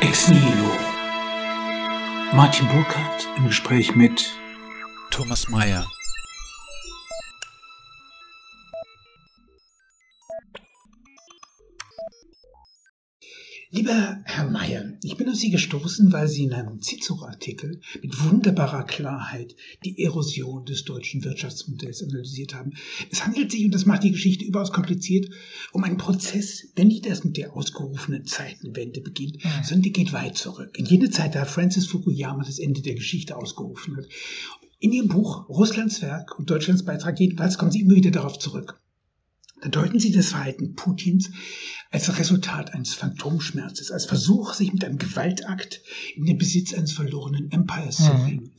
Ex Nihilo. Martin Burkhardt im Gespräch mit Thomas Mayer. Lieber Herr Mayer, ich bin auf Sie gestoßen, weil Sie in einem Cicero-Artikel mit wunderbarer Klarheit die Erosion des deutschen Wirtschaftsmodells analysiert haben. Es handelt sich, und das macht die Geschichte überaus kompliziert, um einen Prozess, der nicht erst mit der ausgerufenen Zeitenwende beginnt, mhm. sondern die geht weit zurück. In jene Zeit, da Francis Fukuyama das Ende der Geschichte ausgerufen hat. In Ihrem Buch Russlands Werk und Deutschlands Beitrag jedenfalls kommen Sie immer wieder darauf zurück. Da deuten Sie das Verhalten Putins als Resultat eines Phantomschmerzes, als Versuch, sich mit einem Gewaltakt in den Besitz eines verlorenen Empires mhm. zu bringen.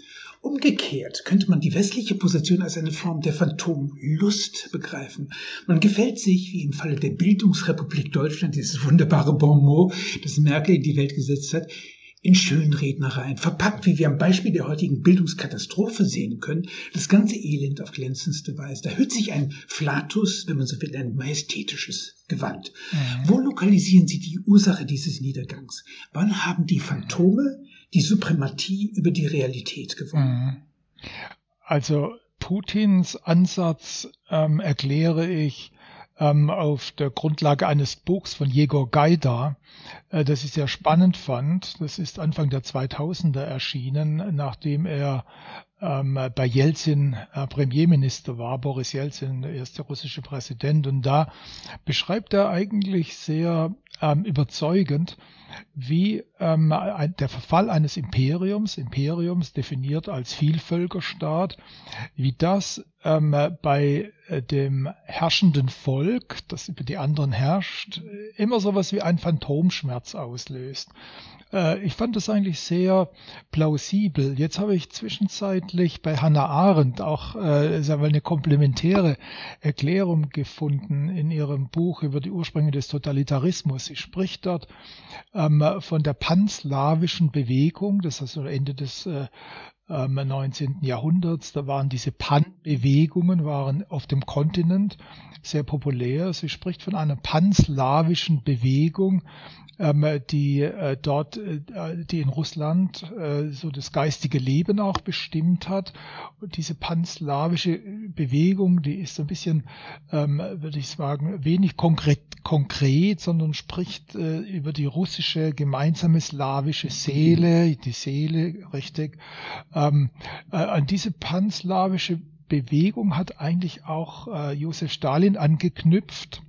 Umgekehrt könnte man die westliche Position als eine Form der Phantomlust begreifen. Man gefällt sich, wie im Falle der Bildungsrepublik Deutschland, dieses wunderbare Bonmot, das Merkel in die Welt gesetzt hat, in schönen Rednereien, verpackt, wie wir am Beispiel der heutigen Bildungskatastrophe sehen können, das ganze Elend auf glänzendste Weise. Da hört sich ein Flatus, wenn man so will, ein majestätisches Gewand. Mhm. Wo lokalisieren Sie die Ursache dieses Niedergangs? Wann haben die Phantome die Suprematie über die Realität gewonnen? Mhm. Also Putins Ansatz ähm, erkläre ich ähm, auf der Grundlage eines Buchs von Jegor Gaida, äh, das ich sehr spannend fand. Das ist Anfang der 2000er erschienen, nachdem er ähm, bei Jelzin äh, Premierminister war, Boris Jelzin, der erste russische Präsident. Und da beschreibt er eigentlich sehr ähm, überzeugend, wie ähm, der Verfall eines Imperiums, Imperiums definiert als Vielvölkerstaat, wie das ähm, bei äh, dem herrschenden Volk, das über die anderen herrscht, immer sowas wie ein Phantomschmerz auslöst. Äh, ich fand das eigentlich sehr plausibel. Jetzt habe ich zwischenzeitlich bei Hannah Arendt auch äh, sagen wir, eine komplementäre Erklärung gefunden in ihrem Buch über die Ursprünge des Totalitarismus. Sie spricht dort ähm, von der panslawischen Bewegung, das ist also Ende des äh, 19. Ähm, Jahrhunderts. Da waren diese Pan-Bewegungen waren auf dem Kontinent sehr populär. Sie spricht von einer panslawischen Bewegung, die äh, dort, äh, die in Russland äh, so das geistige Leben auch bestimmt hat. Und diese panslawische Bewegung, die ist ein bisschen, ähm, würde ich sagen, wenig konkret, konkret, sondern spricht über die russische gemeinsame slawische Seele, die Seele, richtig. Ähm, an diese panslawische Bewegung hat eigentlich auch Josef Stalin angeknüpft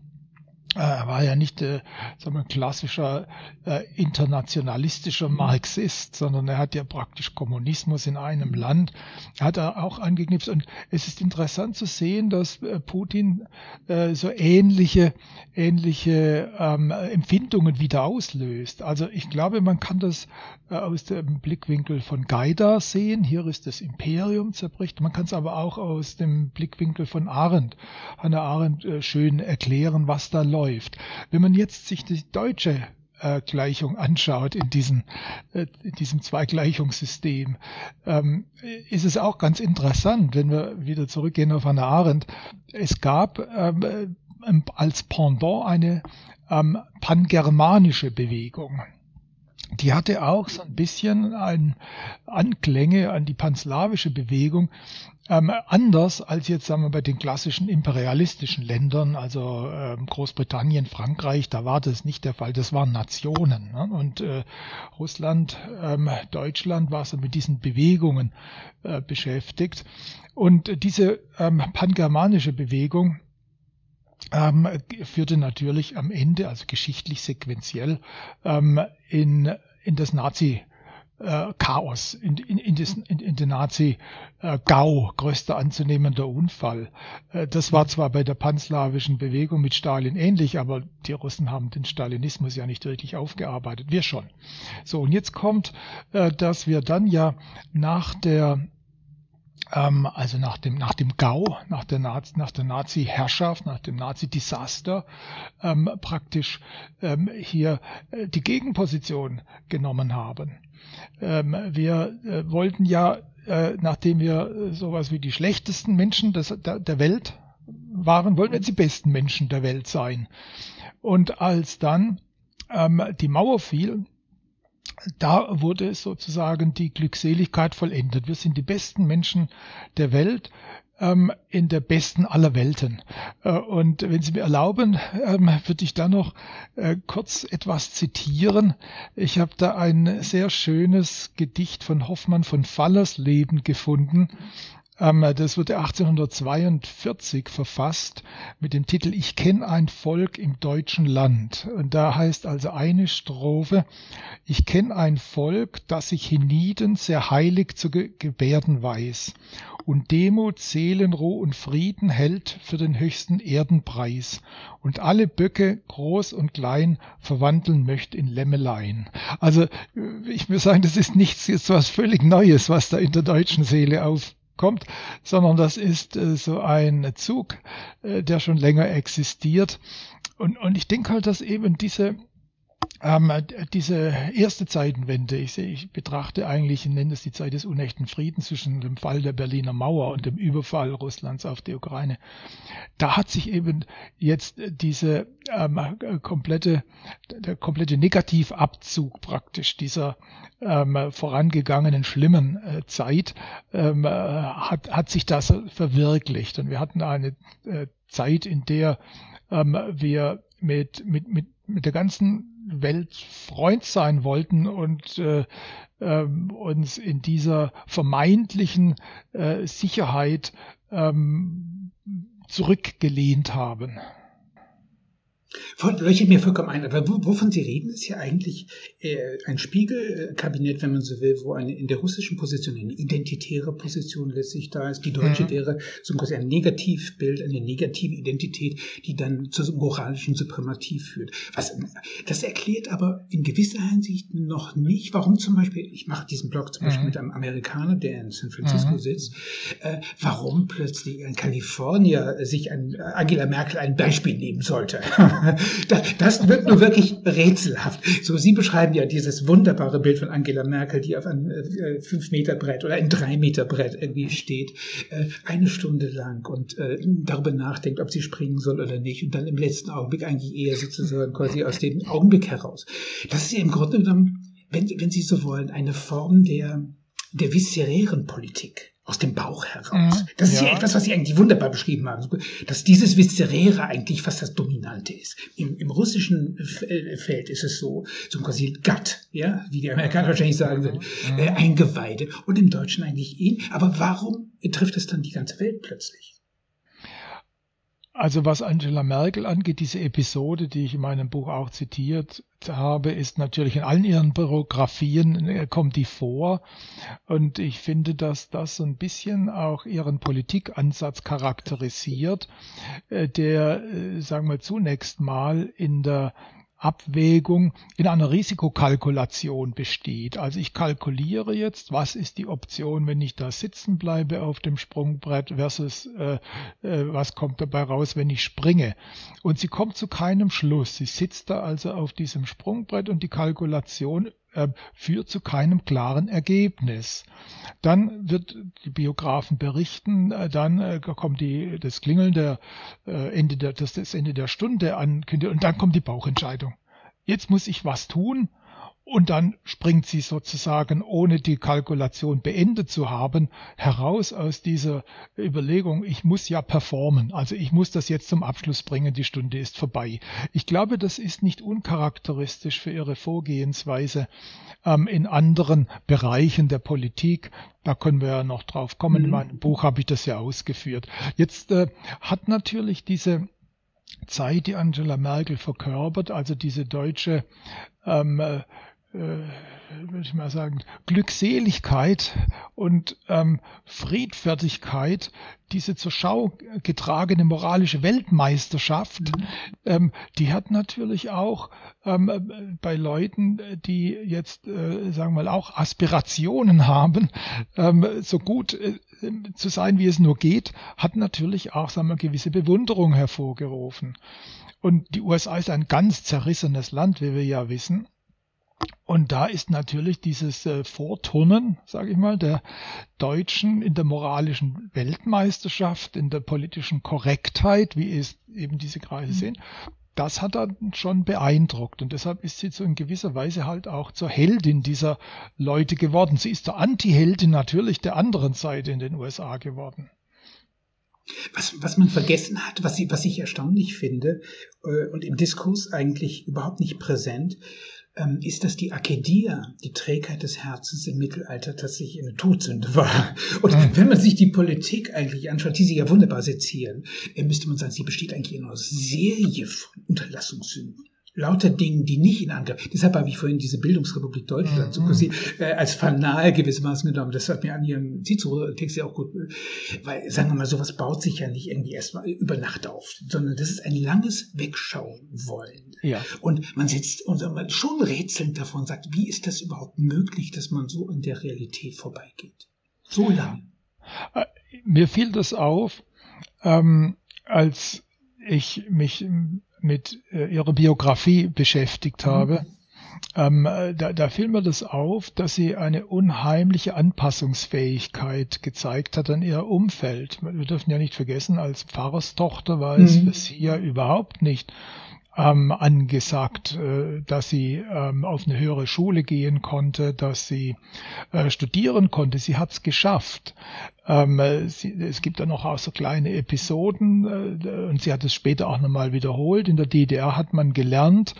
er war ja nicht äh, sagen wir, klassischer äh, internationalistischer Marxist, sondern er hat ja praktisch Kommunismus in einem Land, hat er auch angeknüpft. Und es ist interessant zu sehen, dass äh, Putin äh, so ähnliche, ähnliche ähm, Empfindungen wieder auslöst. Also ich glaube, man kann das äh, aus dem Blickwinkel von Gaida sehen. Hier ist das Imperium zerbricht. Man kann es aber auch aus dem Blickwinkel von Arendt, Hannah Arendt, äh, schön erklären, was da läuft läuft. Wenn man jetzt sich die deutsche äh, Gleichung anschaut in diesem, äh, in diesem Zweigleichungssystem, ähm, ist es auch ganz interessant, wenn wir wieder zurückgehen auf Hannah Arendt. Es gab ähm, als Pendant eine ähm, pangermanische Bewegung die hatte auch so ein bisschen ein Anklänge an die panslawische Bewegung, ähm, anders als jetzt sagen wir bei den klassischen imperialistischen Ländern, also ähm, Großbritannien, Frankreich, da war das nicht der Fall, das waren Nationen. Ne? Und äh, Russland, ähm, Deutschland war so mit diesen Bewegungen äh, beschäftigt. Und diese ähm, pangermanische Bewegung, ähm, führte natürlich am Ende, also geschichtlich sequenziell, ähm, in, in das Nazi äh, Chaos, in, in, in, das, in, in den Nazi-GAU, größter anzunehmender Unfall. Äh, das war zwar bei der panslawischen Bewegung mit Stalin ähnlich, aber die Russen haben den Stalinismus ja nicht wirklich aufgearbeitet. Wir schon. So, und jetzt kommt, äh, dass wir dann ja nach der ähm, also nach dem, nach dem GAU, nach der, Nazi, nach der Nazi-Herrschaft, nach dem Nazi-Desaster, ähm, praktisch ähm, hier äh, die Gegenposition genommen haben. Ähm, wir äh, wollten ja, äh, nachdem wir sowas wie die schlechtesten Menschen des, der, der Welt waren, wollten wir jetzt die besten Menschen der Welt sein. Und als dann ähm, die Mauer fiel, da wurde sozusagen die Glückseligkeit vollendet. Wir sind die besten Menschen der Welt ähm, in der besten aller Welten. Äh, und wenn Sie mir erlauben, ähm, würde ich da noch äh, kurz etwas zitieren. Ich habe da ein sehr schönes Gedicht von Hoffmann von Fallersleben gefunden. Ähm, das wurde 1842 verfasst mit dem Titel Ich kenne ein Volk im deutschen Land. Und da heißt also eine Strophe, ich kenne ein Volk, das sich hienieden sehr heilig zu gebärden weiß und Demut, Seelenruh und Frieden hält für den höchsten Erdenpreis und alle Böcke, groß und klein, verwandeln möchte in Lämmelein. Also ich muss sagen, das ist nichts jetzt was völlig Neues, was da in der deutschen Seele aufkommt, sondern das ist äh, so ein Zug, äh, der schon länger existiert. Und, und ich denke halt, dass eben diese ähm, diese erste Zeitenwende, ich, sehe, ich betrachte eigentlich, ich nenne es die Zeit des unechten Friedens zwischen dem Fall der Berliner Mauer und dem Überfall Russlands auf die Ukraine. Da hat sich eben jetzt diese ähm, komplette, der komplette Negativabzug praktisch dieser ähm, vorangegangenen schlimmen äh, Zeit ähm, hat, hat sich das verwirklicht. Und wir hatten eine äh, Zeit, in der ähm, wir mit, mit, mit, mit der ganzen Welt Freund sein wollten und äh, äh, uns in dieser vermeintlichen äh, Sicherheit ähm, zurückgelehnt haben. Leuchtet mir vollkommen ein. Aber wovon Sie reden, ist ja eigentlich äh, ein Spiegelkabinett, wenn man so will, wo eine in der russischen Position eine identitäre Position letztlich da ist. Die deutsche mhm. wäre so quasi ein Negativbild, eine negative Identität, die dann zur moralischen Suprematie führt. Was, das erklärt aber in gewisser Hinsicht noch nicht, warum zum Beispiel, ich mache diesen Blog zum Beispiel mhm. mit einem Amerikaner, der in San Francisco mhm. sitzt, äh, warum plötzlich ein Kalifornier sich an Angela Merkel ein Beispiel nehmen sollte. das wird nur wirklich rätselhaft. So, Sie beschreiben ja dieses wunderbare Bild von Angela Merkel, die auf einem äh, fünf Meter Brett oder ein drei Meter Brett irgendwie steht, äh, eine Stunde lang und äh, darüber nachdenkt, ob sie springen soll oder nicht und dann im letzten Augenblick eigentlich eher sozusagen quasi aus dem Augenblick heraus. Das ist ja im Grunde genommen, wenn, wenn Sie so wollen, eine Form der, der viszerären Politik aus dem Bauch heraus. Mhm, das ist ja. ja. etwas, was Sie eigentlich wunderbar beschrieben haben, dass dieses Viszeräre eigentlich fast das Dominante ist. Im, im russischen äh, Feld ist es so, so quasi Gut, ja, wie die Amerikaner wahrscheinlich sagen würden, mhm. äh, Eingeweide und im Deutschen eigentlich ihn. Aber warum trifft es dann die ganze Welt plötzlich? Also was Angela Merkel angeht, diese Episode, die ich in meinem Buch auch zitiert habe, ist natürlich in allen ihren Biografien äh, kommt die vor. Und ich finde, dass das so ein bisschen auch ihren Politikansatz charakterisiert, äh, der, äh, sagen wir zunächst mal in der Abwägung in einer Risikokalkulation besteht. Also ich kalkuliere jetzt, was ist die Option, wenn ich da sitzen bleibe auf dem Sprungbrett versus äh, äh, was kommt dabei raus, wenn ich springe. Und sie kommt zu keinem Schluss. Sie sitzt da also auf diesem Sprungbrett und die Kalkulation führt zu keinem klaren Ergebnis. Dann wird die Biografen berichten, äh, dann äh, kommt die, das Klingeln der, Ende der, das, das Ende der Stunde an und dann kommt die Bauchentscheidung. Jetzt muss ich was tun und dann springt sie sozusagen, ohne die Kalkulation beendet zu haben, heraus aus dieser Überlegung, ich muss ja performen, also ich muss das jetzt zum Abschluss bringen, die Stunde ist vorbei. Ich glaube, das ist nicht uncharakteristisch für ihre Vorgehensweise ähm, in anderen Bereichen der Politik. Da können wir ja noch drauf kommen. Mhm. In meinem Buch habe ich das ja ausgeführt. Jetzt äh, hat natürlich diese Zeit, die Angela Merkel verkörpert, also diese deutsche ähm, äh, würde ich mal sagen, Glückseligkeit und ähm, Friedfertigkeit, diese zur Schau getragene moralische Weltmeisterschaft, mhm. ähm, die hat natürlich auch ähm, bei Leuten, die jetzt, äh, sagen wir mal, auch Aspirationen haben, ähm, so gut äh, zu sein, wie es nur geht, hat natürlich auch, sagen wir, gewisse Bewunderung hervorgerufen. Und die USA ist ein ganz zerrissenes Land, wie wir ja wissen. Und da ist natürlich dieses äh, Vorturnen, sage ich mal, der Deutschen in der moralischen Weltmeisterschaft, in der politischen Korrektheit, wie es eben diese Kreise mhm. sehen, das hat dann schon beeindruckt und deshalb ist sie so in gewisser Weise halt auch zur Heldin dieser Leute geworden. Sie ist der Anti-Heldin natürlich der anderen Seite in den USA geworden. Was, was man vergessen hat, was, was ich erstaunlich finde äh, und im Diskurs eigentlich überhaupt nicht präsent, ist, dass die Akedia, die Trägheit des Herzens im Mittelalter tatsächlich eine Todsünde war. Und mhm. wenn man sich die Politik eigentlich anschaut, die sie ja wunderbar sezieren, äh, müsste man sagen, sie besteht eigentlich nur aus Serie von Unterlassungssünden lauter Dingen, die nicht in Angriff. Deshalb habe ich vorhin diese Bildungsrepublik Deutschland mhm. so äh, als Fanal gewissermaßen genommen. Das hat mir an Ihrem Cicero-Text ja auch gut, weil, sagen wir mal, sowas baut sich ja nicht irgendwie erstmal über Nacht auf, sondern das ist ein langes Wegschauen wollen. Ja. Und man sitzt und schon rätselnd davon sagt, wie ist das überhaupt möglich, dass man so an der Realität vorbeigeht? So lange. Äh, mir fiel das auf, ähm, als ich mich mit äh, ihrer Biografie beschäftigt habe, mhm. ähm, da, da fiel mir das auf, dass sie eine unheimliche Anpassungsfähigkeit gezeigt hat an ihr Umfeld. Wir dürfen ja nicht vergessen, als Pfarrerstochter war es mhm. für sie ja überhaupt nicht ähm, angesagt, äh, dass sie ähm, auf eine höhere Schule gehen konnte, dass sie äh, studieren konnte. Sie hat es geschafft. Ähm, sie, es gibt dann noch auch so kleine Episoden äh, und sie hat es später auch nochmal wiederholt. In der DDR hat man gelernt,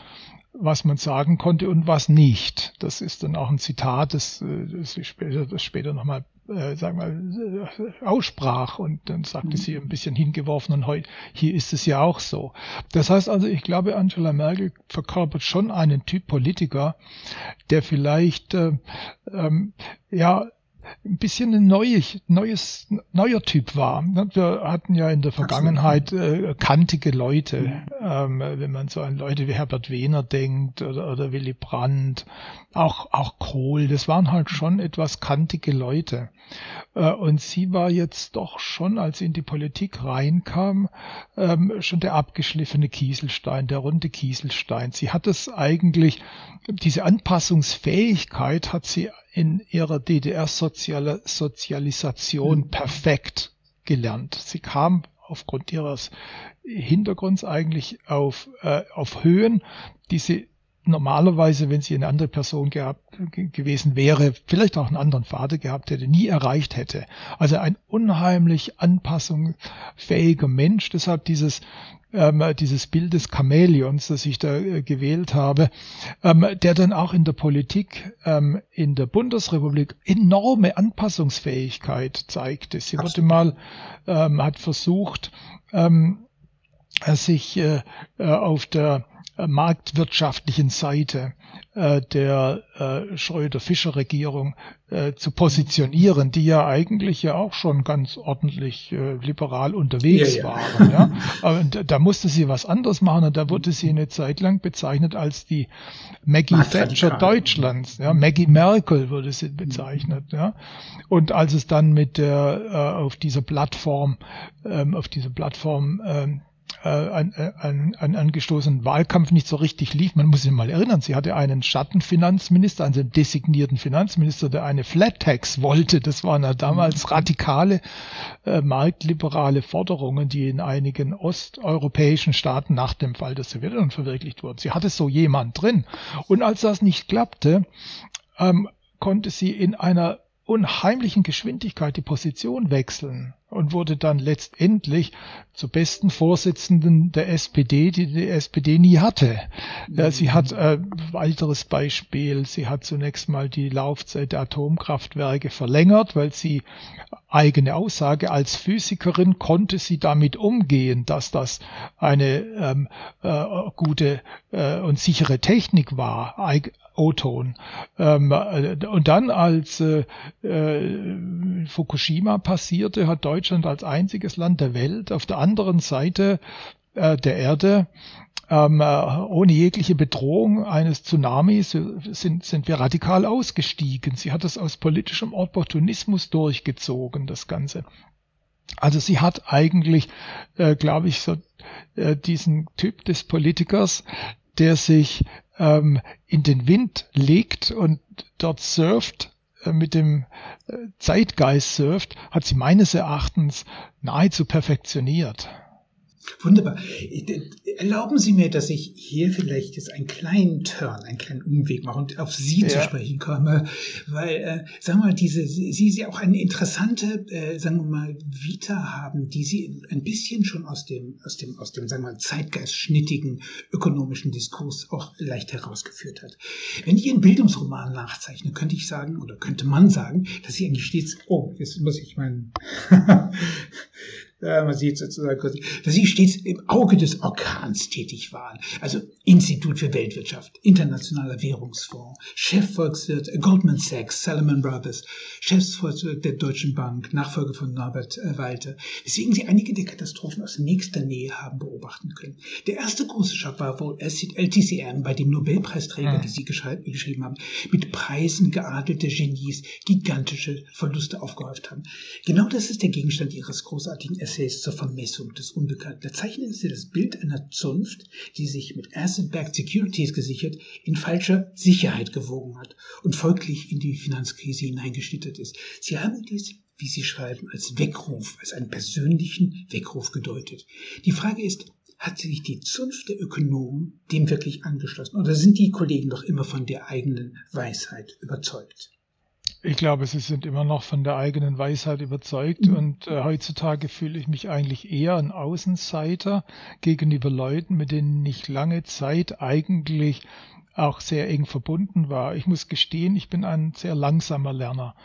was man sagen konnte und was nicht. Das ist dann auch ein Zitat, das, äh, das später, das später nochmal äh, sagen wir, äh, aussprach und dann sagte mhm. sie ein bisschen hingeworfen und heute, hier ist es ja auch so. Das heißt also, ich glaube, Angela Merkel verkörpert schon einen Typ Politiker, der vielleicht äh, ähm, ja ein bisschen ein neues, neues, neuer Typ war. Wir hatten ja in der Vergangenheit äh, kantige Leute, ähm, wenn man so an Leute wie Herbert Wehner denkt oder, oder Willy Brandt, auch, auch Kohl, das waren halt schon etwas kantige Leute. Äh, und sie war jetzt doch schon, als sie in die Politik reinkam, ähm, schon der abgeschliffene Kieselstein, der runde Kieselstein. Sie hat es eigentlich, diese Anpassungsfähigkeit hat sie in ihrer DDR-Sozialisation mhm. perfekt gelernt. Sie kam aufgrund ihres Hintergrunds eigentlich auf, äh, auf Höhen, die sie normalerweise, wenn sie eine andere Person gehabt, gewesen wäre, vielleicht auch einen anderen Vater gehabt hätte, nie erreicht hätte. Also ein unheimlich anpassungsfähiger Mensch. Deshalb dieses ähm, dieses Bild des Chamäleons, das ich da äh, gewählt habe, ähm, der dann auch in der Politik ähm, in der Bundesrepublik enorme Anpassungsfähigkeit zeigte. Sie wurde mal, ähm, hat versucht, ähm, sich äh, äh auf der marktwirtschaftlichen Seite äh, der äh, Schröder-Fischer-Regierung äh, zu positionieren, die ja eigentlich ja auch schon ganz ordentlich äh, liberal unterwegs ja, ja. waren. Ja? Aber da musste sie was anderes machen und da wurde sie eine Zeit lang bezeichnet als die Maggie Thatcher Deutschlands. Ja? Maggie Merkel wurde sie bezeichnet. Ja? Und als es dann mit der äh, auf dieser Plattform ähm, auf dieser Plattform ähm, äh, ein, äh, ein, ein angestoßenen Wahlkampf nicht so richtig lief. Man muss sich mal erinnern, sie hatte einen Schattenfinanzminister, also einen designierten Finanzminister, der eine Flat Tax wollte. Das waren ja damals mhm. radikale äh, marktliberale Forderungen, die in einigen osteuropäischen Staaten nach dem Fall der Sowjetunion verwirklicht wurden. Sie hatte so jemand drin. Und als das nicht klappte, ähm, konnte sie in einer unheimlichen Geschwindigkeit die Position wechseln und wurde dann letztendlich zur besten Vorsitzenden der SPD, die die SPD nie hatte. Mhm. Sie hat äh, weiteres Beispiel, sie hat zunächst mal die Laufzeit der Atomkraftwerke verlängert, weil sie eigene Aussage als Physikerin konnte sie damit umgehen, dass das eine ähm, äh, gute äh, und sichere Technik war, O-Ton. Ähm, äh, und dann, als äh, äh, Fukushima passierte, hat Deutschland als einziges Land der Welt auf der anderen Seite äh, der Erde ähm, äh, ohne jegliche Bedrohung eines Tsunamis sind, sind wir radikal ausgestiegen. Sie hat es aus politischem Opportunismus durchgezogen, das Ganze. Also sie hat eigentlich, äh, glaube ich, so äh, diesen Typ des Politikers, der sich ähm, in den Wind legt und dort surft, äh, mit dem äh, Zeitgeist surft, hat sie meines Erachtens nahezu perfektioniert. Wunderbar. Erlauben Sie mir, dass ich hier vielleicht jetzt einen kleinen Turn, einen kleinen Umweg mache und auf Sie ja. zu sprechen komme, weil, äh, sagen wir mal, diese, Sie, Sie auch eine interessante, äh, sagen wir mal, Vita haben, die Sie ein bisschen schon aus dem, aus dem, aus dem, sagen wir mal, zeitgeistschnittigen ökonomischen Diskurs auch leicht herausgeführt hat. Wenn ich Ihren Bildungsroman nachzeichne, könnte ich sagen, oder könnte man sagen, dass Sie eigentlich stets, oh, jetzt muss ich meinen, man sieht sozusagen dass sie stets im Auge des Orkans tätig waren. Also Institut für Weltwirtschaft, Internationaler Währungsfonds, Chefvolkswirt Goldman Sachs, Salomon Brothers, Chefsvolkswirt der Deutschen Bank, Nachfolger von Norbert äh, Walter, weswegen sie einige der Katastrophen aus nächster Nähe haben beobachten können. Der erste große Schock war wohl LTCM, bei dem Nobelpreisträger, die sie geschrieben haben, mit Preisen geadelte Genies gigantische Verluste aufgehäuft haben. Genau das ist der Gegenstand ihres großartigen Essays zur Vermessung des Unbekannten. Da zeichnen sie das Bild einer Zunft, die sich mit Asset-Backed Securities gesichert, in falscher Sicherheit gewogen hat und folglich in die Finanzkrise hineingeschlittert ist. Sie haben dies wie Sie schreiben, als Weckruf, als einen persönlichen Weckruf gedeutet. Die Frage ist, hat sich die Zunft der Ökonomen dem wirklich angeschlossen oder sind die Kollegen doch immer von der eigenen Weisheit überzeugt? Ich glaube, sie sind immer noch von der eigenen Weisheit überzeugt mhm. und äh, heutzutage fühle ich mich eigentlich eher ein Außenseiter gegenüber Leuten, mit denen ich lange Zeit eigentlich auch sehr eng verbunden war. Ich muss gestehen, ich bin ein sehr langsamer Lerner.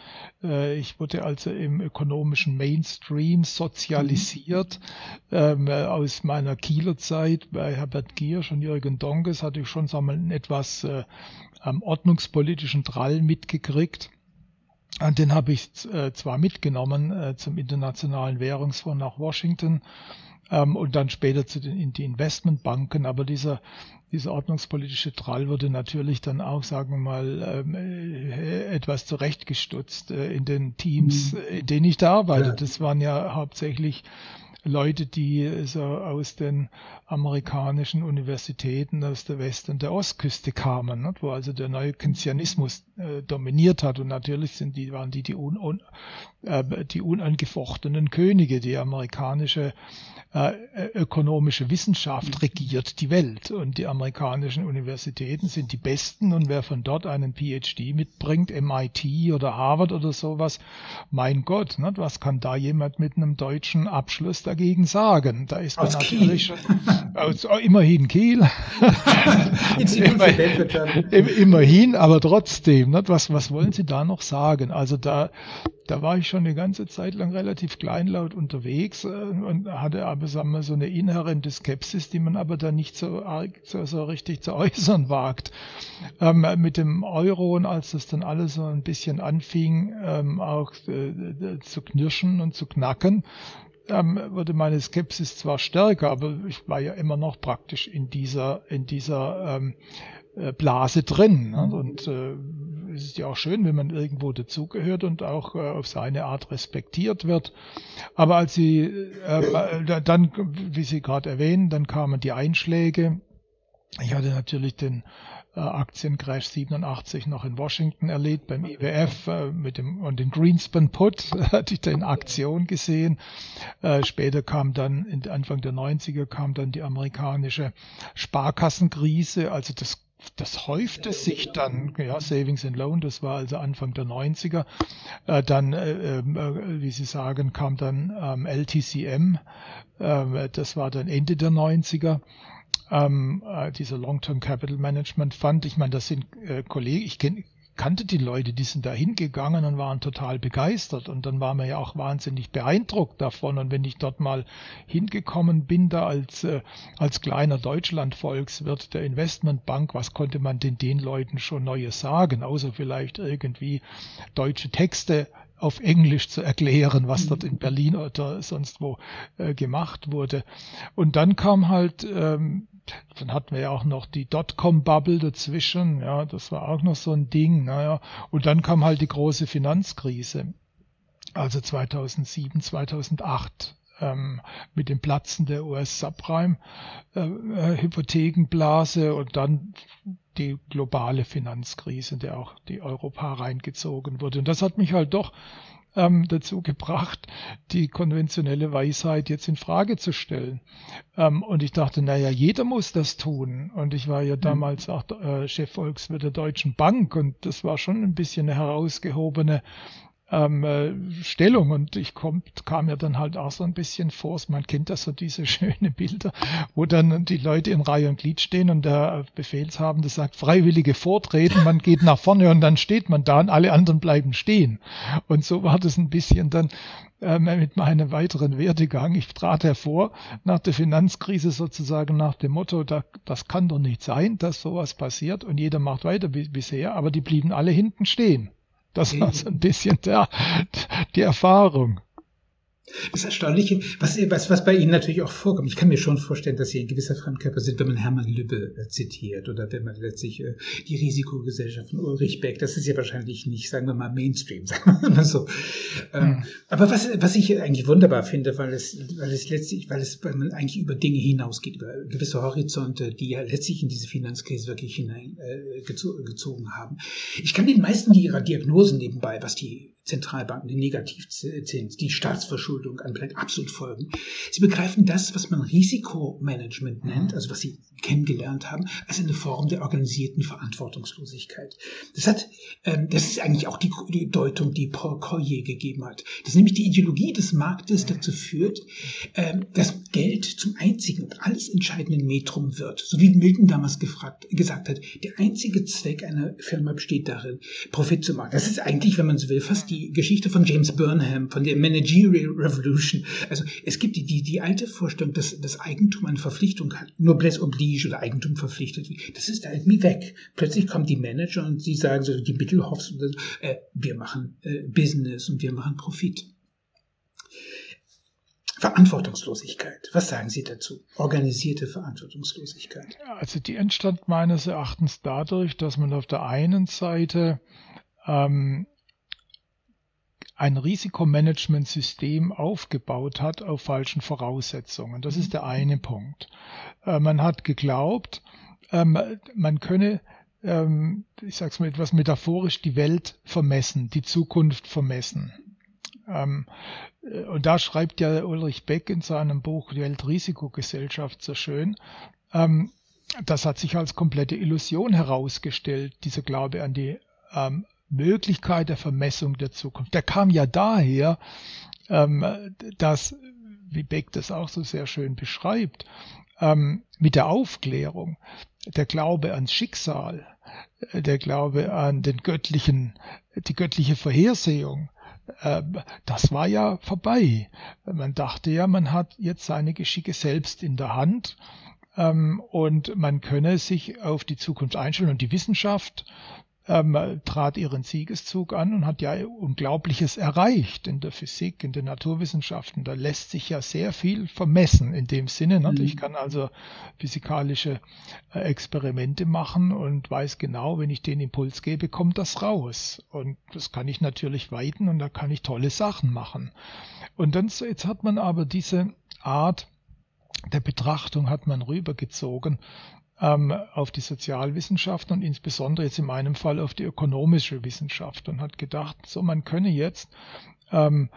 Äh, ich wurde also im ökonomischen Mainstream sozialisiert. Mhm. aus meiner Kieler Zeit bei Herbert Giersch und Jürgen Donkes hatte ich schon sagen wir, einen etwas äh, ordnungspolitischen Drall mitgekriegt. Und den habe ich äh, zwar mitgenommen äh, zum Internationalen Währungsfonds nach Washington ähm, und dann später zu den in die Investmentbanken, aber dieser dieser ordnungspolitische Trall wurde natürlich dann auch, sagen wir mal, ähm, äh, etwas zurechtgestutzt in den Teams, mhm. in denen ich da arbeite. Das waren ja hauptsächlich Leute, die so aus den amerikanischen Universitäten aus der West- und der Ostküste kamen, nicht? wo also der neue Keynesianismus äh, dominiert hat. Und natürlich sind die, waren die die, un, un, äh, die unangefochtenen Könige, die amerikanische äh, ökonomische Wissenschaft regiert die Welt. Und die amerikanischen Universitäten sind die besten. Und wer von dort einen PhD mitbringt, MIT oder Harvard oder sowas, mein Gott, nicht? was kann da jemand mit einem deutschen Abschluss dagegen sagen? Da ist man natürlich schon aus, oh, immerhin Kiel. immerhin, aber trotzdem, nicht? Was, was wollen Sie da noch sagen? Also da, da war ich schon eine ganze Zeit lang relativ kleinlaut unterwegs äh, und hatte aber sagen wir, so eine inhärente Skepsis, die man aber dann nicht so, so, so richtig zu äußern wagt. Ähm, mit dem Euro und als das dann alles so ein bisschen anfing, ähm, auch äh, zu knirschen und zu knacken, ähm, wurde meine Skepsis zwar stärker, aber ich war ja immer noch praktisch in dieser, in dieser ähm, äh, Blase drin. Ne? Und äh, es ist ja auch schön, wenn man irgendwo dazugehört und auch äh, auf seine Art respektiert wird. Aber als sie äh, dann, wie Sie gerade erwähnen, dann kamen die Einschläge. Ich hatte natürlich den äh, Aktiencrash 87 noch in Washington erlebt beim IWF äh, mit dem und den Greenspan Put hatte ich da in Aktion gesehen. Äh, später kam dann Anfang der 90er kam dann die amerikanische Sparkassenkrise, also das das häufte sich dann, ja, Savings and Loan, das war also Anfang der 90er. Äh, dann, äh, äh, wie Sie sagen, kam dann ähm, LTCM, ähm, das war dann Ende der 90er ähm, äh, dieser Long-Term Capital Management Fund. Ich meine, das sind äh, Kollegen, ich kenne kannte die Leute, die sind da hingegangen und waren total begeistert. Und dann war man ja auch wahnsinnig beeindruckt davon. Und wenn ich dort mal hingekommen bin, da als, äh, als kleiner Deutschland-Volkswirt der Investmentbank, was konnte man denn den Leuten schon Neues sagen, außer vielleicht irgendwie deutsche Texte auf Englisch zu erklären, was dort in mhm. Berlin oder sonst wo äh, gemacht wurde. Und dann kam halt, ähm, dann hatten wir ja auch noch die Dotcom-Bubble dazwischen, ja, das war auch noch so ein Ding, naja. Und dann kam halt die große Finanzkrise, also 2007, 2008 ähm, mit dem Platzen der US-Subprime-Hypothekenblase äh, und dann die globale Finanzkrise, in der auch die Europa reingezogen wurde. Und das hat mich halt doch ähm, dazu gebracht, die konventionelle Weisheit jetzt in Frage zu stellen. Ähm, und ich dachte, naja, jeder muss das tun. Und ich war ja mhm. damals auch äh, Chefvolkswirt der Deutschen Bank und das war schon ein bisschen eine herausgehobene ähm, äh, Stellung und ich komm, kam mir dann halt auch so ein bisschen vor, man kennt das so diese schönen Bilder, wo dann die Leute in Reihe und Glied stehen und der Befehlshabende sagt, Freiwillige vortreten, man geht nach vorne und dann steht man da und alle anderen bleiben stehen. Und so war das ein bisschen dann äh, mit meinem weiteren Werdegang. Ich trat hervor nach der Finanzkrise sozusagen nach dem Motto, da, das kann doch nicht sein, dass sowas passiert und jeder macht weiter wie bisher, aber die blieben alle hinten stehen. Das war so ein bisschen der, die Erfahrung. Das Erstaunliche, was, was, was bei Ihnen natürlich auch vorkommt, ich kann mir schon vorstellen, dass Sie ein gewisser Fremdkörper sind, wenn man Hermann Lübbe äh, zitiert oder wenn man letztlich äh, die Risikogesellschaft von Ulrich Beck, das ist ja wahrscheinlich nicht, sagen wir mal, Mainstream, sagen wir mal so. Ähm, mhm. Aber was, was ich eigentlich wunderbar finde, weil es, weil es letztlich, weil es weil man eigentlich über Dinge hinausgeht, über gewisse Horizonte, die ja letztlich in diese Finanzkrise wirklich hineingezogen äh, haben. Ich kann den meisten ihrer Diagnosen nebenbei, was die Zentralbanken, den Negativzins, die Staatsverschuldung anbelangt, absolut folgen. Sie begreifen das, was man Risikomanagement nennt, also was sie kennengelernt haben, als eine Form der organisierten Verantwortungslosigkeit. Das hat, ähm, das ist eigentlich auch die, die Deutung, die Paul Collier gegeben hat. Das ist nämlich die Ideologie des Marktes dazu führt, ähm, dass Geld zum einzigen und alles entscheidenden Metrum wird. So wie Milton damals gefragt, gesagt hat, der einzige Zweck einer Firma besteht darin, Profit zu machen. Das ist eigentlich, wenn man so will, fast die Geschichte von James Burnham, von der Managerial Revolution. Also es gibt die, die, die alte Vorstellung, dass das Eigentum eine Verpflichtung hat, nur bless oblige oder Eigentum verpflichtet. Das ist irgendwie weg. Plötzlich kommen die Manager und sie sagen so, die Mittelhoffs, äh, wir machen äh, Business und wir machen Profit. Verantwortungslosigkeit. Was sagen Sie dazu? Organisierte Verantwortungslosigkeit. Also die entstand meines Erachtens dadurch, dass man auf der einen Seite ähm, ein Risikomanagementsystem aufgebaut hat auf falschen Voraussetzungen. Das ist der mhm. eine Punkt. Äh, man hat geglaubt, ähm, man könne ähm, ich sage es mal etwas metaphorisch, die Welt vermessen, die Zukunft vermessen. Ähm, äh, und da schreibt ja Ulrich Beck in seinem Buch Die Weltrisikogesellschaft so schön, das hat sich als komplette Illusion herausgestellt, dieser Glaube an die ähm, Möglichkeit der Vermessung der Zukunft. Der kam ja daher, ähm, dass, wie Beck das auch so sehr schön beschreibt, ähm, mit der Aufklärung, der Glaube ans Schicksal, äh, der Glaube an den göttlichen, die göttliche Vorhersehung, ähm, das war ja vorbei. Man dachte ja, man hat jetzt seine Geschicke selbst in der Hand und man könne sich auf die Zukunft einstellen und die Wissenschaft ähm, trat ihren Siegeszug an und hat ja Unglaubliches erreicht in der Physik, in den Naturwissenschaften. Da lässt sich ja sehr viel vermessen in dem Sinne. Ne? Mhm. Ich kann also physikalische äh, Experimente machen und weiß genau, wenn ich den Impuls gebe, kommt das raus. Und das kann ich natürlich weiten und da kann ich tolle Sachen machen. Und dann jetzt hat man aber diese Art der Betrachtung hat man rübergezogen ähm, auf die Sozialwissenschaften und insbesondere jetzt in meinem Fall auf die ökonomische Wissenschaft und hat gedacht, so man könne jetzt ähm,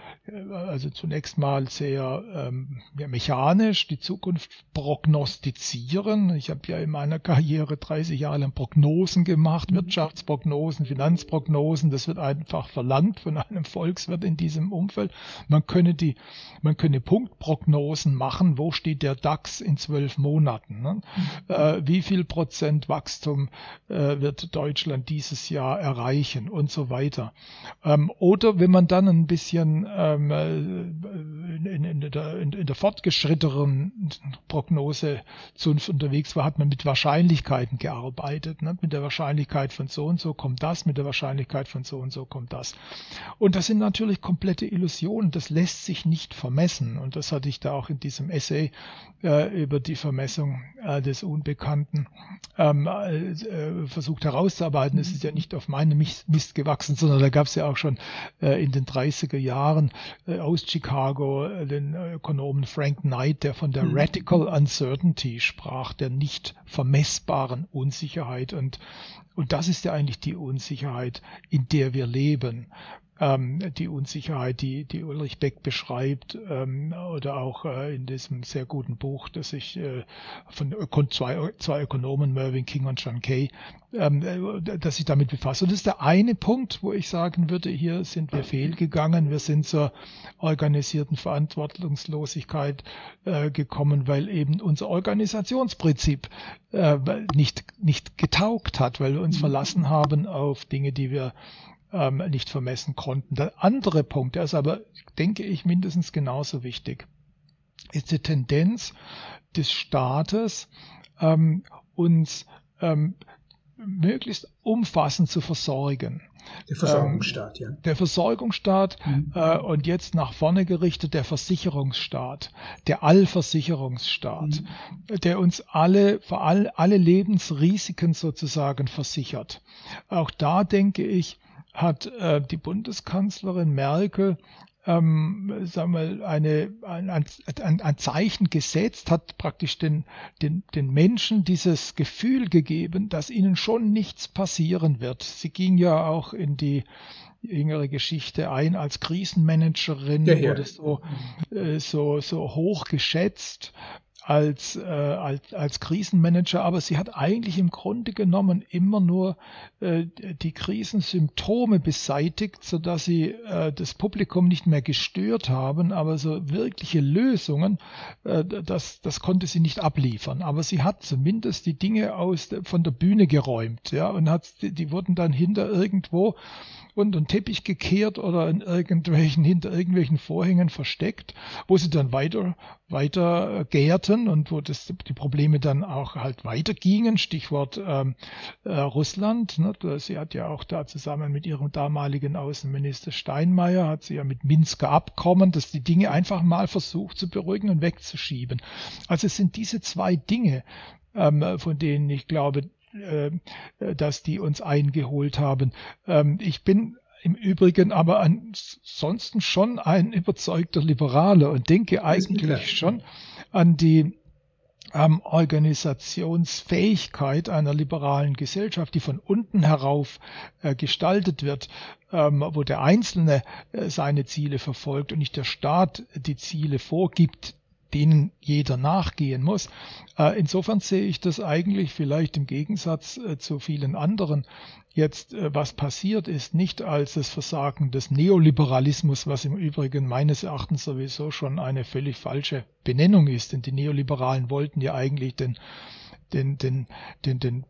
also zunächst mal sehr ähm, ja, mechanisch die Zukunft prognostizieren. Ich habe ja in meiner Karriere 30 Jahre lang Prognosen gemacht, mhm. Wirtschaftsprognosen, Finanzprognosen. Das wird einfach verlangt von einem Volkswirt in diesem Umfeld. Man könne die, man könne Punktprognosen machen. Wo steht der DAX in zwölf Monaten? Ne? Mhm. Äh, wie viel Prozent Wachstum äh, wird Deutschland dieses Jahr erreichen und so weiter? Ähm, oder wenn man dann ein bisschen bisschen ähm, äh, in, in, der, in, in der fortgeschrittenen Prognose unterwegs war, hat man mit Wahrscheinlichkeiten gearbeitet. Ne? Mit der Wahrscheinlichkeit von so und so kommt das, mit der Wahrscheinlichkeit von so und so kommt das. Und das sind natürlich komplette Illusionen. Das lässt sich nicht vermessen. Und das hatte ich da auch in diesem Essay äh, über die Vermessung äh, des Unbekannten ähm, äh, versucht herauszuarbeiten. Es ist ja nicht auf meinem Mist gewachsen, sondern da gab es ja auch schon äh, in den 30 60er Jahren äh, aus Chicago äh, den Ökonomen Frank Knight, der von der mhm. Radical Uncertainty sprach, der nicht vermessbaren Unsicherheit. Und, und das ist ja eigentlich die Unsicherheit, in der wir leben. Ähm, die Unsicherheit, die, die Ulrich Beck beschreibt, ähm, oder auch äh, in diesem sehr guten Buch, das ich äh, von zwei, zwei Ökonomen, Mervyn King und John Kay, ähm, äh, dass ich damit befasse. Und das ist der eine Punkt, wo ich sagen würde, hier sind wir fehlgegangen. Wir sind zur organisierten Verantwortungslosigkeit äh, gekommen, weil eben unser Organisationsprinzip äh, nicht, nicht getaugt hat, weil wir uns mhm. verlassen haben auf Dinge, die wir ähm, nicht vermessen konnten. Der andere Punkt, der ist aber, denke ich, mindestens genauso wichtig, ist die Tendenz des Staates, ähm, uns ähm, möglichst umfassend zu versorgen. Der Versorgungsstaat, ja. Der Versorgungsstaat mhm. äh, und jetzt nach vorne gerichtet der Versicherungsstaat, der Allversicherungsstaat, mhm. der uns alle, vor allem alle Lebensrisiken sozusagen versichert. Auch da denke ich, hat äh, die Bundeskanzlerin Merkel ähm, sagen wir, eine, ein, ein, ein Zeichen gesetzt, hat praktisch den, den, den Menschen dieses Gefühl gegeben, dass ihnen schon nichts passieren wird. Sie ging ja auch in die jüngere Geschichte ein als Krisenmanagerin, ja, ja. wurde so, äh, so, so hoch geschätzt als, äh, als, als Krisenmanager, aber sie hat eigentlich im Grunde genommen immer nur äh, die Krisensymptome beseitigt, sodass sie äh, das Publikum nicht mehr gestört haben, aber so wirkliche Lösungen, äh, das, das konnte sie nicht abliefern. Aber sie hat zumindest die Dinge aus, von der Bühne geräumt, ja, und hat, die, die wurden dann hinter irgendwo unter den Teppich gekehrt oder in irgendwelchen, hinter irgendwelchen Vorhängen versteckt, wo sie dann weiter, weiter gärten und wo das, die Probleme dann auch halt weitergingen. Stichwort ähm, äh, Russland. Ne? Sie hat ja auch da zusammen mit ihrem damaligen Außenminister Steinmeier, hat sie ja mit Minsker Abkommen, dass die Dinge einfach mal versucht zu beruhigen und wegzuschieben. Also es sind diese zwei Dinge, ähm, von denen ich glaube, äh, dass die uns eingeholt haben. Ähm, ich bin im Übrigen aber ansonsten schon ein überzeugter Liberaler und denke eigentlich schon an die ähm, Organisationsfähigkeit einer liberalen Gesellschaft, die von unten herauf äh, gestaltet wird, ähm, wo der Einzelne äh, seine Ziele verfolgt und nicht der Staat die Ziele vorgibt, denen jeder nachgehen muss. Äh, insofern sehe ich das eigentlich vielleicht im Gegensatz äh, zu vielen anderen jetzt, äh, was passiert ist, nicht als das Versagen des Neoliberalismus, was im Übrigen meines Erachtens sowieso schon eine völlig falsche Benennung ist, denn die Neoliberalen wollten ja eigentlich den den, den, den, den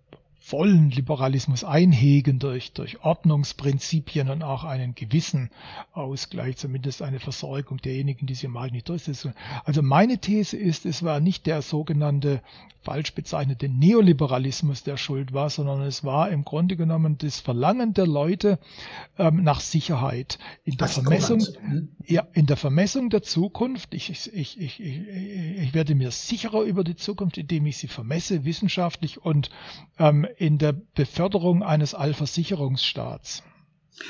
vollen Liberalismus einhegen durch, durch Ordnungsprinzipien und auch einen gewissen Ausgleich, zumindest eine Versorgung derjenigen, die sie im Markt nicht durchsetzen. Also meine These ist, es war nicht der sogenannte falsch bezeichnete Neoliberalismus, der schuld war, sondern es war im Grunde genommen das Verlangen der Leute ähm, nach Sicherheit in der Vermessung, ja, in der Vermessung der Zukunft. Ich, ich, ich, ich, ich werde mir sicherer über die Zukunft, indem ich sie vermesse, wissenschaftlich und ähm, in der Beförderung eines Allversicherungsstaats.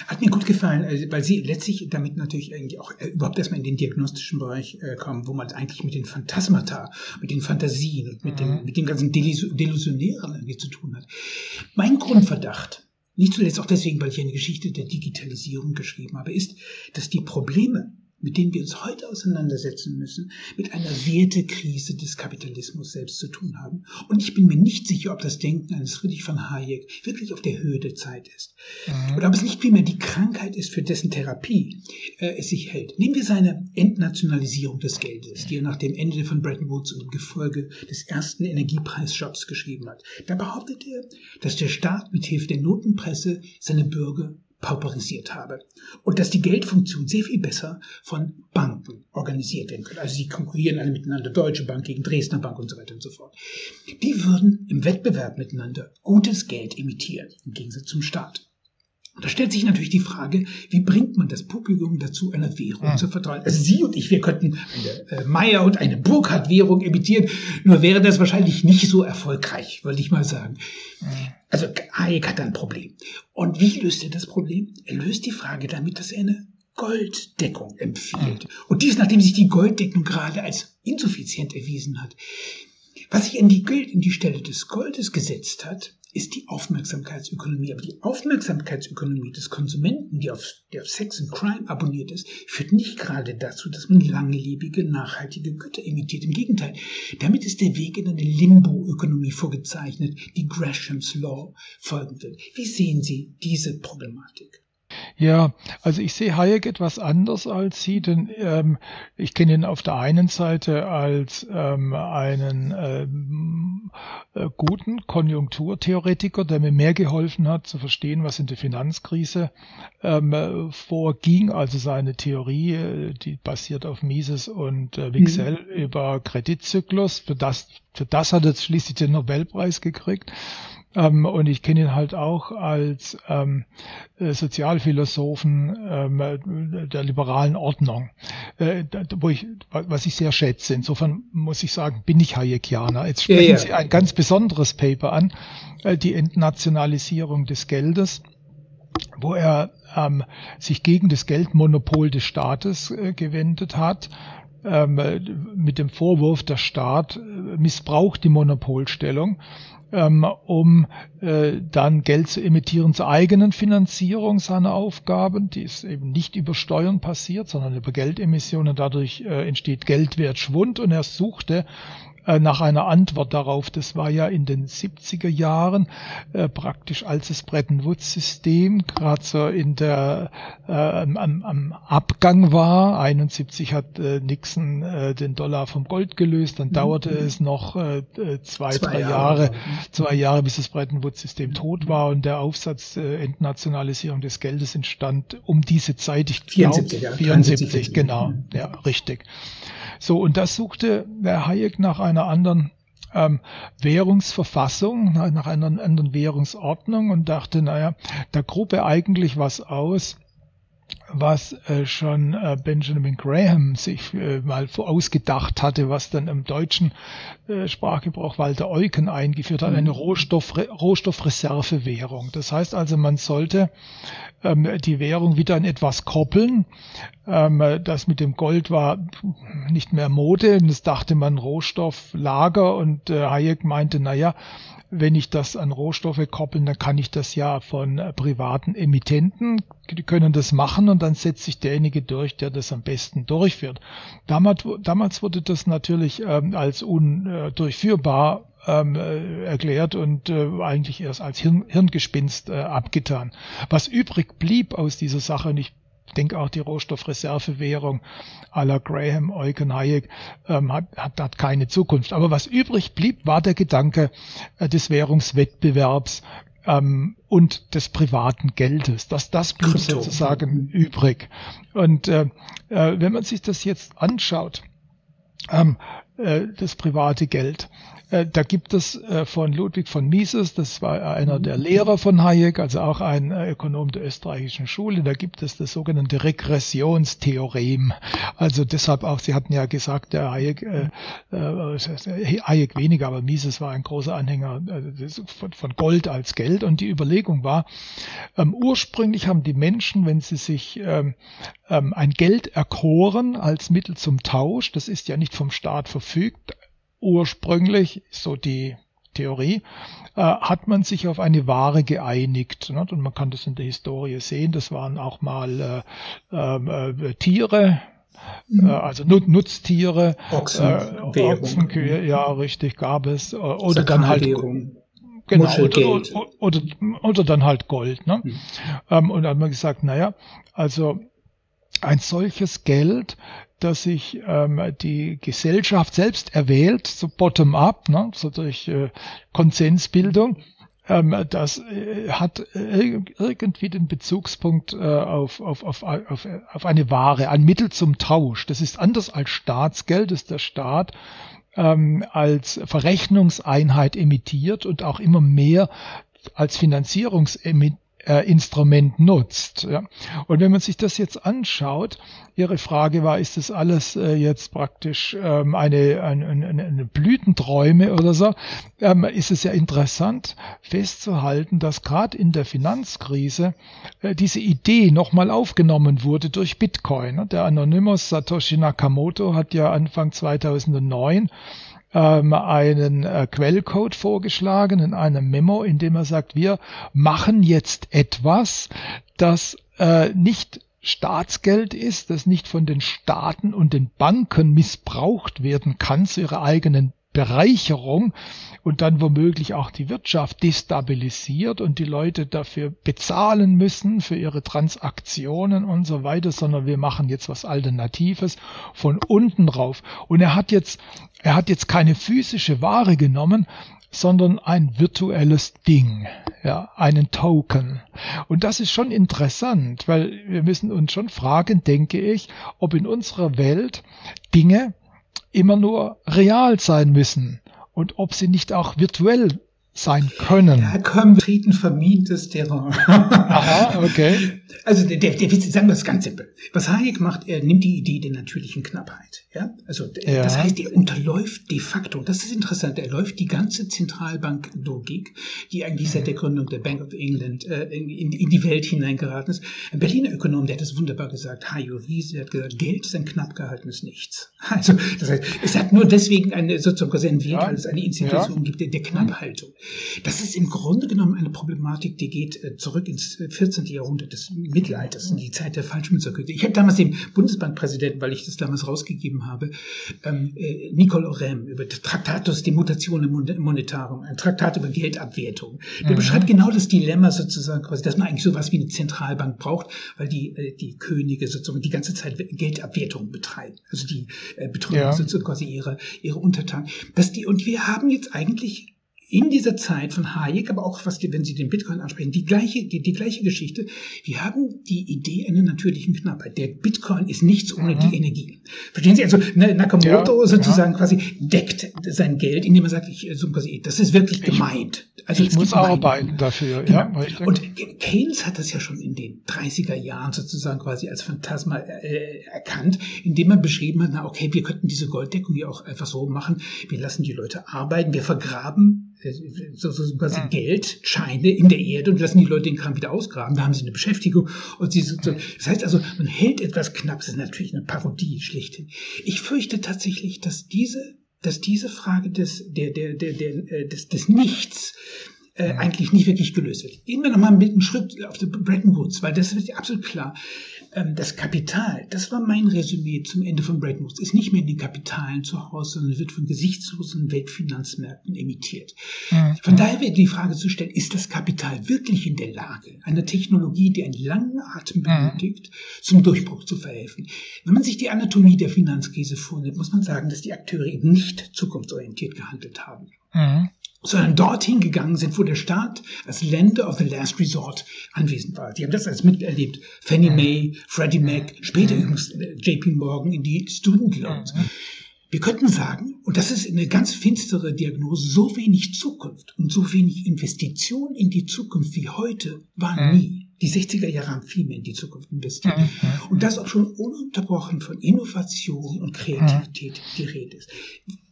Hat mir gut gefallen, äh, weil sie letztlich damit natürlich irgendwie auch äh, überhaupt erstmal in den diagnostischen Bereich äh, kommen, wo man eigentlich mit den Phantasmata, mit den Fantasien und mit, mhm. dem, mit dem ganzen Delusionären irgendwie zu tun hat. Mein Grundverdacht, nicht zuletzt auch deswegen, weil ich eine Geschichte der Digitalisierung geschrieben habe, ist, dass die Probleme, mit denen wir uns heute auseinandersetzen müssen, mit einer Wertekrise des Kapitalismus selbst zu tun haben. Und ich bin mir nicht sicher, ob das Denken eines Friedrich von Hayek wirklich auf der Höhe der Zeit ist. Mhm. Oder ob es nicht vielmehr die Krankheit ist, für dessen Therapie äh, es sich hält. Nehmen wir seine Entnationalisierung des Geldes, die er nach dem Ende von Bretton Woods und im Gefolge des ersten Energiepreisschocks geschrieben hat. Da behauptet er, dass der Staat mit Hilfe der Notenpresse seine Bürger pauperisiert habe und dass die Geldfunktion sehr viel besser von Banken organisiert werden könnte. Also sie konkurrieren alle miteinander, Deutsche Bank gegen Dresdner Bank und so weiter und so fort. Die würden im Wettbewerb miteinander gutes Geld emittieren, im Gegensatz zum Staat. Da stellt sich natürlich die Frage, wie bringt man das Publikum dazu, einer Währung ja. zu vertrauen? Also Sie und ich, wir könnten eine äh, Meier und eine Burkhardt-Währung emittieren, nur wäre das wahrscheinlich nicht so erfolgreich, würde ich mal sagen. Ja. Also Hayek hat ein Problem. Und wie löst er das Problem? Er löst die Frage damit, dass er eine Golddeckung empfiehlt. Ja. Und dies, nachdem sich die Golddeckung gerade als insuffizient erwiesen hat. Was sich in die, in die Stelle des Goldes gesetzt hat, ist die Aufmerksamkeitsökonomie. Aber die Aufmerksamkeitsökonomie des Konsumenten, die auf, der auf Sex and Crime abonniert ist, führt nicht gerade dazu, dass man langlebige, nachhaltige Güter imitiert. Im Gegenteil, damit ist der Weg in eine Limbo-Ökonomie vorgezeichnet, die Greshams Law folgen wird. Wie sehen Sie diese Problematik? Ja, also ich sehe Hayek etwas anders als Sie, denn ähm, ich kenne ihn auf der einen Seite als ähm, einen ähm, äh, guten Konjunkturtheoretiker, der mir mehr geholfen hat zu verstehen, was in der Finanzkrise ähm, vorging. Also seine Theorie, äh, die basiert auf Mises und äh, Wicksell mhm. über Kreditzyklus. Für das, für das hat er schließlich den Nobelpreis gekriegt. Ähm, und ich kenne ihn halt auch als ähm, äh, Sozialphilosophen ähm, der liberalen Ordnung, äh, wo ich, was ich sehr schätze. Insofern muss ich sagen, bin ich Hayekianer. Jetzt sprechen ja, ja. Sie ein ganz besonderes Paper an, äh, die Entnationalisierung des Geldes wo er ähm, sich gegen das Geldmonopol des Staates äh, gewendet hat ähm, mit dem Vorwurf, der Staat äh, missbraucht die Monopolstellung ähm, um äh, dann Geld zu emittieren zur eigenen Finanzierung seiner Aufgaben. Die ist eben nicht über Steuern passiert, sondern über Geldemissionen. Dadurch äh, entsteht Geldwertschwund und er suchte nach einer Antwort darauf. Das war ja in den 70er Jahren äh, praktisch als das Bretton Woods-System gerade so in der äh, am, am, Abgang war. 71 hat äh, Nixon äh, den Dollar vom Gold gelöst, dann mhm. dauerte es noch äh, zwei, zwei drei Jahre, Jahre, zwei Jahre, bis das Bretton Woods-System tot war und der Aufsatz äh, Entnationalisierung des Geldes entstand um diese Zeit. Ich glaube 74, ja, 74 genau, ja, richtig. So, und das suchte Herr Hayek nach einer anderen ähm, Währungsverfassung, nach einer anderen Währungsordnung und dachte, naja, da grub eigentlich was aus, was äh, schon äh, Benjamin Graham sich äh, mal vorausgedacht hatte, was dann im deutschen Sprachgebrauch Walter Eucken eingeführt hat, eine mhm. Rohstoff, Rohstoffreservewährung. Das heißt also, man sollte ähm, die Währung wieder an etwas koppeln. Ähm, das mit dem Gold war nicht mehr Mode, das dachte man Rohstofflager und Hayek meinte, naja, wenn ich das an Rohstoffe koppeln, dann kann ich das ja von privaten Emittenten, die können das machen und dann setzt sich derjenige durch, der das am besten durchführt. Damals, damals wurde das natürlich ähm, als undurchführbar ähm, äh, erklärt und äh, eigentlich erst als Hirn, Hirngespinst äh, abgetan. Was übrig blieb aus dieser Sache, und ich denke auch die Rohstoffreservewährung la Graham, Eugen Hayek ähm, hat, hat, hat keine Zukunft. Aber was übrig blieb, war der Gedanke äh, des Währungswettbewerbs ähm, und des privaten Geldes. Das, das blieb Krypto. sozusagen übrig. Und äh, äh, wenn man sich das jetzt anschaut, ähm, äh, das private Geld, da gibt es äh, von Ludwig von Mises, das war einer der Lehrer von Hayek, also auch ein äh, Ökonom der österreichischen Schule, da gibt es das sogenannte Regressionstheorem. Also deshalb auch, Sie hatten ja gesagt, der Hayek, äh, Hayek weniger, aber Mises war ein großer Anhänger von, von Gold als Geld. Und die Überlegung war, ähm, ursprünglich haben die Menschen, wenn sie sich ähm, ähm ein Geld erkoren als Mittel zum Tausch, das ist ja nicht vom Staat verfügt, ursprünglich, so die Theorie, äh, hat man sich auf eine Ware geeinigt. Und man kann das in der Historie sehen. Das waren auch mal äh, ähm, äh, Tiere, mhm. äh, also Nutztiere, Ochsen, äh, Ochsen Kühe, ja, richtig, gab es. Äh, oder dann halt Genau, oder, oder, oder, oder, dann halt Gold. Ne? Mhm. Ähm, und dann hat man gesagt, naja, also ein solches Geld dass sich ähm, die Gesellschaft selbst erwählt, so bottom-up, ne, so durch äh, Konsensbildung. Ähm, das äh, hat äh, irgendwie den Bezugspunkt äh, auf, auf, auf, auf, auf eine Ware, ein Mittel zum Tausch. Das ist anders als Staatsgeld, das der Staat ähm, als Verrechnungseinheit emittiert und auch immer mehr als Finanzierungsemittent äh, Instrument nutzt. Ja. Und wenn man sich das jetzt anschaut, Ihre Frage war, ist das alles äh, jetzt praktisch ähm, eine, eine, eine Blütenträume oder so, ähm, ist es ja interessant festzuhalten, dass gerade in der Finanzkrise äh, diese Idee nochmal aufgenommen wurde durch Bitcoin. Der Anonymous Satoshi Nakamoto hat ja Anfang 2009 ähm, einen äh, Quellcode vorgeschlagen in einem Memo, in dem er sagt, wir machen jetzt etwas, das äh, nicht Staatsgeld ist, das nicht von den Staaten und den Banken missbraucht werden kann zu ihrer eigenen Bereicherung und dann womöglich auch die Wirtschaft destabilisiert und die Leute dafür bezahlen müssen für ihre Transaktionen und so weiter, sondern wir machen jetzt was Alternatives von unten rauf. Und er hat jetzt, er hat jetzt keine physische Ware genommen, sondern ein virtuelles Ding, ja, einen Token. Und das ist schon interessant, weil wir müssen uns schon fragen, denke ich, ob in unserer Welt Dinge immer nur real sein müssen und ob sie nicht auch virtuell sein können. Ja, komm, treten vermintes Terrain. Aha, okay. Also der, der, der Witz, sagen wir es ganz simpel. Was Hayek macht, er nimmt die Idee der natürlichen Knappheit. Ja? Also ja. das heißt, er unterläuft de facto, das ist interessant, er läuft die ganze Zentralbanklogik, die eigentlich seit der Gründung der Bank of England äh, in, in, die Welt hineingeraten ist. Ein Berliner Ökonom, der hat das wunderbar gesagt, Hajo Riese hat gesagt, Geld ist ein knapp gehaltenes Nichts. Also das heißt, es hat nur deswegen eine sozusagen einen Wert, ja. weil es eine Institution ja. gibt der, der Knapphaltung. Das ist im Grunde genommen eine Problematik, die geht äh, zurück ins 14. Äh, Jahrhundert des Mittelalters, in die Zeit der Falschmünzerkönige. Ich habe damals den Bundesbankpräsidenten, weil ich das damals rausgegeben habe, ähm, äh, Nicole Orem über Tractatus de Mutatione Monetarum, ein Traktat über Geldabwertung. Der mhm. beschreibt genau das Dilemma sozusagen, quasi, dass man eigentlich sowas wie eine Zentralbank braucht, weil die, äh, die Könige sozusagen die ganze Zeit Geldabwertung betreiben. Also die äh, betreuen ja. sozusagen quasi ihre, ihre Untertanen. Dass die, und wir haben jetzt eigentlich in dieser Zeit von Hayek, aber auch was, die, wenn Sie den Bitcoin ansprechen, die gleiche, die, die gleiche Geschichte. Wir haben die Idee einer natürlichen Knappheit. Der Bitcoin ist nichts ohne mhm. die Energie. Verstehen Sie? Also ne, Nakamoto ja, sozusagen ja. quasi deckt sein Geld, indem er sagt, ich, so quasi, das ist wirklich gemeint. Also ich muss arbeiten dafür. Genau. Ja, Und Keynes hat das ja schon in den 30er Jahren sozusagen quasi als Phantasma äh, erkannt, indem er beschrieben hat, na okay, wir könnten diese Golddeckung hier auch einfach so machen. Wir lassen die Leute arbeiten, wir vergraben so, so quasi. Geldscheine in der Erde und lassen die Leute den Kram wieder ausgraben. Da haben sie eine Beschäftigung und sie sind so. Das heißt also, man hält etwas knapp. Das ist natürlich eine Parodie schlechthin. Ich fürchte tatsächlich, dass diese, dass diese Frage des, der, der, der, der, äh, des, des Nichts äh, eigentlich nicht wirklich gelöst wird. Gehen wir nochmal mit einem Schritt auf die Bretton Woods, weil das wird absolut klar. Ähm, das Kapital, das war mein Resümee zum Ende von Bretton ist nicht mehr in den Kapitalen zu Hause, sondern wird von gesichtslosen Weltfinanzmärkten emittiert. Mhm. Von daher wäre die Frage zu stellen, ist das Kapital wirklich in der Lage, einer Technologie, die einen langen Atem mhm. benötigt, mhm. zum Durchbruch zu verhelfen? Wenn man sich die Anatomie der Finanzkrise vornimmt, muss man sagen, dass die Akteure eben nicht zukunftsorientiert gehandelt haben. Mhm sondern dorthin gegangen sind, wo der Staat als Lender of the Last Resort anwesend war. Die haben das als miterlebt. Fannie Mae, Freddie Mac, später übrigens äh, JP Morgan in die Student Loans. Wir könnten sagen, und das ist eine ganz finstere Diagnose, so wenig Zukunft und so wenig Investition in die Zukunft wie heute war nie. Die 60er Jahre haben viel mehr in die Zukunft investiert. Und das auch schon ununterbrochen von Innovation und Kreativität die Rede ist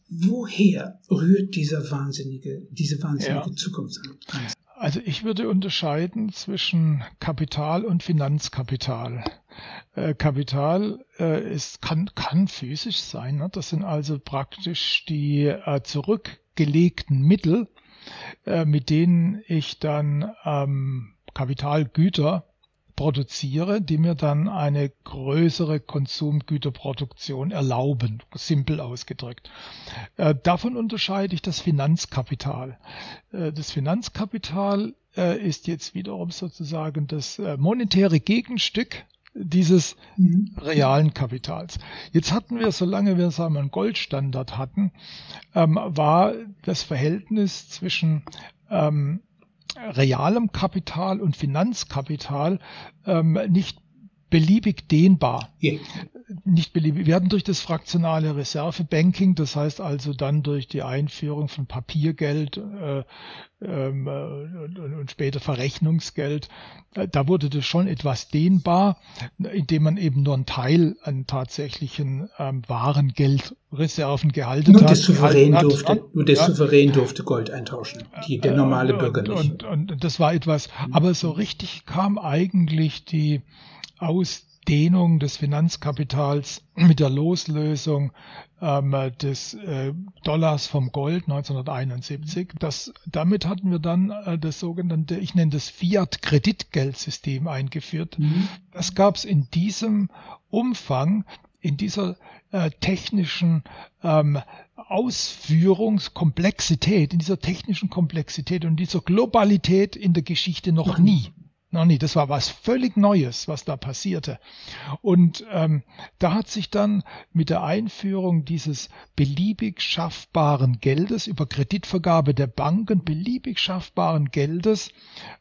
woher rührt dieser wahnsinnige, diese wahnsinnige ja. Zukunftsangst? Also ich würde unterscheiden zwischen Kapital und Finanzkapital. Äh, Kapital äh, ist, kann, kann physisch sein. Ne? Das sind also praktisch die äh, zurückgelegten Mittel, mit denen ich dann ähm, Kapitalgüter produziere, die mir dann eine größere Konsumgüterproduktion erlauben, simpel ausgedrückt. Äh, davon unterscheide ich das Finanzkapital. Äh, das Finanzkapital äh, ist jetzt wiederum sozusagen das monetäre Gegenstück dieses mhm. realen Kapitals. Jetzt hatten wir, solange wir sagen wir, einen Goldstandard hatten, ähm, war das Verhältnis zwischen ähm, realem Kapital und Finanzkapital ähm, nicht beliebig dehnbar. Yeah. Nicht beliebig. Wir hatten durch das fraktionale Reservebanking, das heißt also dann durch die Einführung von Papiergeld äh, ähm, äh, und später Verrechnungsgeld, äh, da wurde das schon etwas dehnbar, indem man eben nur einen Teil an tatsächlichen ähm, Warengeldreserven gehalten nur hat. Das Souverän durfte, nur der ja. Souverän durfte Gold eintauschen, die, der normale Bürger nicht. Und, und, und das war etwas, aber so richtig kam eigentlich die aus Dehnung des Finanzkapitals mit der Loslösung ähm, des äh, Dollars vom Gold 1971. Das, damit hatten wir dann äh, das sogenannte, ich nenne das Fiat-Kreditgeldsystem eingeführt. Mhm. Das gab es in diesem Umfang, in dieser äh, technischen ähm, Ausführungskomplexität, in dieser technischen Komplexität und dieser Globalität in der Geschichte noch nie. Noch nie. Das war was völlig Neues, was da passierte. Und ähm, da hat sich dann mit der Einführung dieses beliebig schaffbaren Geldes über Kreditvergabe der Banken, beliebig schaffbaren Geldes,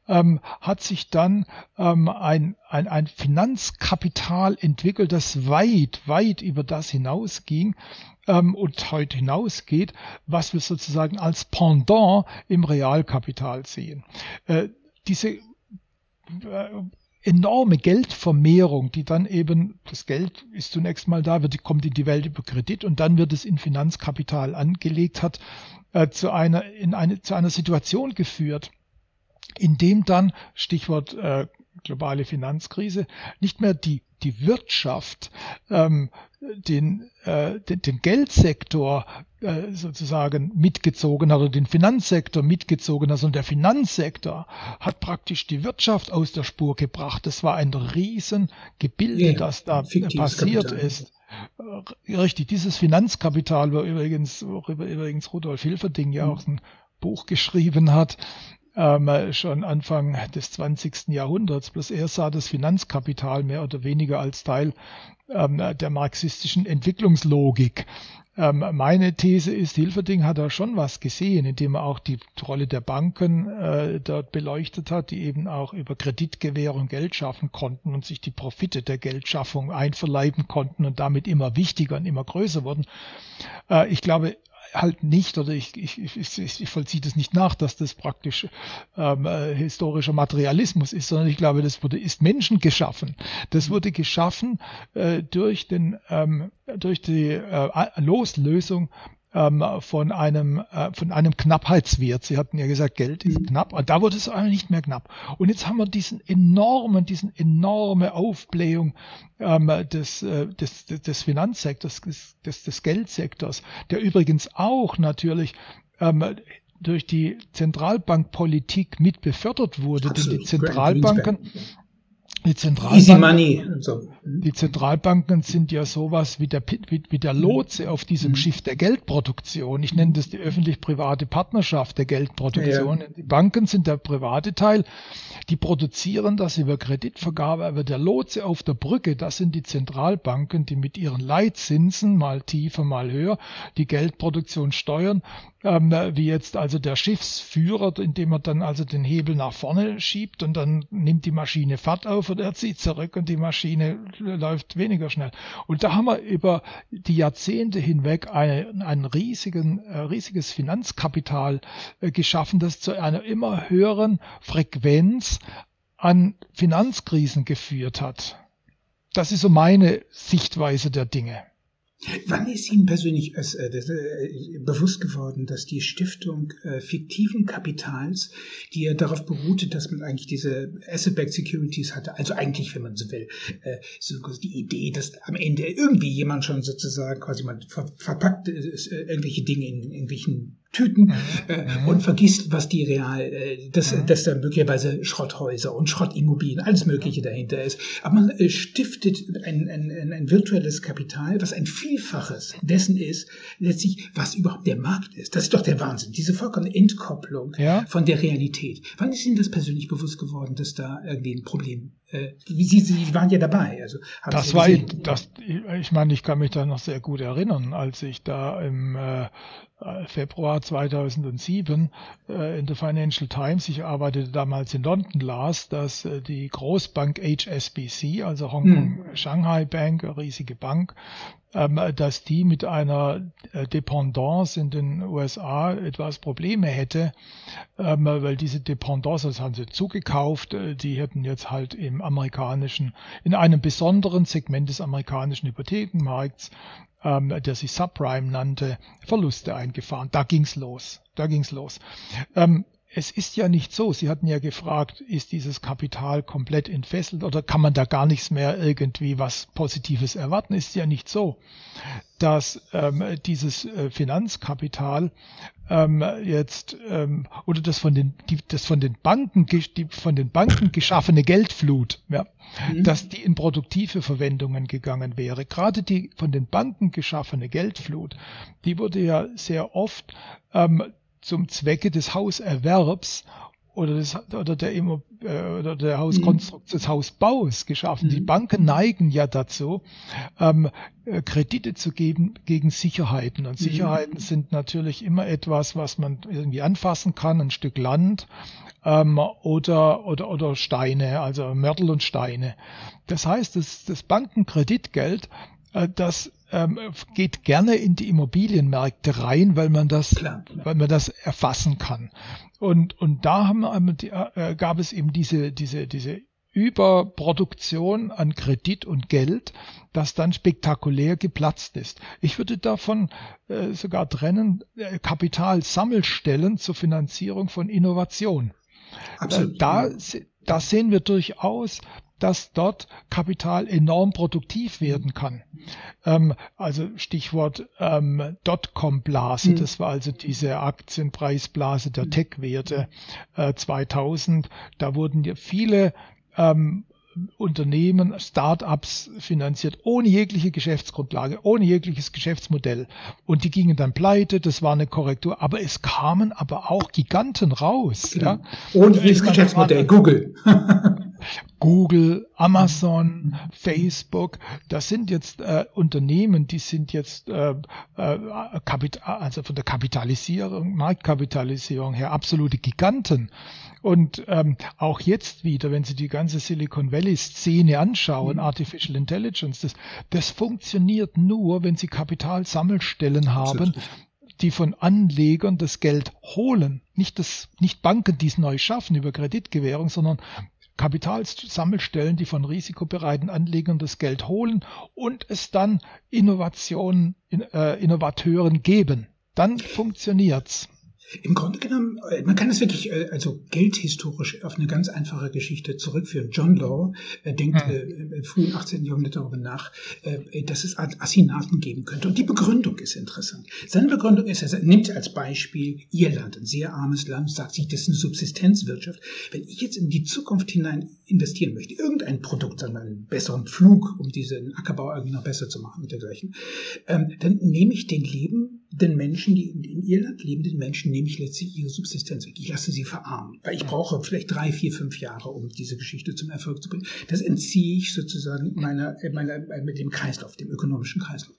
ähm, hat sich dann ähm, ein, ein, ein Finanzkapital entwickelt, das weit, weit über das hinausging, ähm, und heute hinausgeht, was wir sozusagen als Pendant im Realkapital sehen. Äh, diese enorme Geldvermehrung, die dann eben, das Geld ist zunächst mal da, wird, kommt in die Welt über Kredit und dann wird es in Finanzkapital angelegt, hat äh, zu, einer, in eine, zu einer Situation geführt, in dem dann, Stichwort äh, globale Finanzkrise, nicht mehr die, die Wirtschaft ähm, den, äh, den, den Geldsektor äh, sozusagen mitgezogen hat oder den Finanzsektor mitgezogen hat, sondern der Finanzsektor hat praktisch die Wirtschaft aus der Spur gebracht. Das war ein Riesengebilde, ja, das da passiert Kapital. ist. Äh, richtig, dieses Finanzkapital, wo übrigens, worüber übrigens Rudolf Hilferding ja mhm. auch ein Buch geschrieben hat, ähm, schon Anfang des 20. Jahrhunderts. Bloß er sah das Finanzkapital mehr oder weniger als Teil ähm, der marxistischen Entwicklungslogik. Ähm, meine These ist, Hilferding hat da schon was gesehen, indem er auch die Rolle der Banken äh, dort beleuchtet hat, die eben auch über Kreditgewährung Geld schaffen konnten und sich die Profite der Geldschaffung einverleiben konnten und damit immer wichtiger und immer größer wurden. Äh, ich glaube, halt nicht, oder ich, ich, ich, ich vollziehe das nicht nach, dass das praktisch ähm, äh, historischer Materialismus ist, sondern ich glaube, das wurde, ist Menschen geschaffen. Das wurde geschaffen äh, durch, den, ähm, durch die äh, Loslösung ähm, von einem äh, von einem Knappheitswert. Sie hatten ja gesagt, Geld ist mhm. knapp, aber da wurde es eigentlich nicht mehr knapp. Und jetzt haben wir diesen enormen, diesen enorme Aufblähung ähm, des, äh, des, des Finanzsektors, des, des, des Geldsektors, der übrigens auch natürlich ähm, durch die Zentralbankpolitik mit befördert wurde, Absolut. denn die Zentralbanken die Zentralbanken, Easy Money so. Die Zentralbanken sind ja sowas wie der, wie, wie der Lotse auf diesem mhm. Schiff der Geldproduktion. Ich nenne das die öffentlich-private Partnerschaft der Geldproduktion. Ja. Die Banken sind der private Teil. Die produzieren das über Kreditvergabe, aber der Lotse auf der Brücke, das sind die Zentralbanken, die mit ihren Leitzinsen, mal tiefer, mal höher, die Geldproduktion steuern ähm, wie jetzt also der Schiffsführer, indem er dann also den Hebel nach vorne schiebt und dann nimmt die Maschine Fahrt auf und er zieht zurück und die Maschine läuft weniger schnell. Und da haben wir über die Jahrzehnte hinweg eine, ein riesigen, äh, riesiges Finanzkapital äh, geschaffen, das zu einer immer höheren Frequenz an Finanzkrisen geführt hat. Das ist so meine Sichtweise der Dinge. Wann ist Ihnen persönlich äh, äh, bewusst geworden, dass die Stiftung äh, fiktiven Kapitals, die ja darauf beruhte, dass man eigentlich diese Asset-Backed Securities hatte, also eigentlich, wenn man so will, so die Idee, dass am Ende irgendwie jemand schon sozusagen quasi man ver verpackt irgendwelche Dinge in, in irgendwelchen Tüten mhm. äh, mhm. und vergisst, was die real, äh, dass, mhm. dass da möglicherweise Schrotthäuser und Schrottimmobilien, alles Mögliche dahinter ist. Aber man äh, stiftet ein, ein, ein virtuelles Kapital, was ein Vielfaches dessen ist, letztlich, was überhaupt der Markt ist. Das ist doch der Wahnsinn, diese vollkommene Entkopplung ja. von der Realität. Wann ist Ihnen das persönlich bewusst geworden, dass da irgendwie ein Problem Sie, Sie waren ja dabei. Also das war, das, ich meine, ich kann mich da noch sehr gut erinnern, als ich da im äh, Februar 2007 äh, in der Financial Times, ich arbeitete damals in London, las, dass äh, die Großbank HSBC, also Hong Kong hm. Shanghai Bank, eine riesige Bank, dass die mit einer äh, Dependance in den USA etwas Probleme hätte, ähm, weil diese Dependance, das haben sie zugekauft, äh, die hätten jetzt halt im amerikanischen, in einem besonderen Segment des amerikanischen Hypothekenmarkts, ähm, der sich Subprime nannte, Verluste eingefahren. Da ging's los. Da ging's los es ist ja nicht so. Sie hatten ja gefragt, ist dieses Kapital komplett entfesselt oder kann man da gar nichts mehr irgendwie was Positives erwarten? Ist ja nicht so, dass ähm, dieses äh, Finanzkapital ähm, jetzt ähm, oder das von den die, das von den Banken die von den Banken geschaffene Geldflut, ja, mhm. dass die in produktive Verwendungen gegangen wäre. Gerade die von den Banken geschaffene Geldflut, die wurde ja sehr oft ähm, zum Zwecke des Hauserwerbs oder, des, oder, der, Immo, äh, oder der Hauskonstruktion, des Hausbaus geschaffen. Mhm. Die Banken neigen ja dazu, ähm, äh, Kredite zu geben gegen Sicherheiten. Und mhm. Sicherheiten mhm. sind natürlich immer etwas, was man irgendwie anfassen kann, ein Stück Land ähm, oder, oder, oder Steine, also Mörtel und Steine. Das heißt, das, das Bankenkreditgeld, äh, das ähm, geht gerne in die Immobilienmärkte rein, weil man das, klar, klar. weil man das erfassen kann. Und und da haben äh, gab es eben diese diese diese Überproduktion an Kredit und Geld, das dann spektakulär geplatzt ist. Ich würde davon äh, sogar trennen äh, Kapitalsammelstellen zur Finanzierung von Innovation. Absolut. Äh, da, da sehen wir durchaus, dass dort Kapital enorm produktiv werden kann. Ähm, also Stichwort ähm, Dotcom-Blase, mhm. das war also diese Aktienpreisblase der Tech-Werte äh, 2000. Da wurden ja viele ähm, Unternehmen, Start-ups finanziert, ohne jegliche Geschäftsgrundlage, ohne jegliches Geschäftsmodell. Und die gingen dann pleite, das war eine Korrektur. Aber es kamen aber auch Giganten raus. Genau. Ja. Ohne jedes Geschäftsmodell, Google. Google, Amazon, Facebook, das sind jetzt äh, Unternehmen, die sind jetzt äh, äh, also von der Kapitalisierung, Marktkapitalisierung her absolute Giganten. Und ähm, auch jetzt wieder, wenn Sie die ganze Silicon Valley-Szene anschauen, mhm. Artificial Intelligence, das, das funktioniert nur, wenn Sie Kapitalsammelstellen haben, die von Anlegern das Geld holen. Nicht, das, nicht Banken, die es neu schaffen über Kreditgewährung, sondern Kapitalsammelstellen, die von risikobereiten Anlegern das Geld holen und es dann Innovationen, äh, Innovateuren geben. Dann funktioniert's. Im Grunde genommen, äh, man kann es wirklich äh, also geldhistorisch auf eine ganz einfache Geschichte zurückführen. John Law äh, denkt hm. äh, im frühen 18. Jahrhundert darüber nach, äh, dass es Assinaten geben könnte. Und die Begründung ist interessant. Seine Begründung ist, er nimmt als Beispiel Irland, ein sehr armes Land, sagt sich, das ist eine Subsistenzwirtschaft. Wenn ich jetzt in die Zukunft hinein investieren möchte, irgendein Produkt, sagen wir einen besseren Flug, um diesen Ackerbau irgendwie noch besser zu machen und dergleichen, ähm, dann nehme ich den Leben den Menschen, die in Irland lebenden Menschen, nehme ich letztlich ihre Subsistenz weg. Ich lasse sie verarmen, weil ich brauche vielleicht drei, vier, fünf Jahre, um diese Geschichte zum Erfolg zu bringen. Das entziehe ich sozusagen meiner, meiner, mit dem Kreislauf, dem ökonomischen Kreislauf.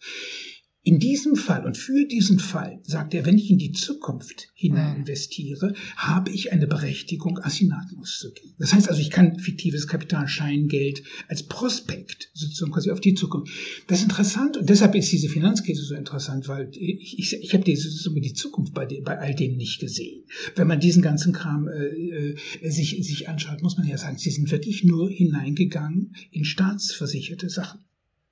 In diesem Fall und für diesen Fall sagt er, wenn ich in die Zukunft hinein mhm. investiere, habe ich eine Berechtigung, Assinaten auszugeben. Das heißt also, ich kann fiktives Kapital, Scheingeld als Prospekt sozusagen quasi auf die Zukunft. Das ist interessant und deshalb ist diese Finanzkrise so interessant, weil ich, ich, ich habe diese, die Zukunft bei, bei all dem nicht gesehen. Wenn man diesen ganzen Kram äh, äh, sich, sich anschaut, muss man ja sagen, sie sind wirklich nur hineingegangen in staatsversicherte Sachen.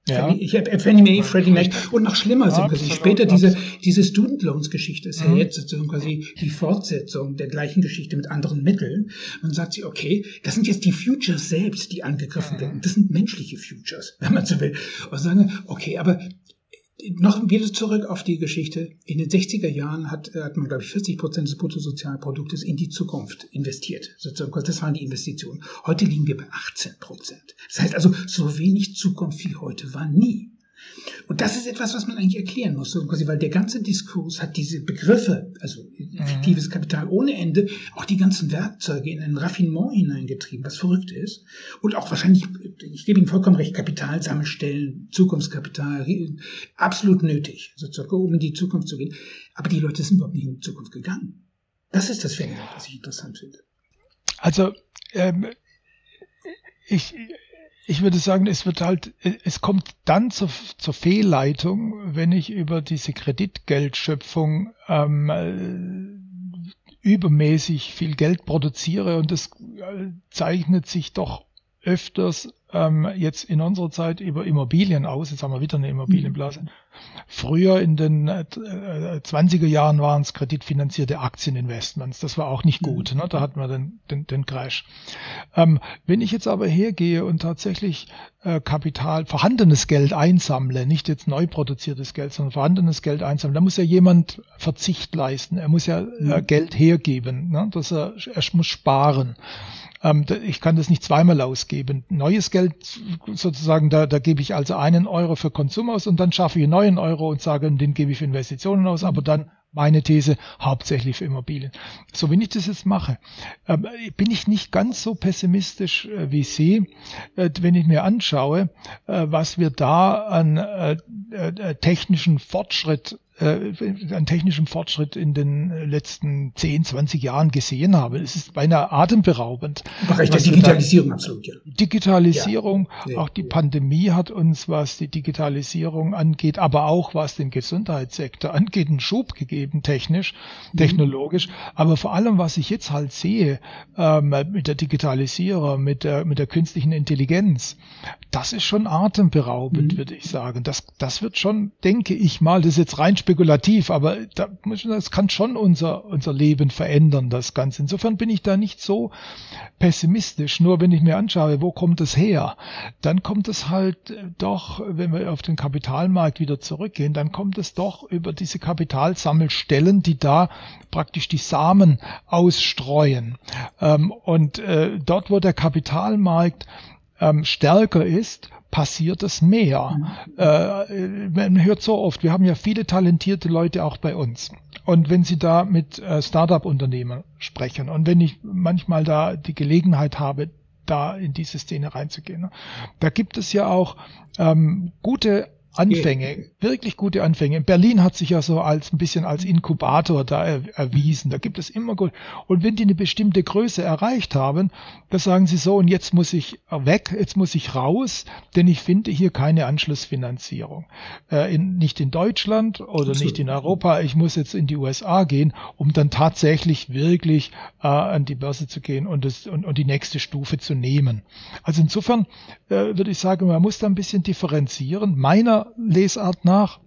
Ja. Ich habe Fannie Mae, Freddie Mac und noch schlimmer sind quasi später diese, diese Student Loans Geschichte ist ja mhm. jetzt sozusagen quasi die Fortsetzung der gleichen Geschichte mit anderen Mitteln. Man sagt sich, okay, das sind jetzt die Futures selbst, die angegriffen werden. Das sind menschliche Futures, wenn man so will. Und sagen, okay, aber noch wieder zurück auf die Geschichte. In den 60er Jahren hat, äh, hat man, glaube ich, 40 Prozent des Bruttosozialproduktes in die Zukunft investiert. Sozusagen, das waren die Investitionen. Heute liegen wir bei 18 Prozent. Das heißt also, so wenig Zukunft wie heute war nie. Und das ist etwas, was man eigentlich erklären muss, weil der ganze Diskurs hat diese Begriffe, also effektives mhm. Kapital ohne Ende, auch die ganzen Werkzeuge in ein Raffinement hineingetrieben, was verrückt ist. Und auch wahrscheinlich, ich gebe Ihnen vollkommen recht, Kapital sammelstellen, Zukunftskapital, absolut nötig, sozusagen, um in die Zukunft zu gehen. Aber die Leute sind überhaupt nicht in die Zukunft gegangen. Das ist das Phänomen, was ich interessant finde. Also, ähm, ich, ich würde sagen, es wird halt, es kommt dann zur, zur Fehlleitung, wenn ich über diese Kreditgeldschöpfung ähm, äh, übermäßig viel Geld produziere und es äh, zeichnet sich doch öfters ähm, jetzt in unserer Zeit über Immobilien aus. Jetzt haben wir wieder eine Immobilienblase. Mhm. Früher in den äh, 20er Jahren waren es kreditfinanzierte Aktieninvestments. Das war auch nicht mhm. gut. Ne? Da hatten wir den, den, den Crash. Ähm, wenn ich jetzt aber hergehe und tatsächlich äh, Kapital, vorhandenes Geld einsammle, nicht jetzt neu produziertes Geld, sondern vorhandenes Geld einsammle, da muss ja jemand Verzicht leisten. Er muss ja äh, mhm. Geld hergeben. Ne? Dass er, er muss sparen. Ähm, ich kann das nicht zweimal ausgeben. Neues Geld sozusagen, da, da gebe ich also einen Euro für Konsum aus und dann schaffe ich einen neuen Euro und sage, den gebe ich für Investitionen aus, aber dann meine These hauptsächlich für Immobilien. So, wenn ich das jetzt mache, äh, bin ich nicht ganz so pessimistisch äh, wie Sie, äh, wenn ich mir anschaue, äh, was wir da an technischen Fortschritt äh, an technischem Fortschritt in den letzten 10, 20 Jahren gesehen habe. Es ist beinahe atemberaubend. Bereich der Digitalisierung absolut, ja. Digitalisierung, ja. auch die Pandemie hat uns, was die Digitalisierung angeht, aber auch was den Gesundheitssektor angeht, einen Schub gegeben, technisch, mhm. technologisch. Aber vor allem, was ich jetzt halt sehe, ähm, mit der Digitalisierung, mit der, mit der künstlichen Intelligenz, das ist schon atemberaubend, mhm. würde ich sagen. Das, das wird schon, denke ich mal, das ist jetzt rein spekulativ, aber da, das kann schon unser, unser Leben verändern, das Ganze. Insofern bin ich da nicht so pessimistisch. Nur wenn ich mir anschaue, wo kommt es her, dann kommt es halt äh, doch, wenn wir auf den Kapitalmarkt wieder zurückgehen, dann kommt es doch über diese Kapitalsammelstellen, die da praktisch die Samen ausstreuen. Ähm, und äh, dort, wo der Kapitalmarkt ähm, stärker ist, passiert es mehr. Mhm. Äh, man hört so oft, wir haben ja viele talentierte Leute auch bei uns. Und wenn Sie da mit äh, Startup-Unternehmern sprechen und wenn ich manchmal da die Gelegenheit habe, da in diese Szene reinzugehen, ne, da gibt es ja auch ähm, gute Anfänge, wirklich gute Anfänge. In Berlin hat sich ja so als ein bisschen als Inkubator da er, erwiesen. Da gibt es immer gut. Und wenn die eine bestimmte Größe erreicht haben, da sagen sie so, und jetzt muss ich weg, jetzt muss ich raus, denn ich finde hier keine Anschlussfinanzierung. Äh, in, nicht in Deutschland oder Absolut. nicht in Europa. Ich muss jetzt in die USA gehen, um dann tatsächlich wirklich äh, an die Börse zu gehen und, das, und, und die nächste Stufe zu nehmen. Also insofern äh, würde ich sagen, man muss da ein bisschen differenzieren. Meiner Lesart nach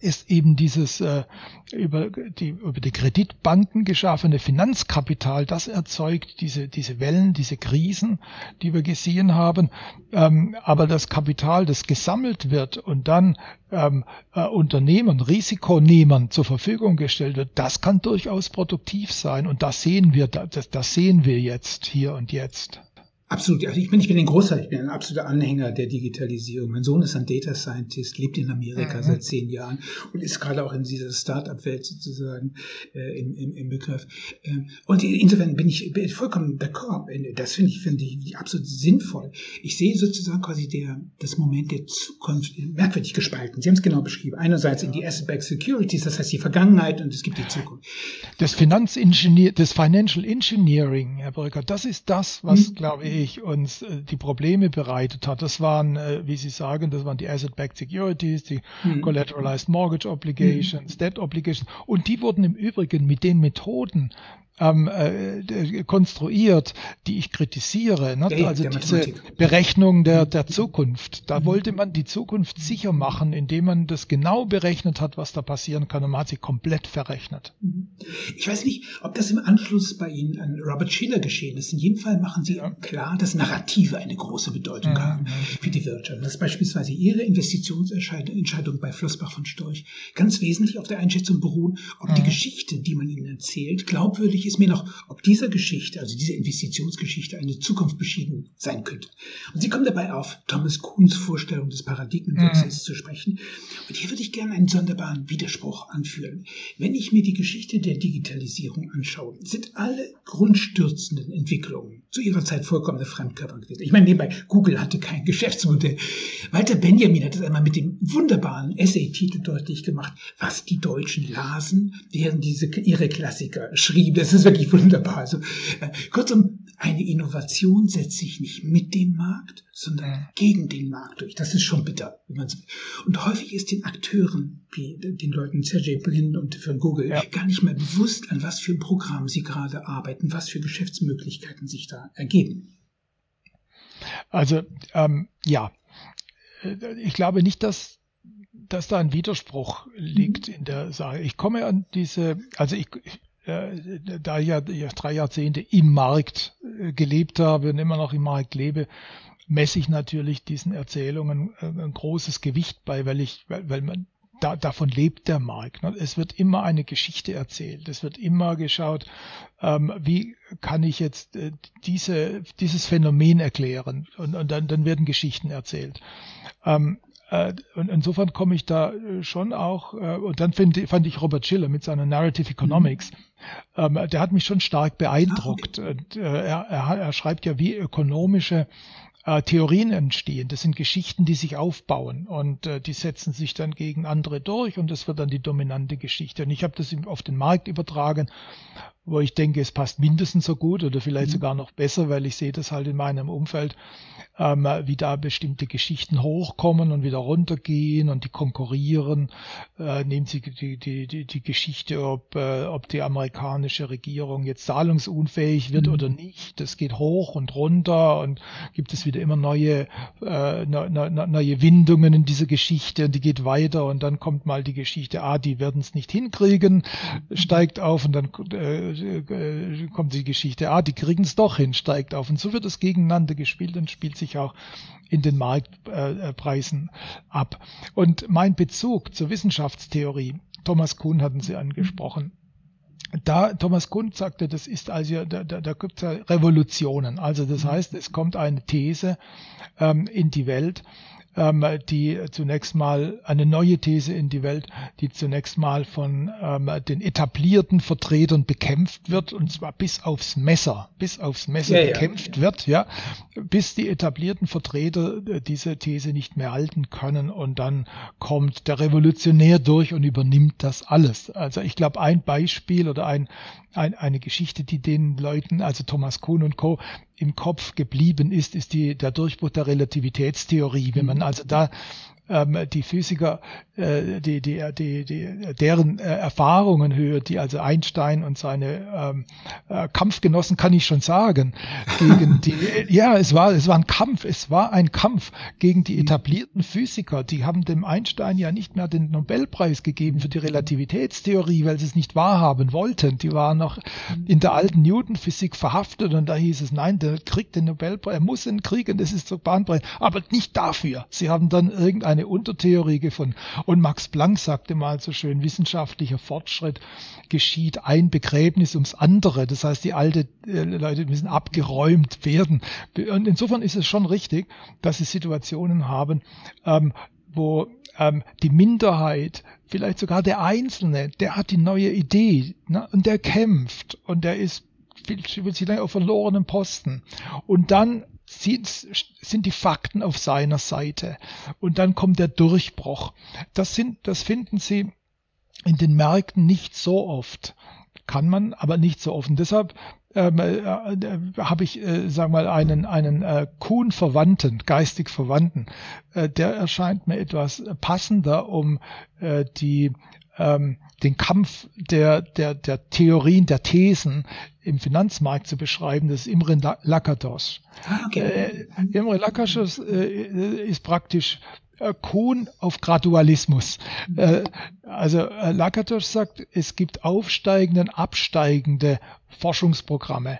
ist eben dieses äh, über, die, über die Kreditbanken geschaffene Finanzkapital, das erzeugt diese, diese Wellen, diese Krisen, die wir gesehen haben. Ähm, aber das Kapital, das gesammelt wird und dann ähm, äh, Unternehmen, Risikonehmern zur Verfügung gestellt wird, das kann durchaus produktiv sein. Und das sehen wir, das, das sehen wir jetzt, hier und jetzt. Absolut. Also ich bin, ich bin ein großer, ich bin ein absoluter Anhänger der Digitalisierung. Mein Sohn ist ein Data Scientist, lebt in Amerika mhm. seit zehn Jahren und ist gerade auch in dieser Start-up-Welt sozusagen äh, im, im, im Begriff. Ähm, und insofern bin ich, bin vollkommen d'accord. Das finde ich, finde ich absolut sinnvoll. Ich sehe sozusagen quasi der, das Moment der Zukunft merkwürdig gespalten. Sie haben es genau beschrieben. Einerseits ja. in die Asset-Backed Securities, das heißt die Vergangenheit und es gibt die Zukunft. Das Finanzingenieur, das Financial Engineering, Herr Brücker, das ist das, was, mhm. glaube ich, eigentlich uns äh, die Probleme bereitet hat. Das waren, äh, wie Sie sagen, das waren die Asset-Backed Securities, die mhm. Collateralized Mortgage Obligations, mhm. Debt Obligations. Und die wurden im Übrigen mit den Methoden ähm, äh, konstruiert, die ich kritisiere. Ne? Ja, also diese Berechnung der, der Zukunft. Da mhm. wollte man die Zukunft sicher machen, indem man das genau berechnet hat, was da passieren kann. Und man hat sie komplett verrechnet. Mhm. Ich weiß nicht, ob das im Anschluss bei Ihnen an Robert Schiller geschehen ist. In jedem Fall machen Sie ja. klar, dass Narrative eine große Bedeutung mhm. haben für die Wirtschaft. Dass beispielsweise Ihre Investitionsentscheidung bei Flossbach von Storch ganz wesentlich auf der Einschätzung beruhen, ob die mhm. Geschichte, die man Ihnen erzählt, glaubwürdig ist ist mir noch, ob dieser Geschichte, also diese Investitionsgeschichte, eine Zukunft beschieden sein könnte. Und Sie kommen dabei auf Thomas Kuhns Vorstellung des Paradigmenwechsels mhm. zu sprechen. Und hier würde ich gerne einen sonderbaren Widerspruch anführen. Wenn ich mir die Geschichte der Digitalisierung anschaue, sind alle grundstürzenden Entwicklungen zu ihrer Zeit vollkommene Fremdkörper gewesen. Ich meine, nebenbei, Google hatte kein Geschäftsmodell. Walter Benjamin hat es einmal mit dem wunderbaren Essay-Titel deutlich gemacht, was die Deutschen lasen, während diese ihre Klassiker schrieben. Das ist wirklich wunderbar. Also, äh, kurzum, eine Innovation setzt sich nicht mit dem Markt, sondern gegen den Markt durch. Das ist schon bitter. Und häufig ist den Akteuren, wie den Leuten Sergey Brin und für Google, ja. gar nicht mehr bewusst, an was für ein Programm sie gerade arbeiten, was für Geschäftsmöglichkeiten sich da ergeben. Also ähm, ja, ich glaube nicht, dass dass da ein Widerspruch liegt mhm. in der Sache. Ich komme an diese, also ich, da ich ja drei Jahrzehnte im Markt äh, gelebt habe und immer noch im Markt lebe, messe ich natürlich diesen Erzählungen äh, ein großes Gewicht bei, weil ich, weil, weil man da, davon lebt der Markt. Ne? Es wird immer eine Geschichte erzählt. Es wird immer geschaut, ähm, wie kann ich jetzt äh, diese, dieses Phänomen erklären. Und, und dann, dann werden Geschichten erzählt. Ähm, äh, und insofern komme ich da äh, schon auch, äh, und dann find, fand ich Robert Schiller mit seiner Narrative Economics, mhm. ähm, der hat mich schon stark beeindruckt. Okay. Und, äh, er, er, er schreibt ja, wie ökonomische äh, Theorien entstehen. Das sind Geschichten, die sich aufbauen und äh, die setzen sich dann gegen andere durch und das wird dann die dominante Geschichte. Und ich habe das auf den Markt übertragen, wo ich denke, es passt mindestens so gut oder vielleicht mhm. sogar noch besser, weil ich sehe das halt in meinem Umfeld, ähm, wie da bestimmte Geschichten hochkommen und wieder runtergehen und die konkurrieren. Äh, nehmen Sie die, die, die, die Geschichte, ob, äh, ob die amerikanische Regierung jetzt zahlungsunfähig wird mhm. oder nicht. Das geht hoch und runter und gibt es wieder immer neue, äh, ne, ne, neue Windungen in dieser Geschichte und die geht weiter und dann kommt mal die Geschichte, ah, die werden es nicht hinkriegen, mhm. steigt auf und dann äh, äh, kommt die Geschichte, ah, die kriegen es doch hin, steigt auf und so wird es gegeneinander gespielt und spielt sich auch in den Marktpreisen ab. Und mein Bezug zur Wissenschaftstheorie, Thomas Kuhn hatten Sie angesprochen, da Thomas Kuhn sagte, das ist also, da, da, da gibt es ja Revolutionen. Also das heißt, es kommt eine These ähm, in die Welt, ähm, die zunächst mal eine neue These in die Welt, die zunächst mal von ähm, den etablierten Vertretern bekämpft wird und zwar bis aufs Messer, bis aufs Messer ja, bekämpft ja. wird, ja, bis die etablierten Vertreter äh, diese These nicht mehr halten können und dann kommt der Revolutionär durch und übernimmt das alles. Also ich glaube, ein Beispiel oder ein, ein, eine Geschichte, die den Leuten, also Thomas Kuhn und Co., im Kopf geblieben ist, ist die, der Durchbruch der Relativitätstheorie. Wenn man mhm. also da ähm, die Physiker, äh, die, die, die, die, deren äh, Erfahrungen hört, die also Einstein und seine ähm, äh, Kampfgenossen, kann ich schon sagen, gegen die, ja, es war, es war ein Kampf, es war ein Kampf gegen die etablierten Physiker. Die haben dem Einstein ja nicht mehr den Nobelpreis gegeben für die Relativitätstheorie, weil sie es nicht wahrhaben wollten. Die waren noch in der alten Newton-Physik verhaftet und da hieß es, nein, der kriegt den Nobelpreis, er muss ihn kriegen, das ist so bahnbrechend, aber nicht dafür. Sie haben dann irgendein eine Untertheorie gefunden. Und Max Planck sagte mal so schön, wissenschaftlicher Fortschritt geschieht ein Begräbnis ums andere. Das heißt, die alten äh, Leute müssen abgeräumt werden. Und insofern ist es schon richtig, dass sie Situationen haben, ähm, wo ähm, die Minderheit, vielleicht sogar der Einzelne, der hat die neue Idee ne, und der kämpft und der ist will sie auf verlorenen Posten. Und dann sind die Fakten auf seiner Seite. Und dann kommt der Durchbruch. Das, sind, das finden Sie in den Märkten nicht so oft. Kann man, aber nicht so oft. Und deshalb ähm, äh, äh, habe ich, äh, sagen wir mal, einen, einen äh, Kuhn-Verwandten, geistig Verwandten. Äh, der erscheint mir etwas passender, um äh, die ähm, den Kampf der, der, der Theorien, der Thesen im Finanzmarkt zu beschreiben, das ist Imre Lakatos. Ah, okay. Äh, Imre Lakatos äh, ist praktisch äh, Kuhn auf Gradualismus. Äh, also äh, Lakatos sagt, es gibt aufsteigende, absteigende Forschungsprogramme.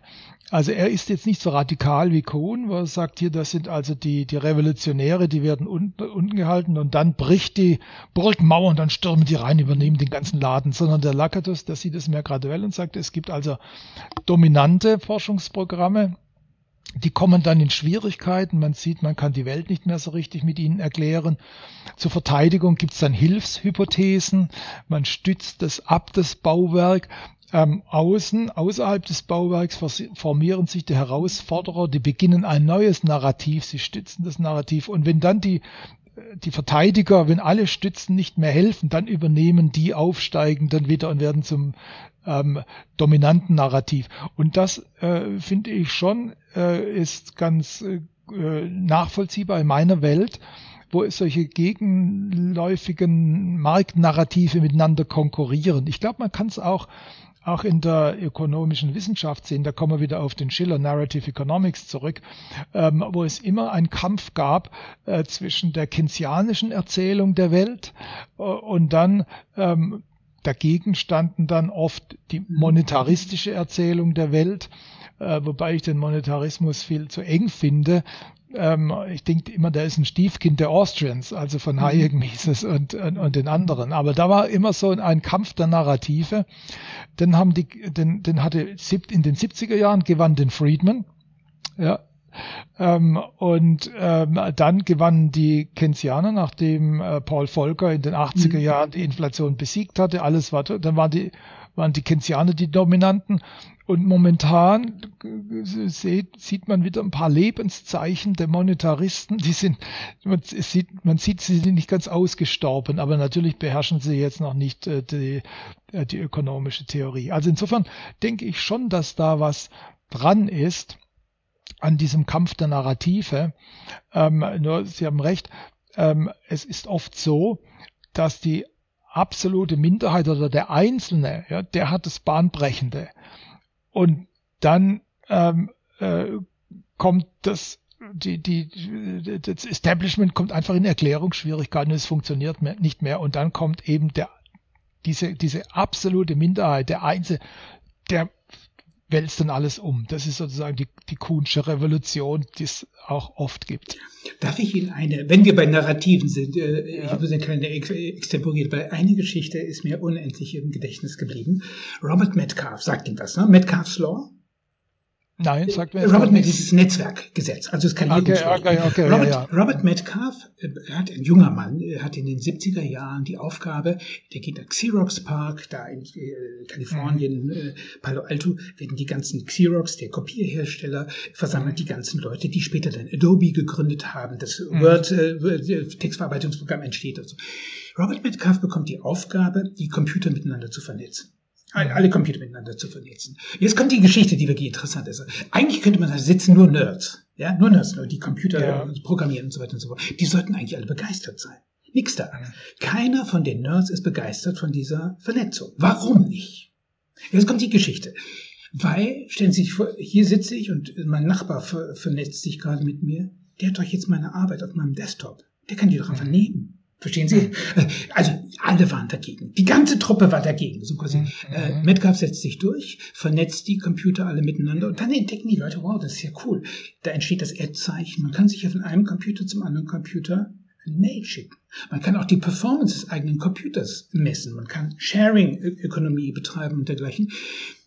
Also er ist jetzt nicht so radikal wie Kuhn, wo er sagt, hier, das sind also die, die Revolutionäre, die werden unten, unten gehalten und dann bricht die Burgmauer und dann stürmen die rein, übernehmen den ganzen Laden, sondern der Lakatos, der sieht es mehr graduell und sagt, es gibt also dominante Forschungsprogramme, die kommen dann in Schwierigkeiten. Man sieht, man kann die Welt nicht mehr so richtig mit ihnen erklären. Zur Verteidigung gibt es dann Hilfshypothesen. Man stützt das ab, das Bauwerk. Ähm, außen, außerhalb des Bauwerks formieren sich die Herausforderer, die beginnen ein neues Narrativ, sie stützen das Narrativ. Und wenn dann die, die Verteidiger, wenn alle Stützen nicht mehr helfen, dann übernehmen die Aufsteigenden wieder und werden zum ähm, dominanten Narrativ. Und das äh, finde ich schon, äh, ist ganz äh, nachvollziehbar in meiner Welt, wo solche gegenläufigen Marktnarrative miteinander konkurrieren. Ich glaube, man kann es auch auch in der ökonomischen Wissenschaft sehen, da kommen wir wieder auf den Schiller Narrative Economics zurück, ähm, wo es immer einen Kampf gab äh, zwischen der keynesianischen Erzählung der Welt äh, und dann ähm, dagegen standen dann oft die monetaristische Erzählung der Welt, äh, wobei ich den Monetarismus viel zu eng finde, ähm, ich denke immer, der ist ein Stiefkind der Austrians, also von mhm. Hayek, Mises und, und, und, den anderen. Aber da war immer so ein Kampf der Narrative. Dann haben die, den, den hatte in den 70er Jahren gewann den Friedman. Ja, ähm, und ähm, dann gewannen die Keynesianer, nachdem äh, Paul Volcker in den 80er mhm. Jahren die Inflation besiegt hatte. Alles war, dann waren die, waren die Keynesianer die Dominanten. Und momentan sieht, man wieder ein paar Lebenszeichen der Monetaristen. Die sind, man sieht, man sieht, sie sind nicht ganz ausgestorben, aber natürlich beherrschen sie jetzt noch nicht äh, die, äh, die ökonomische Theorie. Also insofern denke ich schon, dass da was dran ist an diesem Kampf der Narrative. Ähm, nur, Sie haben recht, ähm, es ist oft so, dass die absolute Minderheit oder der Einzelne, ja, der hat das Bahnbrechende. Und dann ähm, äh, kommt das, die, die, das Establishment kommt einfach in Erklärungsschwierigkeiten, es funktioniert mehr, nicht mehr. Und dann kommt eben der, diese, diese absolute Minderheit, der Einzelne, der wälzt dann alles um. Das ist sozusagen die, die Kuhnsche Revolution, die es auch oft gibt. Darf ich Ihnen eine, wenn wir bei Narrativen sind, äh, ja. ich habe eine kleine ex extemporiert, weil eine Geschichte ist mir unendlich im Gedächtnis geblieben. Robert Metcalf, sagt Ihnen was, ne? Metcalf's Law? Nein, sagt mir Robert Metcalf, dieses Netzwerkgesetz, also es kann okay, okay, okay, Robert, ja, ja. Robert Metcalf, äh, hat ein junger Mann, hat in den 70er Jahren die Aufgabe, der geht nach Xerox Park, da in äh, Kalifornien, mhm. äh, Palo Alto, werden die ganzen Xerox, der Kopierhersteller, versammelt die ganzen Leute, die später dann Adobe gegründet haben, das mhm. Word, äh, Textverarbeitungsprogramm entsteht und so. Robert Metcalf bekommt die Aufgabe, die Computer miteinander zu vernetzen alle Computer miteinander zu vernetzen. Jetzt kommt die Geschichte, die wirklich interessant ist. Eigentlich könnte man sagen, sitzen nur Nerds. Ja, nur Nerds, nur die Computer ja. programmieren und so weiter und so fort. Die sollten eigentlich alle begeistert sein. Nix da. Keiner von den Nerds ist begeistert von dieser Vernetzung. Warum nicht? Jetzt kommt die Geschichte. Weil, stellen Sie sich vor, hier sitze ich und mein Nachbar ver vernetzt sich gerade mit mir. Der hat doch jetzt meine Arbeit auf meinem Desktop. Der kann die doch einfach nehmen. Verstehen Sie? Also alle waren dagegen. Die ganze Truppe war dagegen. So quasi, mhm. äh, Metcalf setzt sich durch, vernetzt die Computer alle miteinander und dann entdecken die Leute, wow, das ist ja cool. Da entsteht das Ad-Zeichen. Man kann sich ja von einem Computer zum anderen Computer ein Mail schicken. Man kann auch die Performance des eigenen Computers messen. Man kann Sharing-Ökonomie betreiben und dergleichen.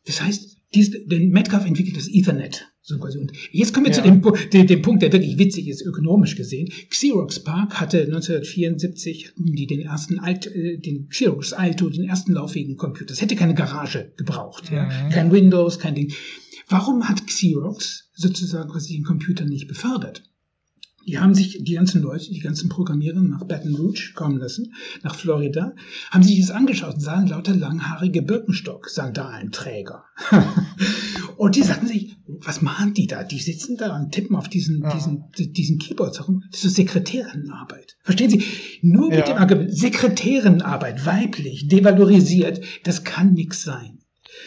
Das heißt, dies, denn Metcalf entwickelt das Ethernet. So quasi. Und jetzt kommen wir ja. zu dem, dem, dem, Punkt, der wirklich witzig ist, ökonomisch gesehen. Xerox Park hatte 1974 die den ersten Alt, äh, den Xerox Alto, den ersten laufigen Computer. Das hätte keine Garage gebraucht, ja. Mhm. Kein Windows, kein Ding. Warum hat Xerox sozusagen quasi den Computer nicht befördert? Die haben sich, die ganzen Leute, die ganzen Programmierer nach Baton Rouge kommen lassen, nach Florida, haben sich das angeschaut und sahen lauter langhaarige Birkenstock-Sandalenträger. und die sagten sich, was machen die da? Die sitzen da und tippen auf diesen, ja. diesen, diesen Keyboards herum. Das ist Sekretärenarbeit. Verstehen Sie? Nur mit ja. dem Argument, Sekretärenarbeit, weiblich, devalorisiert, das kann nix sein.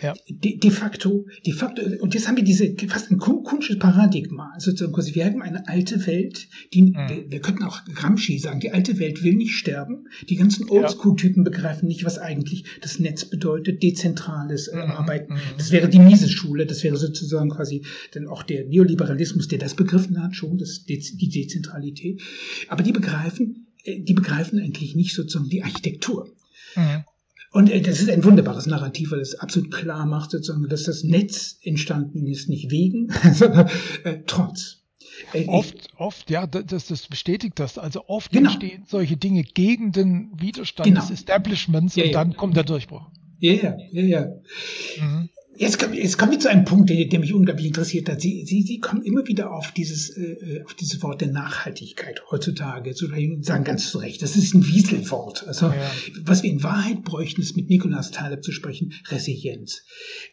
Ja. De, de, facto, de facto, und jetzt haben wir diese fast ein kunsches Paradigma. Also quasi, wir haben eine alte Welt, die, mhm. wir, wir, könnten auch Gramsci sagen, die alte Welt will nicht sterben. Die ganzen Oldschool-Typen begreifen nicht, was eigentlich das Netz bedeutet, dezentrales äh, mhm. Arbeiten. Mhm. Das wäre die Mises-Schule, das wäre sozusagen quasi dann auch der Neoliberalismus, der das begriffen hat, schon, das, die Dezentralität. Aber die begreifen, äh, die begreifen eigentlich nicht sozusagen die Architektur. Mhm. Und äh, das ist ein wunderbares Narrativ, weil es absolut klar macht, sozusagen, dass das Netz entstanden ist, nicht wegen, sondern äh, trotz. Äh, oft, oft, ja, das, das bestätigt das. Also oft genau. entstehen solche Dinge gegen den Widerstand genau. des Establishments ja, und ja. dann kommt der Durchbruch. Ja, ja, ja, ja. Mhm. Jetzt, jetzt kommen wir zu einem Punkt, der, der mich unglaublich interessiert hat. Sie, Sie, Sie kommen immer wieder auf dieses, äh, auf dieses Wort der Nachhaltigkeit heutzutage. Zu sagen ganz zu Recht, das ist ein Wieselwort. Also, ja. was wir in Wahrheit bräuchten, ist mit Nikolaus Taleb zu sprechen, Resilienz.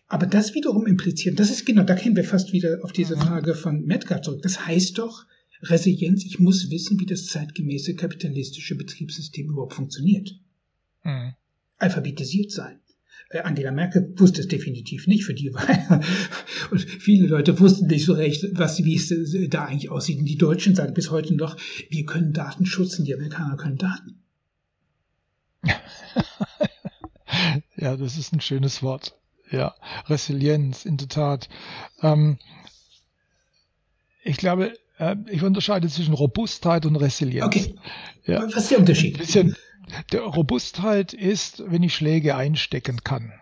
Aber das wiederum impliziert, das ist genau, da kämen wir fast wieder auf diese. Frage von Metcalf zurück. Das heißt doch, Resilienz, ich muss wissen, wie das zeitgemäße kapitalistische Betriebssystem überhaupt funktioniert. Mhm. Alphabetisiert sein. Äh, Angela Merkel wusste es definitiv nicht, für die war und viele Leute wussten nicht so recht, was, wie es äh, da eigentlich aussieht. Und die Deutschen sagen bis heute noch, wir können Daten schützen, die Amerikaner können Daten. ja, das ist ein schönes Wort. Ja, Resilienz, in der Tat. Ähm, ich glaube, äh, ich unterscheide zwischen Robustheit und Resilienz. Okay. Ja. Was ist der Unterschied? Ein bisschen, der Robustheit ist, wenn ich Schläge einstecken kann.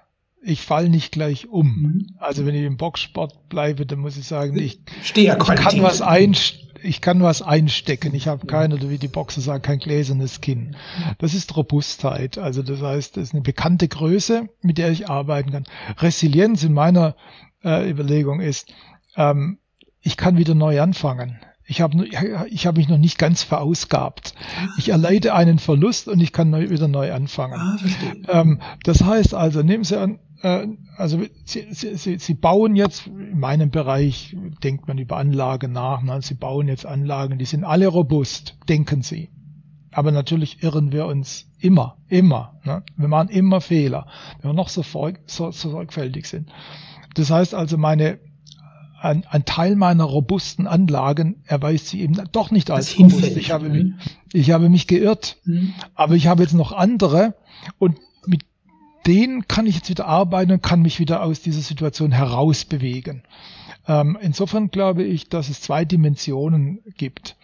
Ich fall nicht gleich um. Mhm. Also wenn ich im Boxsport bleibe, dann muss ich sagen, ich, ich kann was einstecken ich kann was einstecken. Ich habe kein, oder wie die Boxer sagen, kein gläsernes Kinn. Das ist Robustheit. Also das heißt, das ist eine bekannte Größe, mit der ich arbeiten kann. Resilienz in meiner äh, Überlegung ist, ähm, ich kann wieder neu anfangen. Ich habe ich hab mich noch nicht ganz verausgabt. Ich erleide einen Verlust und ich kann neu, wieder neu anfangen. Ah, ähm, das heißt also, nehmen Sie an, äh, also Sie, Sie, Sie bauen jetzt, in meinem Bereich denkt man über Anlagen nach, ne? Sie bauen jetzt Anlagen, die sind alle robust, denken Sie. Aber natürlich irren wir uns immer, immer. Ne? Wir machen immer Fehler, wenn wir noch so, so, so sorgfältig sind. Das heißt also, meine ein, ein Teil meiner robusten Anlagen erweist sich eben doch nicht als robust. Ich habe, mich, ich habe mich geirrt, mhm. aber ich habe jetzt noch andere und mit denen kann ich jetzt wieder arbeiten und kann mich wieder aus dieser Situation herausbewegen. Ähm, insofern glaube ich, dass es zwei Dimensionen gibt,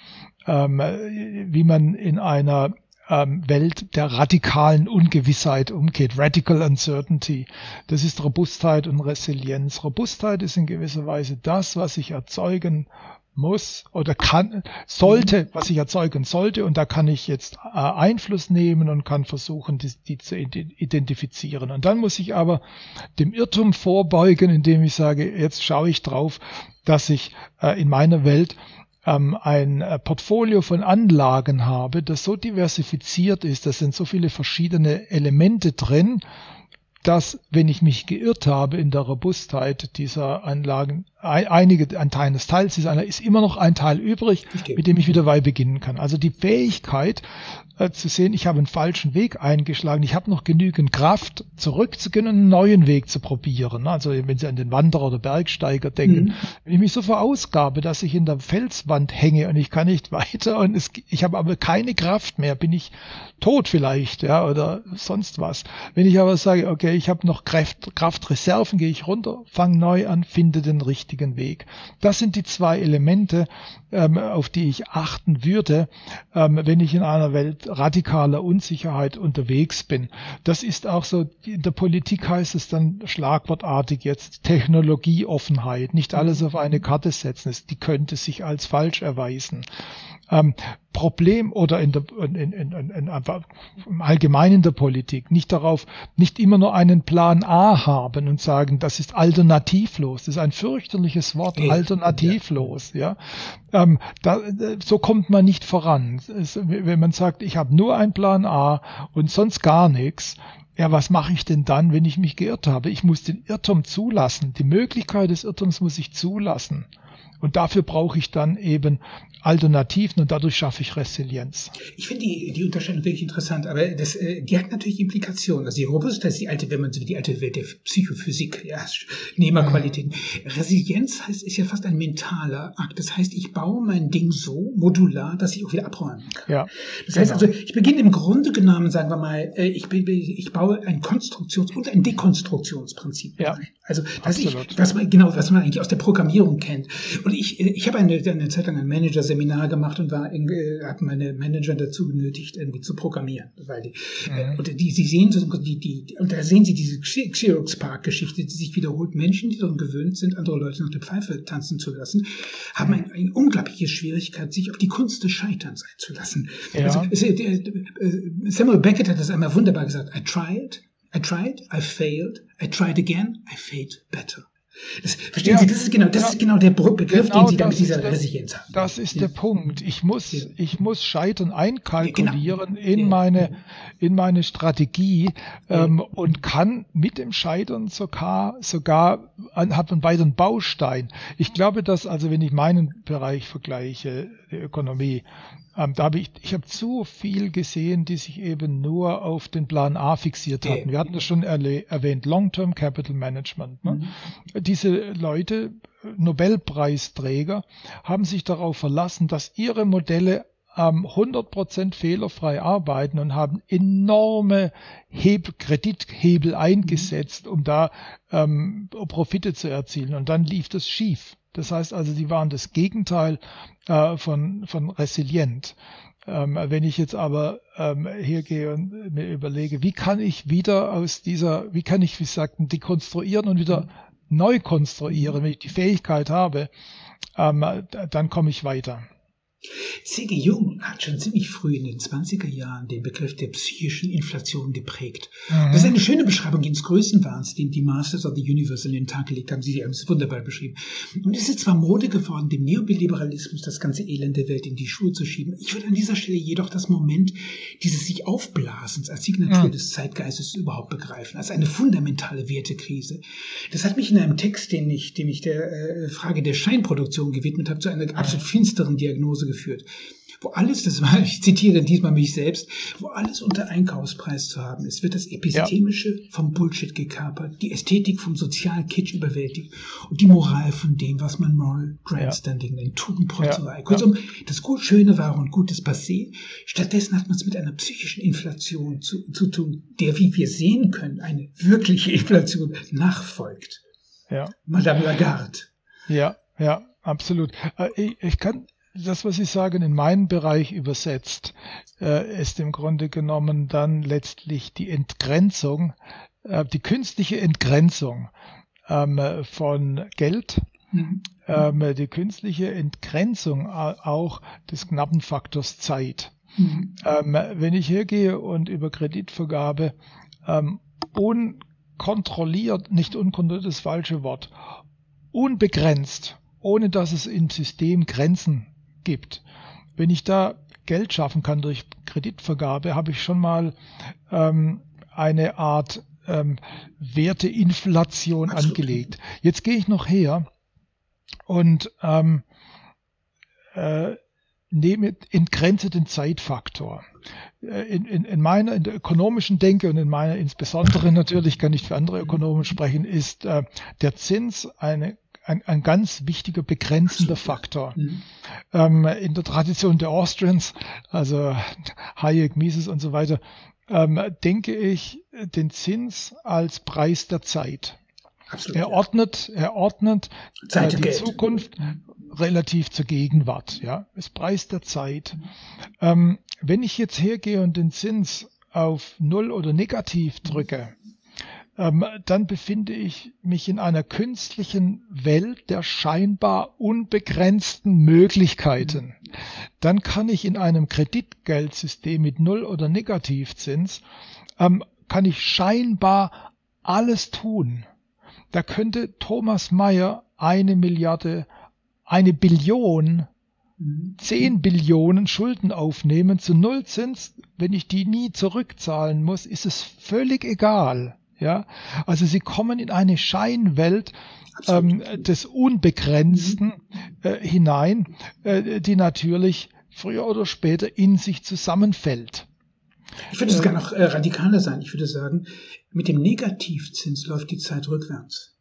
ähm, wie man in einer ähm, Welt der radikalen Ungewissheit umgeht. Radical Uncertainty. Das ist Robustheit und Resilienz. Robustheit ist in gewisser Weise das, was ich erzeugen muss oder kann, sollte, was ich erzeugen sollte. Und da kann ich jetzt äh, Einfluss nehmen und kann versuchen, die, die, zu identifizieren. Und dann muss ich aber dem Irrtum vorbeugen, indem ich sage, jetzt schaue ich drauf, dass ich äh, in meiner Welt ähm, ein äh, Portfolio von Anlagen habe, das so diversifiziert ist, da sind so viele verschiedene Elemente drin, dass, wenn ich mich geirrt habe in der Robustheit dieser Anlagen, einige, ein Teil des Teils dieser Anlage, ist immer noch ein Teil übrig, mit dem ich wieder neu beginnen kann. Also die Fähigkeit äh, zu sehen, ich habe einen falschen Weg eingeschlagen, ich habe noch genügend Kraft, zurückzugehen und einen neuen Weg zu probieren. Also wenn Sie an den Wanderer oder Bergsteiger denken, mhm. wenn ich mich so verausgabe, dass ich in der Felswand hänge und ich kann nicht weiter und es, ich habe aber keine Kraft mehr, bin ich tot vielleicht, ja, oder sonst was. Wenn ich aber sage, okay, ich habe noch Kraft, Kraftreserven, gehe ich runter, fange neu an, finde den richtigen Weg. Das sind die zwei Elemente, ähm, auf die ich achten würde, ähm, wenn ich in einer Welt radikaler Unsicherheit unterwegs bin. Das ist auch so, in der Politik heißt es dann schlagwortartig jetzt Technologieoffenheit, nicht alles auf eine Karte setzen, die könnte sich als falsch erweisen ähm, Problem oder in der, in, in, in, im Allgemeinen in der Politik nicht darauf, nicht immer nur einen Plan A haben und sagen, das ist alternativlos. Das ist ein fürchterliches Wort, alternativlos. Ja, ähm, da, so kommt man nicht voran. Es, wenn man sagt, ich habe nur einen Plan A und sonst gar nichts, ja, was mache ich denn dann, wenn ich mich geirrt habe? Ich muss den Irrtum zulassen. Die Möglichkeit des Irrtums muss ich zulassen. Und dafür brauche ich dann eben Alternativen und dadurch schaffe ich Resilienz. Ich finde die, die Unterscheidung wirklich interessant, aber das, äh, die hat natürlich Implikationen. Also die Robustheit ist die alte, wenn man so die alte Welt der Psychophysik, ja, Nehmerqualitäten. Mhm. Resilienz heißt, ist ja fast ein mentaler Akt. Das heißt, ich baue mein Ding so modular, dass ich auch wieder abräumen kann. Ja, das heißt genau. also, ich beginne im Grunde genommen, sagen wir mal, äh, ich, ich baue ein Konstruktions- und ein Dekonstruktionsprinzip. Ja, also, dass Absolut. ich, was man, genau, was man eigentlich aus der Programmierung kennt. Und ich, ich habe eine, eine Zeit lang ein Manager-Seminar gemacht und war irgendwie, habe meine Manager dazu genötigt, irgendwie zu programmieren. Weil die, mhm. und die, sie sehen so, die, die, und da sehen sie diese Xerox Park-Geschichte, die sich wiederholt. Menschen, die daran gewöhnt sind, andere Leute nach der Pfeife tanzen zu lassen, haben eine, eine unglaubliche Schwierigkeit, sich auf die Kunst des Scheiterns einzulassen. Ja. Also, Samuel Beckett hat das einmal wunderbar gesagt. I tried, I tried, I failed, I tried again, I failed better. Das, verstehen ja, Sie, das ist genau, das ja, ist genau der Begriff, genau den Sie da mit dieser Resilienz haben. Das ist ja. der Punkt. Ich muss, ich muss Scheitern einkalkulieren genau. in meine, in meine Strategie ähm, und kann mit dem Scheitern sogar, sogar hat man beiden Baustein. Ich glaube, dass, also wenn ich meinen Bereich vergleiche, die Ökonomie, ähm, da habe ich, ich habe zu viel gesehen, die sich eben nur auf den Plan A fixiert hatten. Wir hatten das schon erwähnt, Long-Term Capital Management. Ne? Mhm. Diese Leute, Nobelpreisträger, haben sich darauf verlassen, dass ihre Modelle ähm, 100% fehlerfrei arbeiten und haben enorme Hebel, Kredithebel eingesetzt, um da ähm, Profite zu erzielen. Und dann lief das schief. Das heißt also, die waren das Gegenteil äh, von, von resilient. Ähm, wenn ich jetzt aber ähm, hergehe und mir überlege, wie kann ich wieder aus dieser, wie kann ich, wie sagten, dekonstruieren und wieder neu konstruieren, wenn ich die Fähigkeit habe, ähm, dann komme ich weiter. C.G. Jung hat schon ziemlich früh in den 20er Jahren den Begriff der psychischen Inflation geprägt. Mhm. Das ist eine schöne Beschreibung ins Größenwahns, den die Masters of the Universe in den Tag gelegt haben. Sie haben es wunderbar beschrieben. Und es ist zwar Mode geworden, dem Neoliberalismus das ganze Elend der Welt in die Schuhe zu schieben. Ich würde an dieser Stelle jedoch das Moment dieses sich Aufblasens als Signatur mhm. des Zeitgeistes überhaupt begreifen, als eine fundamentale Wertekrise. Das hat mich in einem Text, den ich, den ich der äh, Frage der Scheinproduktion gewidmet habe, zu einer absolut finsteren Diagnose geführt, wo alles, das war, ich zitiere diesmal mich selbst, wo alles unter Einkaufspreis zu haben ist, wird das Epistemische ja. vom Bullshit gekapert, die Ästhetik vom Sozialkitsch überwältigt und die Moral von dem, was man Moral Grandstanding ja. nennt, Tugendprozerei. Ja. Kurzum, das gut Schöne war und Gutes passé. Stattdessen hat man es mit einer psychischen Inflation zu, zu tun, der, wie wir sehen können, eine wirkliche Inflation nachfolgt. Ja. Madame Lagarde. Ja, ja, absolut. Äh, ich, ich kann das, was Sie sagen, in meinen Bereich übersetzt, äh, ist im Grunde genommen dann letztlich die Entgrenzung, äh, die künstliche Entgrenzung ähm, von Geld, mhm. ähm, die künstliche Entgrenzung auch des knappen Faktors Zeit. Mhm. Ähm, wenn ich hergehe und über Kreditvergabe unkontrolliert, nicht unkontrolliert das falsche Wort, unbegrenzt, ohne dass es im System Grenzen gibt. Wenn ich da Geld schaffen kann durch Kreditvergabe, habe ich schon mal ähm, eine Art ähm, Werteinflation angelegt. Jetzt gehe ich noch her und ähm, äh, nehme, entgrenze den Zeitfaktor. Äh, in, in, in meiner, in der ökonomischen Denke und in meiner insbesondere natürlich kann ich für andere Ökonomen sprechen, ist äh, der Zins eine ein, ein ganz wichtiger begrenzender Faktor. Mhm. Ähm, in der Tradition der Austrians, also Hayek, Mises und so weiter, ähm, denke ich den Zins als Preis der Zeit. Absolut, er ordnet, er ordnet äh, die Geld. Zukunft mhm. relativ zur Gegenwart. Ja, ist Preis der Zeit. Mhm. Ähm, wenn ich jetzt hergehe und den Zins auf Null oder Negativ drücke, ähm, dann befinde ich mich in einer künstlichen Welt der scheinbar unbegrenzten Möglichkeiten. Dann kann ich in einem Kreditgeldsystem mit Null- oder Negativzins, ähm, kann ich scheinbar alles tun. Da könnte Thomas Mayer eine Milliarde, eine Billion zehn Billionen Schulden aufnehmen zu Nullzins, wenn ich die nie zurückzahlen muss, ist es völlig egal. Ja, also sie kommen in eine Scheinwelt ähm, des Unbegrenzten äh, hinein, äh, die natürlich früher oder später in sich zusammenfällt. Ich würde sogar noch äh, radikaler sein. Ich würde sagen, mit dem Negativzins läuft die Zeit rückwärts.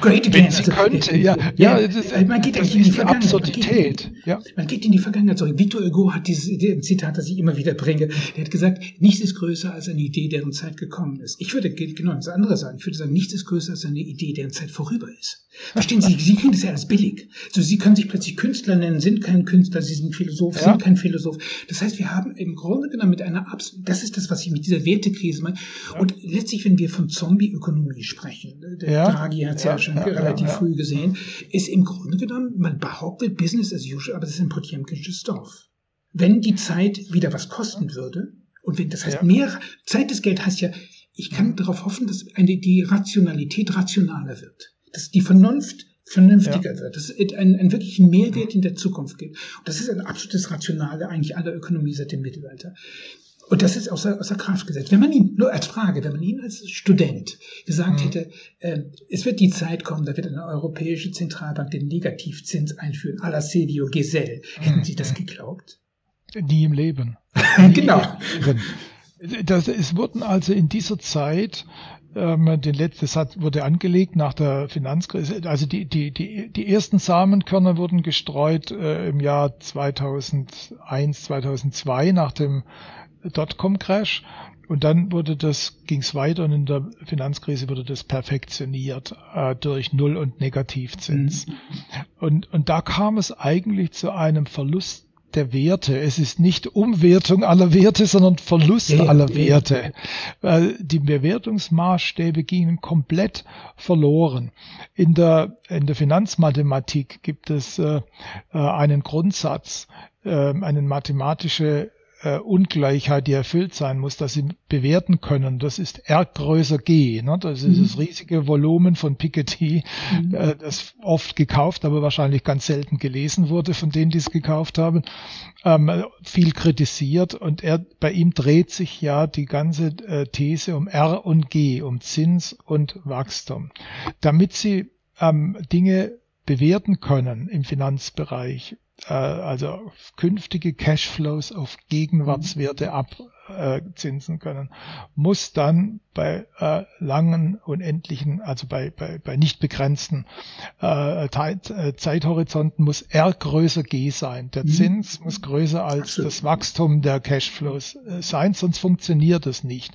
Great again. Wenn sie also, könnte, ja. Ja, ja das, man geht das in die Vergangenheit. Absurdität. Man geht, ja. man geht in die Vergangenheit zurück. Victor Hugo hat dieses Zitat, das ich immer wieder bringe. Der hat gesagt, nichts ist größer als eine Idee, deren Zeit gekommen ist. Ich würde genau das andere sagen. Ich würde sagen, nichts ist größer als eine Idee, deren Zeit vorüber ist. Verstehen Sie, Sie kriegen das ja alles billig. So, Sie können sich plötzlich Künstler nennen, sind kein Künstler, Sie sind Philosoph, ja. sind kein Philosoph. Das heißt, wir haben im Grunde genommen mit einer Abs das ist das, was ich mit dieser Wertekrise meine. Ja. Und letztlich, wenn wir von Zombie-Ökonomie sprechen, der ja. Draghi hat es ja, schon relativ früh gesehen, ist im Grunde genommen, man behauptet Business as usual, aber das ist ein Potemkinsches Dorf. Wenn die Zeit wieder was kosten würde, und wenn, das heißt, mehr Zeit des Geld heißt ja, ich kann darauf hoffen, dass eine, die Rationalität rationaler wird dass die Vernunft vernünftiger ja. wird, dass es einen, einen wirklichen Mehrwert in der Zukunft gibt. Und das ist ein absolutes Rationale eigentlich aller Ökonomie seit dem Mittelalter. Und das ist außer, außer Kraft gesetzt. Wenn man ihn, nur als Frage, wenn man ihn als Student gesagt mhm. hätte, äh, es wird die Zeit kommen, da wird eine europäische Zentralbank den Negativzins einführen, à la Cedio Gesell, hätten mhm. Sie das geglaubt? Nie im Leben. genau. Leben. Das, es wurden also in dieser Zeit ähm, den letzten Satz wurde angelegt nach der Finanzkrise. Also die, die, die, die ersten Samenkörner wurden gestreut äh, im Jahr 2001, 2002 nach dem Dotcom-Crash. Und dann wurde das, ging es weiter und in der Finanzkrise wurde das perfektioniert äh, durch Null- und Negativzins. Mhm. Und, und da kam es eigentlich zu einem Verlust der Werte. Es ist nicht Umwertung aller Werte, sondern Verlust ja, aller ja. Werte. Die Bewertungsmaßstäbe gingen komplett verloren. In der, in der Finanzmathematik gibt es äh, äh einen Grundsatz, äh, eine mathematische äh, Ungleichheit, die erfüllt sein muss, dass sie bewerten können. Das ist R größer G. Ne? Das ist mhm. das riesige Volumen von Piketty, mhm. äh, das oft gekauft, aber wahrscheinlich ganz selten gelesen wurde von denen, die es gekauft haben. Ähm, viel kritisiert und er, bei ihm dreht sich ja die ganze äh, These um R und G, um Zins und Wachstum. Damit sie ähm, Dinge bewerten können im Finanzbereich, äh, also künftige Cashflows auf Gegenwartswerte abzinsen können, muss dann bei äh, langen, unendlichen, also bei, bei, bei nicht begrenzten äh, äh Zeithorizonten muss R größer G sein. Der mhm. Zins muss größer als Absolut. das Wachstum der Cashflows äh, sein, sonst funktioniert es nicht.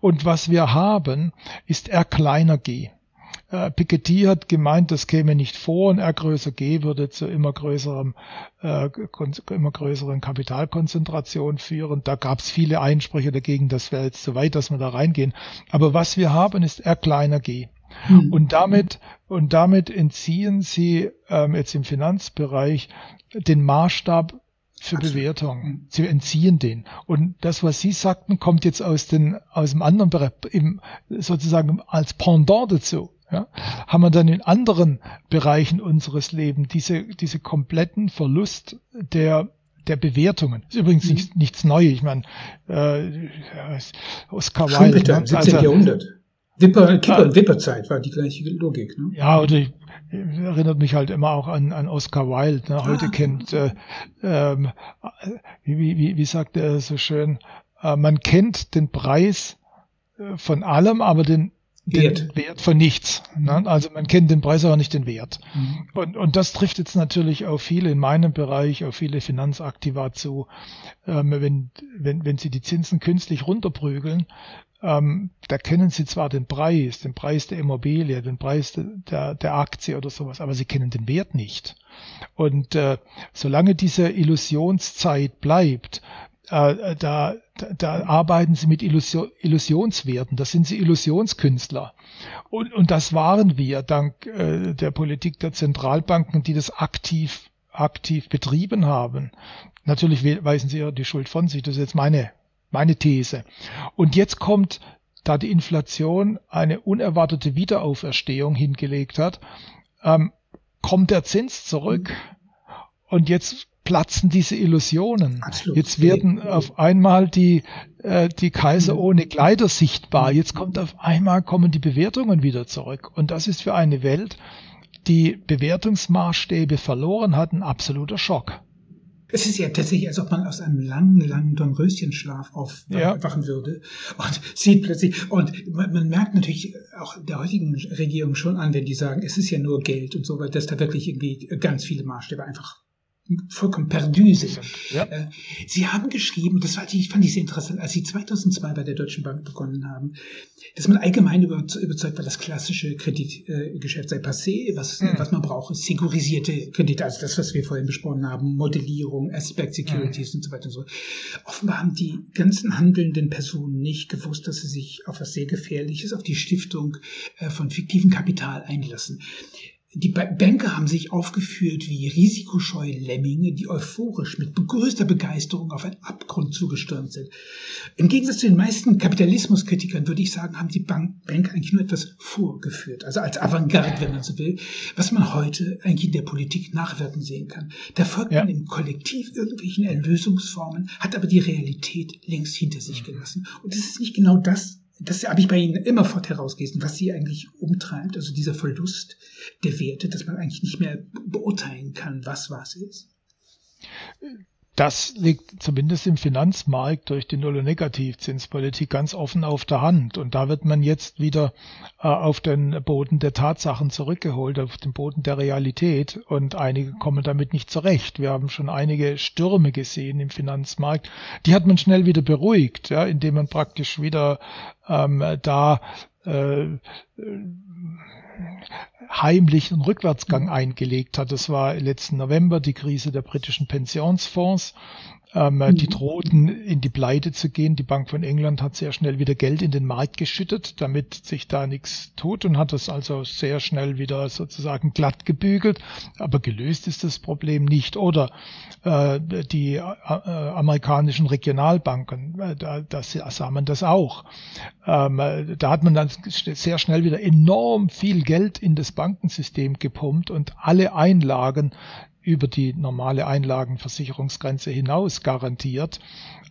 Und was wir haben, ist R kleiner G. Äh, Piketty hat gemeint, das käme nicht vor und R größer G würde zu immer größerem, äh, immer größeren Kapitalkonzentration führen. Da gab es viele Einsprüche dagegen, das wäre jetzt zu weit, dass wir da reingehen. Aber was wir haben, ist R kleiner G. Hm. Und damit, und damit entziehen sie ähm, jetzt im Finanzbereich den Maßstab für Bewertung. Hm. Sie entziehen den. Und das, was Sie sagten, kommt jetzt aus, den, aus dem anderen Bereich, im, sozusagen als Pendant dazu ja, haben wir dann in anderen Bereichen unseres Lebens diese, diese kompletten Verlust der der Bewertungen. Das ist übrigens mhm. nichts, nichts Neues. Ich meine, äh, Oscar Wilde. Schumpeter, ne? 17. Also, Jahrhundert. Wipper, Kipper und Wipperzeit war die gleiche Logik. Ne? Ja, oder ich, erinnert mich halt immer auch an, an Oscar Wilde. Ne? Heute ah. kennt, äh, ähm, wie, wie, wie sagt er so schön, äh, man kennt den Preis äh, von allem, aber den Wert. den Wert von nichts. Ne? Also man kennt den Preis, aber nicht den Wert. Mhm. Und, und das trifft jetzt natürlich auf viele in meinem Bereich, auf viele Finanzaktiva zu. Ähm, wenn, wenn, wenn sie die Zinsen künstlich runterprügeln, ähm, da kennen sie zwar den Preis, den Preis der Immobilie, den Preis der, der Aktie oder sowas, aber sie kennen den Wert nicht. Und äh, solange diese Illusionszeit bleibt, äh, da, da arbeiten sie mit Illusion, Illusionswerten, das sind sie Illusionskünstler. Und, und das waren wir dank äh, der Politik der Zentralbanken, die das aktiv, aktiv betrieben haben. Natürlich weisen sie ja die Schuld von sich, das ist jetzt meine, meine These. Und jetzt kommt, da die Inflation eine unerwartete Wiederauferstehung hingelegt hat, ähm, kommt der Zins zurück. Und jetzt platzen diese Illusionen. Absolut. Jetzt werden auf einmal die, äh, die Kaiser ohne Kleider sichtbar. Jetzt kommt auf einmal kommen die Bewertungen wieder zurück. Und das ist für eine Welt, die Bewertungsmaßstäbe verloren hat, ein absoluter Schock. Es ist ja tatsächlich, als ob man aus einem langen, langen Dornröschenschlaf aufwachen ja. würde und sieht plötzlich, und man, man, merkt natürlich auch der heutigen Regierung schon an, wenn die sagen, es ist ja nur Geld und so weiter, dass da wirklich irgendwie ganz viele Maßstäbe einfach vollkommen perdu sind. Ja. Äh, Sie haben geschrieben, das fand ich, fand ich sehr interessant, als Sie 2002 bei der Deutschen Bank begonnen haben, dass man allgemein überzeugt war, das klassische Kreditgeschäft sei passé, was, mhm. was man braucht, ist segurisierte Kredite, also das, was wir vorhin besprochen haben, Modellierung, Aspect Securities mhm. und so weiter und so. Offenbar haben die ganzen handelnden Personen nicht gewusst, dass sie sich auf was sehr Gefährliches, auf die Stiftung äh, von fiktivem Kapital einlassen. Die Banker haben sich aufgeführt wie risikoscheue Lemminge, die euphorisch mit größter Begeisterung auf einen Abgrund zugestürmt sind. Im Gegensatz zu den meisten Kapitalismuskritikern würde ich sagen, haben die Bank Banker eigentlich nur etwas vorgeführt, also als Avantgarde, wenn man so will, was man heute eigentlich in der Politik nachwirken sehen kann. Da folgt ja. man im Kollektiv irgendwelchen Erlösungsformen, hat aber die Realität längst hinter sich gelassen. Und das ist nicht genau das, das habe ich bei Ihnen immerfort herausgelesen, was Sie eigentlich umtreibt, also dieser Verlust der Werte, dass man eigentlich nicht mehr beurteilen kann, was was ist. Das liegt zumindest im Finanzmarkt durch die Null- und Negativzinspolitik ganz offen auf der Hand. Und da wird man jetzt wieder äh, auf den Boden der Tatsachen zurückgeholt, auf den Boden der Realität. Und einige kommen damit nicht zurecht. Wir haben schon einige Stürme gesehen im Finanzmarkt. Die hat man schnell wieder beruhigt, ja, indem man praktisch wieder ähm, da äh, heimlichen Rückwärtsgang eingelegt hat. Das war letzten November die Krise der britischen Pensionsfonds. Ähm, mhm. Die drohten in die Pleite zu gehen. Die Bank von England hat sehr schnell wieder Geld in den Markt geschüttet, damit sich da nichts tut und hat das also sehr schnell wieder sozusagen glatt gebügelt. Aber gelöst ist das Problem nicht. Oder äh, die äh, amerikanischen Regionalbanken, äh, da, das sah man das auch. Ähm, da hat man dann sehr schnell wieder enorm viel Geld in das Bankensystem gepumpt und alle Einlagen über die normale Einlagenversicherungsgrenze hinaus garantiert,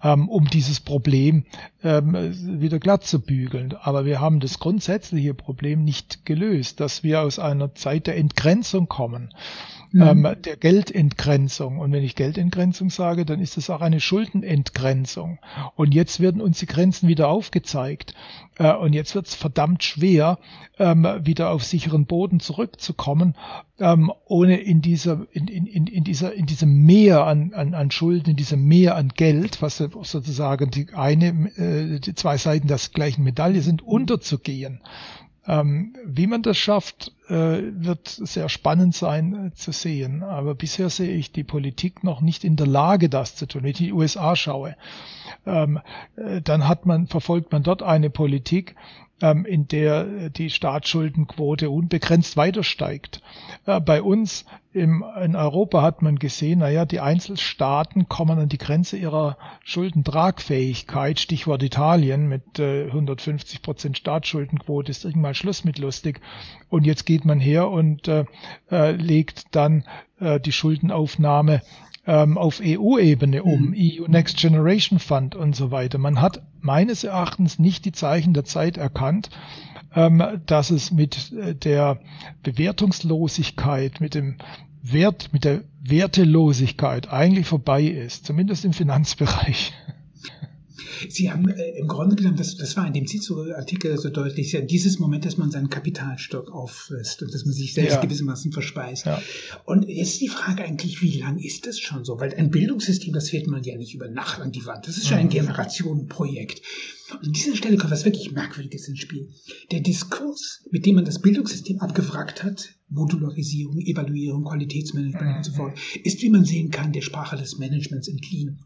ähm, um dieses Problem ähm, wieder glatt zu bügeln. Aber wir haben das grundsätzliche Problem nicht gelöst, dass wir aus einer Zeit der Entgrenzung kommen mhm. ähm, der Geldentgrenzung. Und wenn ich Geldentgrenzung sage, dann ist es auch eine Schuldenentgrenzung. Und jetzt werden uns die Grenzen wieder aufgezeigt. Äh, und jetzt wird es verdammt schwer, ähm, wieder auf sicheren Boden zurückzukommen, ähm, ohne in dieser, in, in, in, dieser, in diesem Meer an, an, an Schulden, in diesem Meer an Geld, was sozusagen die eine, äh, die zwei Seiten der gleichen Medaille sind, unterzugehen. Ähm, wie man das schafft, äh, wird sehr spannend sein äh, zu sehen. Aber bisher sehe ich die Politik noch nicht in der Lage, das zu tun. Wenn ich die USA schaue, ähm, äh, dann hat man, verfolgt man dort eine Politik, in der die Staatsschuldenquote unbegrenzt weiter steigt. Äh, bei uns im, in Europa hat man gesehen, naja, die Einzelstaaten kommen an die Grenze ihrer Schuldentragfähigkeit. Stichwort Italien mit äh, 150 Prozent Staatsschuldenquote ist irgendwann Schluss mit lustig. Und jetzt geht man her und äh, äh, legt dann äh, die Schuldenaufnahme ähm, auf EU-Ebene um, mhm. EU Next Generation Fund und so weiter. Man hat meines Erachtens nicht die Zeichen der Zeit erkannt, ähm, dass es mit äh, der Bewertungslosigkeit, mit dem Wert, mit der Wertelosigkeit eigentlich vorbei ist, zumindest im Finanzbereich. Sie haben äh, im Grunde genommen, das, das war in dem Cicero-Artikel so deutlich, ja, dieses Moment, dass man seinen Kapitalstock auffrisst und dass man sich selbst ja. gewissermaßen verspeist. Ja. Und jetzt die Frage eigentlich, wie lang ist das schon so? Weil ein Bildungssystem, das fährt man ja nicht über Nacht an die Wand. Das ist schon ein mhm. Generationenprojekt. Und an dieser Stelle kommt was wirklich Merkwürdiges ins Spiel. Der Diskurs, mit dem man das Bildungssystem abgewrackt hat, Modularisierung, Evaluierung, Qualitätsmanagement mhm. und so fort, ist, wie man sehen kann, der Sprache des Managements entliehen.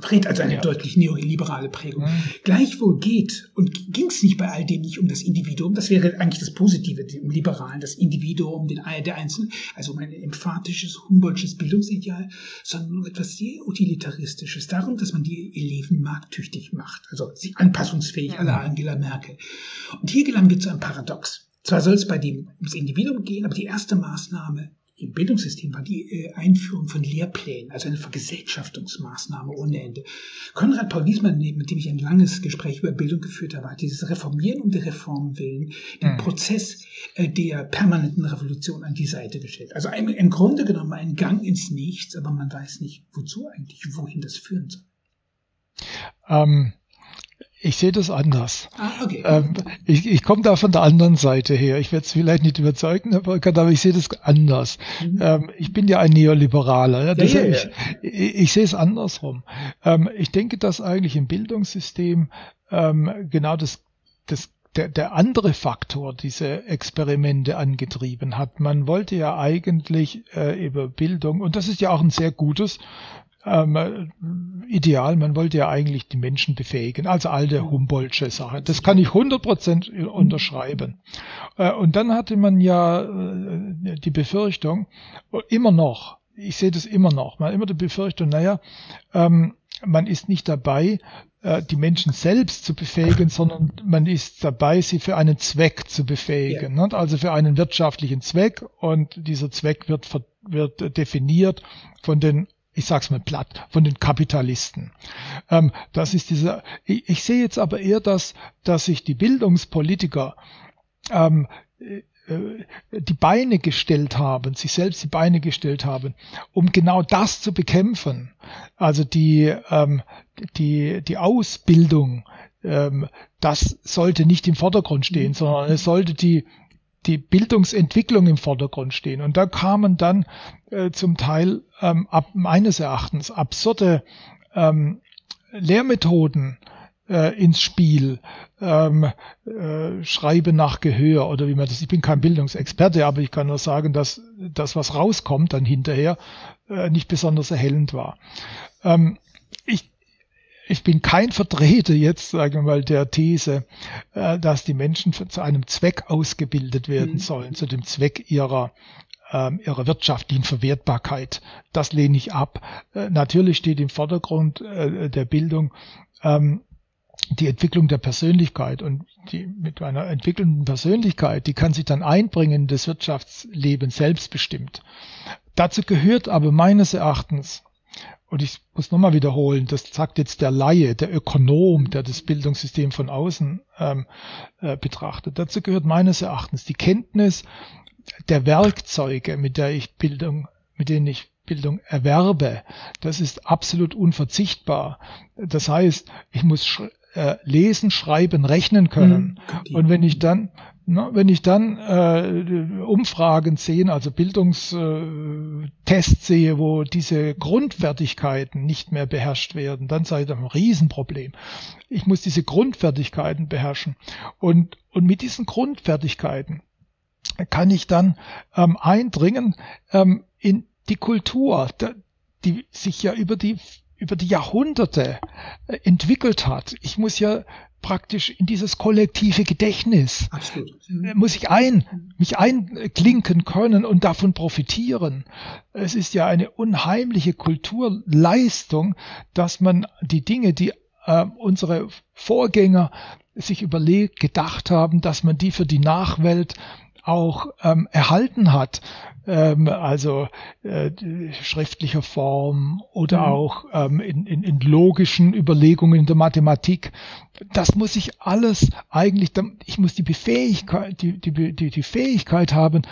Fred also eine ja. deutlich neoliberale Prägung. Mhm. Gleichwohl geht und ging es nicht bei all dem nicht um das Individuum, das wäre eigentlich das Positive im Liberalen, das Individuum, den, der Einzelne, also um ein emphatisches, Humboldtsches Bildungsideal, sondern um etwas sehr Utilitaristisches, darum, dass man die Eleven markttüchtig macht, also sie anpassungsfähig mhm. aller Angela Merkel. Und hier gelangen wir zu einem Paradox. Zwar soll es bei dem ums Individuum gehen, aber die erste Maßnahme im Bildungssystem war die äh, Einführung von Lehrplänen, also eine Vergesellschaftungsmaßnahme ohne Ende. Konrad Paul Wiesmann, mit dem ich ein langes Gespräch über Bildung geführt habe, hat dieses Reformieren um der Reform willen den mhm. Prozess äh, der permanenten Revolution an die Seite gestellt. Also im Grunde genommen ein Gang ins Nichts, aber man weiß nicht, wozu eigentlich, wohin das führen soll. Ähm, ich sehe das anders. Ah, okay. Ähm, ich ich komme da von der anderen Seite her. Ich werde es vielleicht nicht überzeugen, Herr Volkert, aber ich sehe das anders. Mhm. Ähm, ich bin ja ein Neoliberaler. Ja, ja, ja, ich, ich, ich, sehe es andersrum. Ähm, ich denke, dass eigentlich im Bildungssystem ähm, genau das, das der, der andere Faktor diese Experimente angetrieben hat. Man wollte ja eigentlich äh, über Bildung, und das ist ja auch ein sehr gutes, ähm, ideal. Man wollte ja eigentlich die Menschen befähigen. Also alte Humboldtsche Sache. Das kann ich 100% unterschreiben. Äh, und dann hatte man ja äh, die Befürchtung, immer noch, ich sehe das immer noch, man hat immer die Befürchtung, naja, ähm, man ist nicht dabei, äh, die Menschen selbst zu befähigen, sondern man ist dabei, sie für einen Zweck zu befähigen. Ja. Also für einen wirtschaftlichen Zweck und dieser Zweck wird, wird definiert von den ich sag's mal platt, von den Kapitalisten. Ähm, das ist dieser, ich, ich, sehe jetzt aber eher, dass, dass sich die Bildungspolitiker ähm, äh, die Beine gestellt haben, sich selbst die Beine gestellt haben, um genau das zu bekämpfen. Also die, ähm, die, die Ausbildung, ähm, das sollte nicht im Vordergrund stehen, sondern es sollte die, die Bildungsentwicklung im Vordergrund stehen. Und da kamen dann äh, zum Teil ähm, ab, meines Erachtens absurde ähm, Lehrmethoden äh, ins Spiel. Ähm, äh, Schreibe nach Gehör oder wie man das, ich bin kein Bildungsexperte, aber ich kann nur sagen, dass das, was rauskommt dann hinterher, äh, nicht besonders erhellend war. Ähm, ich bin kein Vertreter jetzt, sagen wir mal, der These, äh, dass die Menschen zu einem Zweck ausgebildet werden mhm. sollen, zu dem Zweck ihrer ähm, ihrer wirtschaftlichen Verwertbarkeit. Das lehne ich ab. Äh, natürlich steht im Vordergrund äh, der Bildung ähm, die Entwicklung der Persönlichkeit und die mit einer entwickelnden Persönlichkeit, die kann sich dann einbringen in das Wirtschaftsleben selbstbestimmt. Dazu gehört aber meines Erachtens und ich muss nochmal wiederholen, das sagt jetzt der Laie, der Ökonom, der das Bildungssystem von außen ähm, äh, betrachtet. Dazu gehört meines Erachtens die Kenntnis der Werkzeuge, mit der ich Bildung, mit denen ich Bildung erwerbe. Das ist absolut unverzichtbar. Das heißt, ich muss äh, lesen, schreiben, rechnen können. Mhm. Und wenn ich dann, wenn ich dann äh, Umfragen sehe, also Bildungstests sehe, wo diese Grundfertigkeiten nicht mehr beherrscht werden, dann sei das ein Riesenproblem. Ich muss diese Grundfertigkeiten beherrschen. Und, und mit diesen Grundfertigkeiten kann ich dann ähm, eindringen ähm, in die Kultur, die sich ja über die über die Jahrhunderte äh, entwickelt hat. Ich muss ja praktisch in dieses kollektive Gedächtnis Absolut. Äh, muss ich ein, mich einklinken können und davon profitieren. Es ist ja eine unheimliche Kulturleistung, dass man die Dinge, die äh, unsere Vorgänger sich überlegt, gedacht haben, dass man die für die Nachwelt auch ähm, erhalten hat, ähm, also äh, schriftlicher Form oder mhm. auch ähm, in, in, in logischen Überlegungen in der Mathematik. Das muss ich alles eigentlich, ich muss die Befähigkeit, die, die, die, die Fähigkeit haben,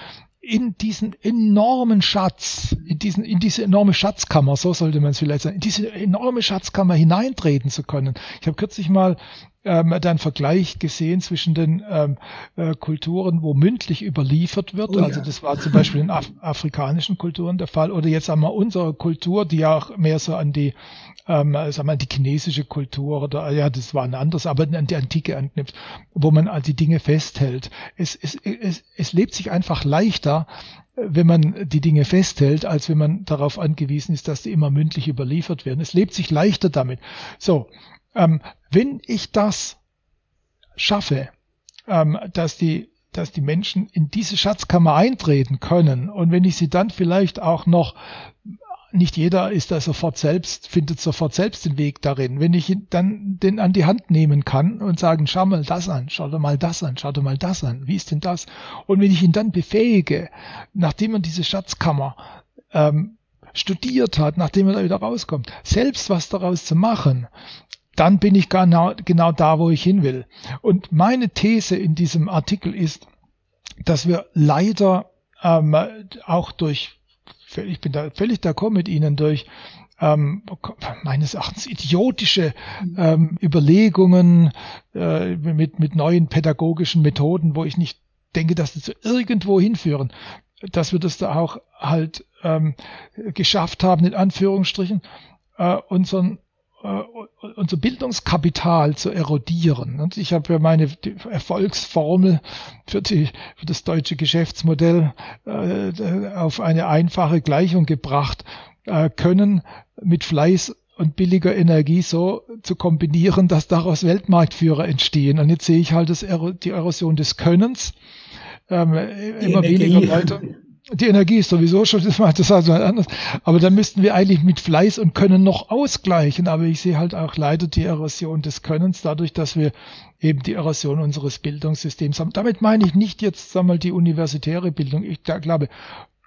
in diesen enormen Schatz, in, diesen, in diese enorme Schatzkammer, so sollte man es vielleicht sagen, in diese enorme Schatzkammer hineintreten zu können. Ich habe kürzlich mal ähm, einen Vergleich gesehen zwischen den ähm, äh, Kulturen, wo mündlich überliefert wird. Oh, also das war zum Beispiel in Af afrikanischen Kulturen der Fall. Oder jetzt einmal unsere Kultur, die ja auch mehr so an die, ähm, sagen wir, die chinesische Kultur oder ja, das war ein anderes, aber an die Antike anknüpft, wo man all die Dinge festhält. Es, es, es, es lebt sich einfach leichter, wenn man die Dinge festhält, als wenn man darauf angewiesen ist, dass die immer mündlich überliefert werden. Es lebt sich leichter damit. So, ähm, wenn ich das schaffe, ähm, dass die dass die Menschen in diese Schatzkammer eintreten können und wenn ich sie dann vielleicht auch noch nicht jeder ist da sofort selbst, findet sofort selbst den Weg darin. Wenn ich ihn dann den an die Hand nehmen kann und sagen, schau mal das an, schau dir mal das an, schau dir mal das an, wie ist denn das? Und wenn ich ihn dann befähige, nachdem man diese Schatzkammer ähm, studiert hat, nachdem er da wieder rauskommt, selbst was daraus zu machen, dann bin ich genau, genau da, wo ich hin will. Und meine These in diesem Artikel ist, dass wir leider ähm, auch durch, ich bin da völlig d'accord mit Ihnen, durch ähm, meines Erachtens idiotische ähm, Überlegungen äh, mit, mit neuen pädagogischen Methoden, wo ich nicht denke, dass sie zu irgendwo hinführen, dass wir das da auch halt ähm, geschafft haben, in Anführungsstrichen, äh, unseren unser Bildungskapital zu erodieren. Und ich habe ja meine Erfolgsformel für, die, für das deutsche Geschäftsmodell äh, auf eine einfache Gleichung gebracht. äh, Können mit Fleiß und billiger Energie so zu kombinieren, dass daraus Weltmarktführer entstehen. Und jetzt sehe ich halt das, die Erosion des Könnens. Ähm, immer Energie. weniger Leute. Die Energie ist sowieso schon, das macht das also anders. Aber da müssten wir eigentlich mit Fleiß und Können noch ausgleichen. Aber ich sehe halt auch leider die Erosion des Könnens dadurch, dass wir eben die Erosion unseres Bildungssystems haben. Damit meine ich nicht jetzt, sagen wir mal, die universitäre Bildung. Ich glaube,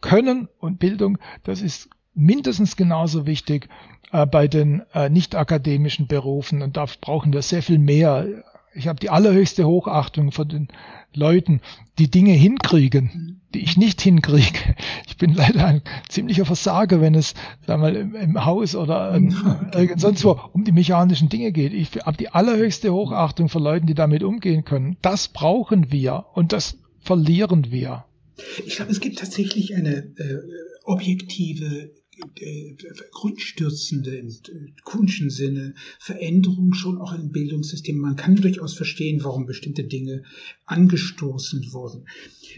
Können und Bildung, das ist mindestens genauso wichtig äh, bei den äh, nicht akademischen Berufen und da brauchen wir sehr viel mehr. Ich habe die allerhöchste Hochachtung von den Leuten, die Dinge hinkriegen, die ich nicht hinkriege. Ich bin leider ein ziemlicher Versager, wenn es sagen wir, im, im Haus oder ähm, sonst wo um die mechanischen Dinge geht. Ich habe die allerhöchste Hochachtung für Leute, die damit umgehen können. Das brauchen wir und das verlieren wir. Ich glaube, es gibt tatsächlich eine äh, objektive grundstürzende im Kunschen Sinne Veränderungen schon auch im Bildungssystem. Man kann durchaus verstehen, warum bestimmte Dinge angestoßen wurden.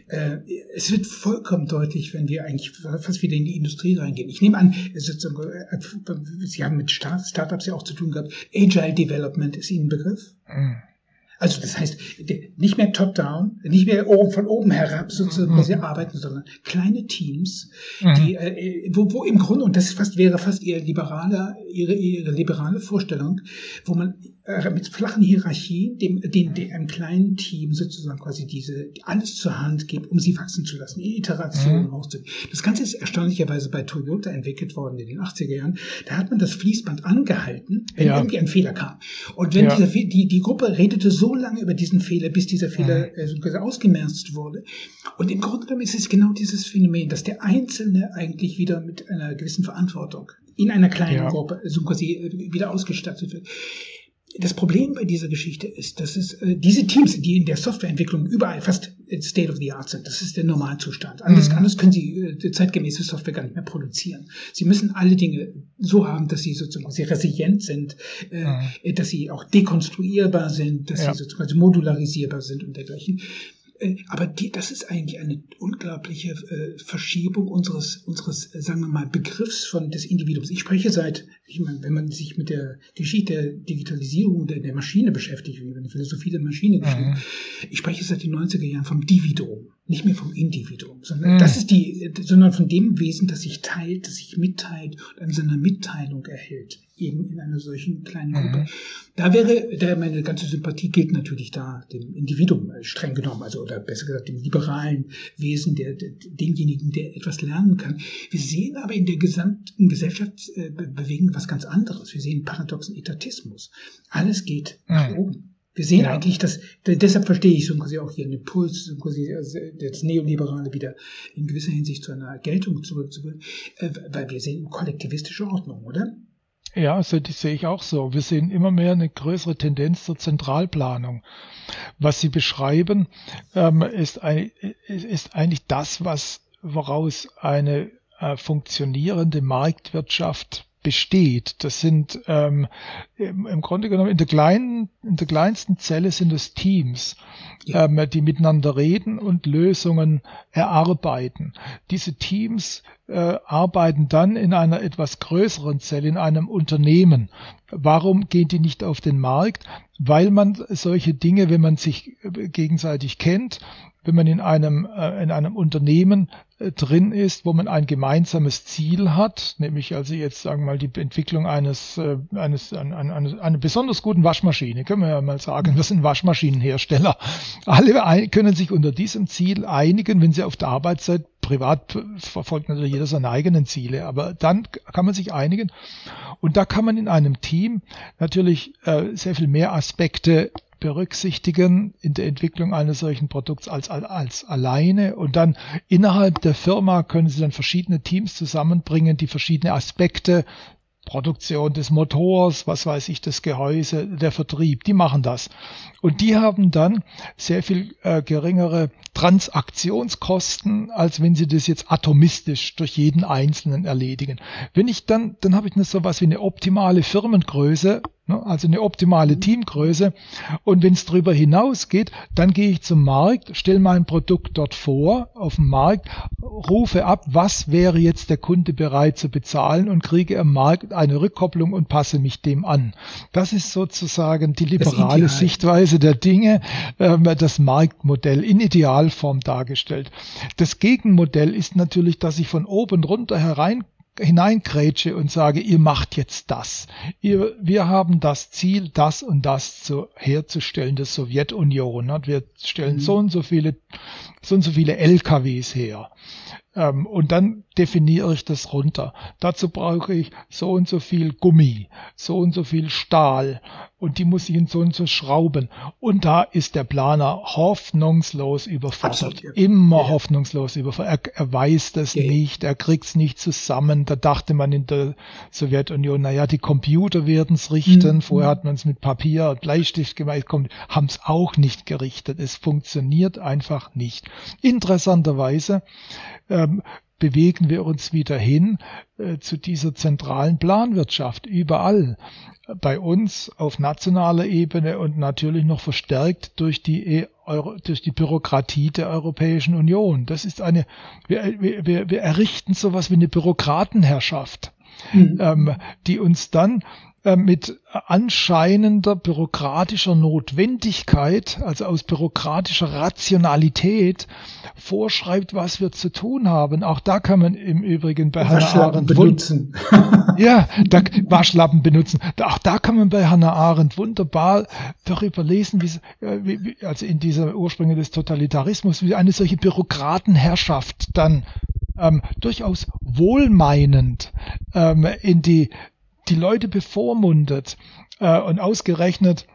Äh, es wird vollkommen deutlich, wenn wir eigentlich fast wieder in die Industrie reingehen. Ich nehme an, äh, Sie haben mit Startups ja auch zu tun gehabt. Agile Development ist Ihnen ein Begriff? Mhm. Also das heißt, nicht mehr top-down, nicht mehr oben, von oben herab sozusagen, wo sie mhm. arbeiten, sondern kleine Teams, mhm. die, äh, wo, wo im Grunde, und das fast, wäre fast ihr liberaler, ihre, ihre liberale Vorstellung, wo man äh, mit flachen Hierarchien dem, dem, dem einem kleinen Team sozusagen quasi diese alles zur Hand gibt, um sie wachsen zu lassen, Iterationen mhm. auszuführen. Das Ganze ist erstaunlicherweise bei Toyota entwickelt worden in den 80er Jahren. Da hat man das Fließband angehalten, wenn ja. irgendwie ein Fehler kam. Und wenn ja. dieser, die, die Gruppe redete so lange über diesen Fehler, bis dieser Fehler mhm. äh, ausgemerzt wurde. Und im Grunde genommen ist es genau dieses Phänomen, dass der Einzelne eigentlich wieder mit einer gewissen Verantwortung in einer kleinen ja. Gruppe so quasi äh, wieder ausgestattet wird das Problem bei dieser Geschichte ist, dass es äh, diese Teams, die in der Softwareentwicklung überall fast State of the Art sind, das ist der Normalzustand. Anders, mhm. anders können sie äh, zeitgemäße Software gar nicht mehr produzieren. Sie müssen alle Dinge so haben, dass sie sozusagen sehr resilient sind, äh, mhm. dass sie auch dekonstruierbar sind, dass ja. sie sozusagen modularisierbar sind und dergleichen. Äh, aber die, das ist eigentlich eine unglaubliche äh, Verschiebung unseres, unseres, äh, sagen wir mal, Begriffs von des Individuums. Ich spreche seit, ich meine, wenn man sich mit der Geschichte der Digitalisierung der, der Maschine beschäftigt, wie eine Philosophie der Maschine mhm. geschrieben, ich spreche seit den 90er Jahren vom Dividuum, nicht mehr vom Individuum, sondern mhm. das ist die, sondern von dem Wesen, das sich teilt, das sich mitteilt und an seiner Mitteilung erhält eben in einer solchen kleinen Gruppe. Mhm. Da wäre, da meine ganze Sympathie gilt natürlich da dem Individuum äh, streng genommen, also oder besser gesagt dem liberalen Wesen, der, der demjenigen, der etwas lernen kann. Wir sehen aber in der gesamten Gesellschaftsbewegung was ganz anderes. Wir sehen paradoxen Etatismus. Alles geht nach mhm. oben. Wir sehen ja. eigentlich, dass, deshalb verstehe ich so quasi auch hier einen Impuls, so quasi also das Neoliberale wieder in gewisser Hinsicht zu einer Geltung zurückzubringen, äh, weil wir sehen kollektivistische Ordnung, oder? Ja, so, das sehe ich auch so. Wir sehen immer mehr eine größere Tendenz zur Zentralplanung. Was Sie beschreiben, ähm, ist, ist, eigentlich das, was woraus eine äh, funktionierende Marktwirtschaft besteht. Das sind ähm, im Grunde genommen in der kleinen, in der kleinsten Zelle sind es Teams, ja. ähm, die miteinander reden und Lösungen erarbeiten. Diese Teams äh, arbeiten dann in einer etwas größeren Zelle, in einem Unternehmen. Warum gehen die nicht auf den Markt? Weil man solche Dinge, wenn man sich äh, gegenseitig kennt, wenn man in einem, äh, in einem Unternehmen äh, drin ist, wo man ein gemeinsames Ziel hat, nämlich also jetzt sagen wir mal die Entwicklung eines, äh, eines, eines, eines einer besonders guten Waschmaschine, können wir ja mal sagen, wir sind Waschmaschinenhersteller. Alle können sich unter diesem Ziel einigen, wenn sie auf der Arbeitszeit privat verfolgt natürlich jeder seine eigenen Ziele, aber dann kann man sich einigen. Und da kann man in einem Team natürlich äh, sehr viel mehr Aspekte berücksichtigen in der Entwicklung eines solchen Produkts als, als, als alleine. Und dann innerhalb der Firma können Sie dann verschiedene Teams zusammenbringen, die verschiedene Aspekte Produktion des Motors, was weiß ich, das Gehäuse, der Vertrieb, die machen das. Und die haben dann sehr viel äh, geringere Transaktionskosten, als wenn sie das jetzt atomistisch durch jeden Einzelnen erledigen. Wenn ich dann, dann habe ich so was wie eine optimale Firmengröße? Also eine optimale Teamgröße. Und wenn es darüber hinausgeht, dann gehe ich zum Markt, stelle mein Produkt dort vor, auf dem Markt, rufe ab, was wäre jetzt der Kunde bereit zu bezahlen und kriege im Markt eine Rückkopplung und passe mich dem an. Das ist sozusagen die liberale Sichtweise der Dinge, ähm, das Marktmodell in Idealform dargestellt. Das Gegenmodell ist natürlich, dass ich von oben runter herein hineingrätsche und sage, ihr macht jetzt das. Ihr, wir haben das Ziel, das und das zu, herzustellen, der Sowjetunion. Wir stellen mhm. so und so viele, so und so viele LKWs her. Ähm, und dann definiere ich das runter. Dazu brauche ich so und so viel Gummi, so und so viel Stahl und die muss ich in so und so schrauben. Und da ist der Planer hoffnungslos überfordert. Absolut. Immer ja. hoffnungslos überfordert. Er, er weiß das ja, nicht, er kriegt's nicht zusammen. Da dachte man in der Sowjetunion, naja, die Computer werden's richten. Mhm. Vorher hat man es mit Papier und Bleistift gemacht, haben's auch nicht gerichtet. Es funktioniert einfach nicht. Interessanterweise ähm, bewegen wir uns wieder hin äh, zu dieser zentralen Planwirtschaft überall. Bei uns auf nationaler Ebene und natürlich noch verstärkt durch die, e Euro, durch die Bürokratie der Europäischen Union. Das ist eine, wir, wir, wir errichten sowas wie eine Bürokratenherrschaft, mhm. ähm, die uns dann mit anscheinender bürokratischer Notwendigkeit, also aus bürokratischer Rationalität, vorschreibt, was wir zu tun haben. Auch da kann man im Übrigen bei Hannah Arendt benutzen. ja, da, Waschlappen benutzen. Auch da kann man bei Hannah Arendt wunderbar darüber lesen, äh, wie, wie also in dieser Ursprünge des Totalitarismus, wie eine solche Bürokratenherrschaft dann ähm, durchaus wohlmeinend ähm, in die die Leute bevormundet äh, und ausgerechnet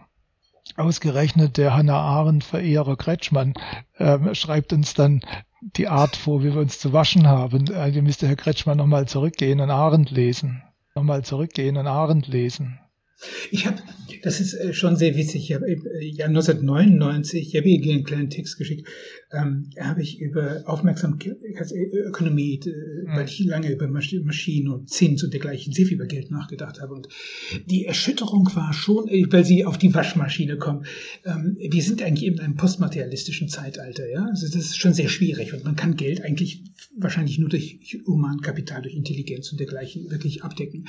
Ausgerechnet der Hannah Arendt-Verehrer Kretschmann äh, schreibt uns dann die Art vor, wie wir uns zu waschen haben. Also müsste Herr Kretschmann nochmal zurückgehen und Arendt lesen. Nochmal zurückgehen und Arendt lesen. Ich habe, das ist äh, schon sehr witzig, ich habe äh, ja 1999, ich habe hier einen kleinen Text geschickt, ähm, habe ich über Aufmerksamkeitsökonomie, äh, mhm. weil ich lange über Maschinen und Zins und dergleichen sehr viel über Geld nachgedacht habe. Und die Erschütterung war schon, weil Sie auf die Waschmaschine kommen. Ähm, wir sind eigentlich in einem postmaterialistischen Zeitalter, ja. Also das ist schon sehr schwierig und man kann Geld eigentlich wahrscheinlich nur durch Humankapital, durch Intelligenz und dergleichen wirklich abdecken.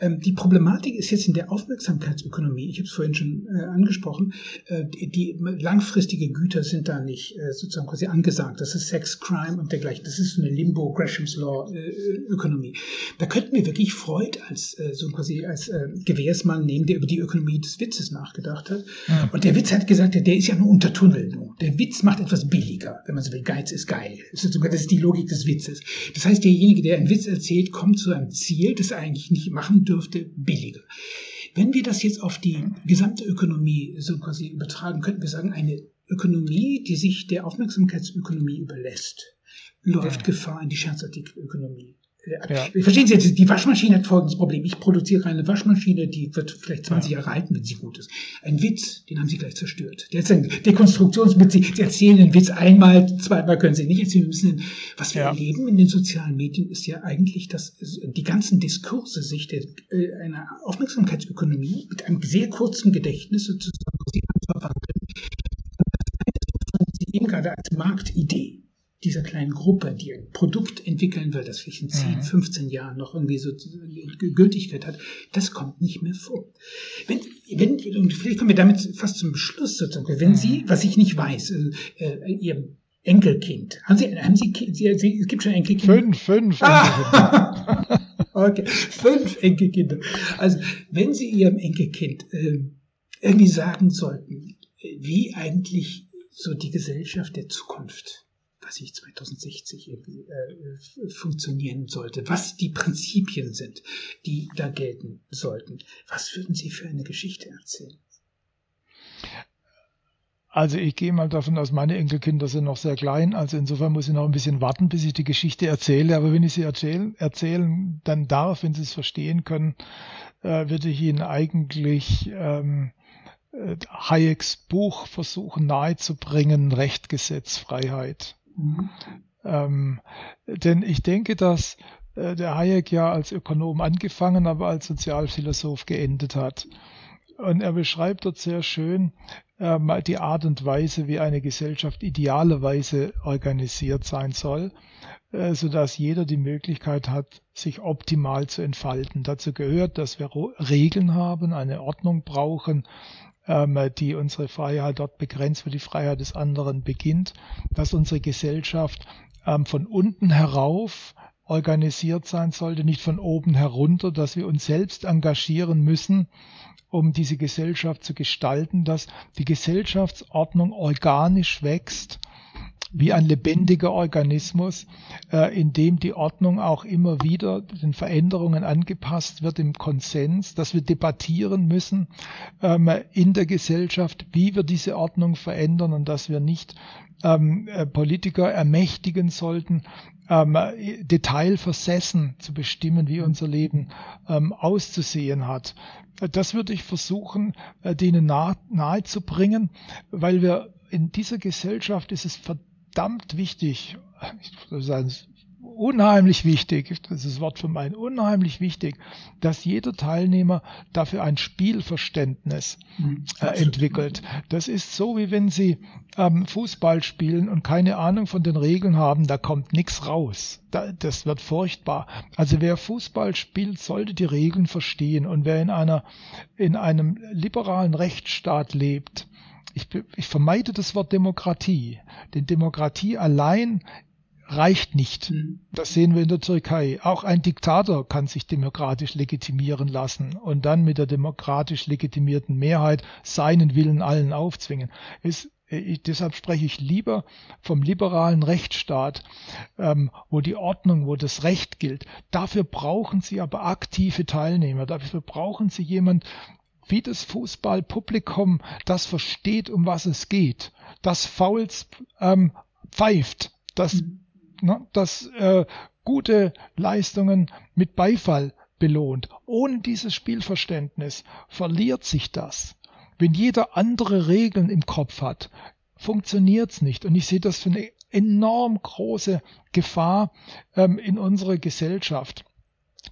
Ähm, die Problematik ist jetzt in der Aufmerksamkeit Aufmerksamkeitsökonomie, ich habe es vorhin schon äh, angesprochen, äh, die, die, langfristige Güter sind da nicht äh, sozusagen quasi angesagt. Das ist Sex, Crime und dergleichen. Das ist so eine Limbo, Gresham's Law äh, Ökonomie. Da könnten wir wirklich Freud als äh, so quasi als äh, Gewährsmann nehmen, der über die Ökonomie des Witzes nachgedacht hat. Ja. Und der Witz hat gesagt, der ist ja nur Untertunnel. Der Witz macht etwas billiger, wenn man so will. Geiz ist geil. Das ist, sogar, das ist die Logik des Witzes. Das heißt, derjenige, der einen Witz erzählt, kommt zu einem Ziel, das er eigentlich nicht machen dürfte, billiger. Wenn wir das jetzt auf die gesamte Ökonomie so quasi übertragen, könnten wir sagen, eine Ökonomie, die sich der Aufmerksamkeitsökonomie überlässt, läuft ja. Gefahr in die Scherzartikelökonomie. Ja. Verstehen Sie jetzt, die Waschmaschine hat folgendes Problem. Ich produziere eine Waschmaschine, die wird vielleicht 20 ja. Jahre halten, wenn sie gut ist. Ein Witz, den haben Sie gleich zerstört. Der ist ein Dekonstruktionswitz. Sie erzählen den Witz einmal, zweimal können Sie nicht erzählen. Wir müssen, was wir ja. erleben in den sozialen Medien ist ja eigentlich, dass die ganzen Diskurse sich der, äh, einer Aufmerksamkeitsökonomie mit einem sehr kurzen Gedächtnis sozusagen aus die Hand verwandeln. Eben gerade als Marktidee dieser kleinen Gruppe, die ein Produkt entwickeln will, das vielleicht in 10, mhm. 15 Jahren noch irgendwie so Gültigkeit hat, das kommt nicht mehr vor. Wenn, wenn, und vielleicht kommen wir damit fast zum Beschluss sozusagen, wenn mhm. Sie, was ich nicht weiß, äh, äh, Ihr Enkelkind, haben Sie, haben Sie, Sie, Sie es gibt schon Enkelkinder? Fünf, fünf. Ah! okay, fünf Enkelkinder. Also, wenn Sie Ihrem Enkelkind äh, irgendwie sagen sollten, wie eigentlich so die Gesellschaft der Zukunft weiß ich, 2060 irgendwie äh, funktionieren sollte, was die Prinzipien sind, die da gelten sollten. Was würden Sie für eine Geschichte erzählen? Also ich gehe mal davon aus, meine Enkelkinder sind noch sehr klein, also insofern muss ich noch ein bisschen warten, bis ich die Geschichte erzähle. Aber wenn ich sie erzählen, erzählen dann darf, wenn sie es verstehen können, äh, würde ich ihnen eigentlich ähm, äh, Hayeks Buch versuchen nahezubringen, Recht, Gesetz, Freiheit. Mhm. Ähm, denn ich denke, dass äh, der Hayek ja als Ökonom angefangen, aber als Sozialphilosoph geendet hat. Und er beschreibt dort sehr schön ähm, die Art und Weise, wie eine Gesellschaft idealerweise organisiert sein soll, äh, sodass jeder die Möglichkeit hat, sich optimal zu entfalten. Dazu gehört, dass wir Regeln haben, eine Ordnung brauchen, die unsere Freiheit dort begrenzt, wo die Freiheit des anderen beginnt, dass unsere Gesellschaft ähm, von unten herauf organisiert sein sollte, nicht von oben herunter, dass wir uns selbst engagieren müssen, um diese Gesellschaft zu gestalten, dass die Gesellschaftsordnung organisch wächst wie ein lebendiger Organismus, äh, in dem die Ordnung auch immer wieder den Veränderungen angepasst wird im Konsens, dass wir debattieren müssen ähm, in der Gesellschaft, wie wir diese Ordnung verändern und dass wir nicht ähm, äh, Politiker ermächtigen sollten, ähm, detailversessen zu bestimmen, wie unser Leben auszusehen hat. Das würde ich versuchen, äh, denen nahe, nahe zu bringen, weil wir in dieser Gesellschaft ist es verdammt wichtig, ich würde sagen, unheimlich wichtig, das ist das Wort von meinen, unheimlich wichtig, dass jeder Teilnehmer dafür ein Spielverständnis mhm. äh, entwickelt. Das ist so, wie wenn Sie ähm, Fußball spielen und keine Ahnung von den Regeln haben, da kommt nichts raus. Da, das wird furchtbar. Also wer Fußball spielt, sollte die Regeln verstehen. Und wer in einer, in einem liberalen Rechtsstaat lebt, ich, ich vermeide das Wort Demokratie, denn Demokratie allein reicht nicht. Hm. Das sehen wir in der Türkei. Auch ein Diktator kann sich demokratisch legitimieren lassen und dann mit der demokratisch legitimierten Mehrheit seinen Willen allen aufzwingen. Es, ich, deshalb spreche ich lieber vom liberalen Rechtsstaat, ähm, wo die Ordnung, wo das Recht gilt. Dafür brauchen Sie aber aktive Teilnehmer. Dafür brauchen Sie jemand, wie das Fußballpublikum, das versteht, um was es geht, das Fouls ähm, pfeift, das, mhm. ne, das äh, gute Leistungen mit Beifall belohnt. Ohne dieses Spielverständnis verliert sich das. Wenn jeder andere Regeln im Kopf hat, funktioniert's nicht. Und ich sehe das für eine enorm große Gefahr ähm, in unserer Gesellschaft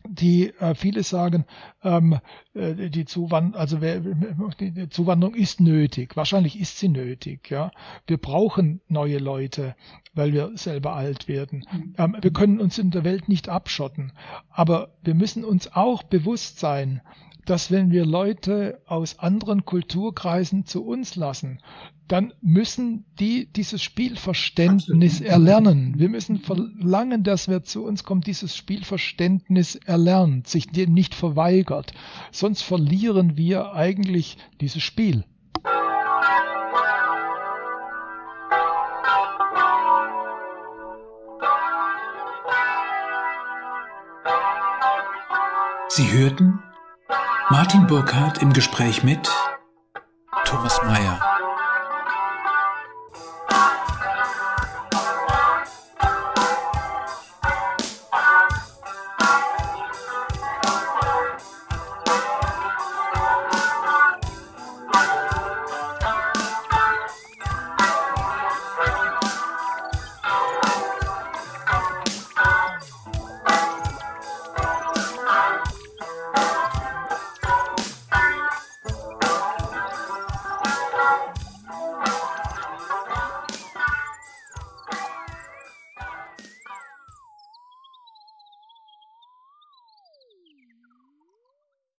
die äh, viele sagen, ähm, äh, die, Zuwand also wer, die Zuwanderung ist nötig. Wahrscheinlich ist sie nötig. Ja, wir brauchen neue Leute, weil wir selber alt werden. Mhm. Ähm, wir können uns in der Welt nicht abschotten, aber wir müssen uns auch bewusst sein, dass wenn wir Leute aus anderen Kulturkreisen zu uns lassen, dann müssen die dieses Spielverständnis erlernen. Wir müssen verlangen, dass wer zu uns kommt, dieses Spielverständnis erlernt, sich dem nicht verweigert. Sonst verlieren wir eigentlich dieses Spiel. Sie hörten Martin Burkhardt im Gespräch mit Thomas Mayer.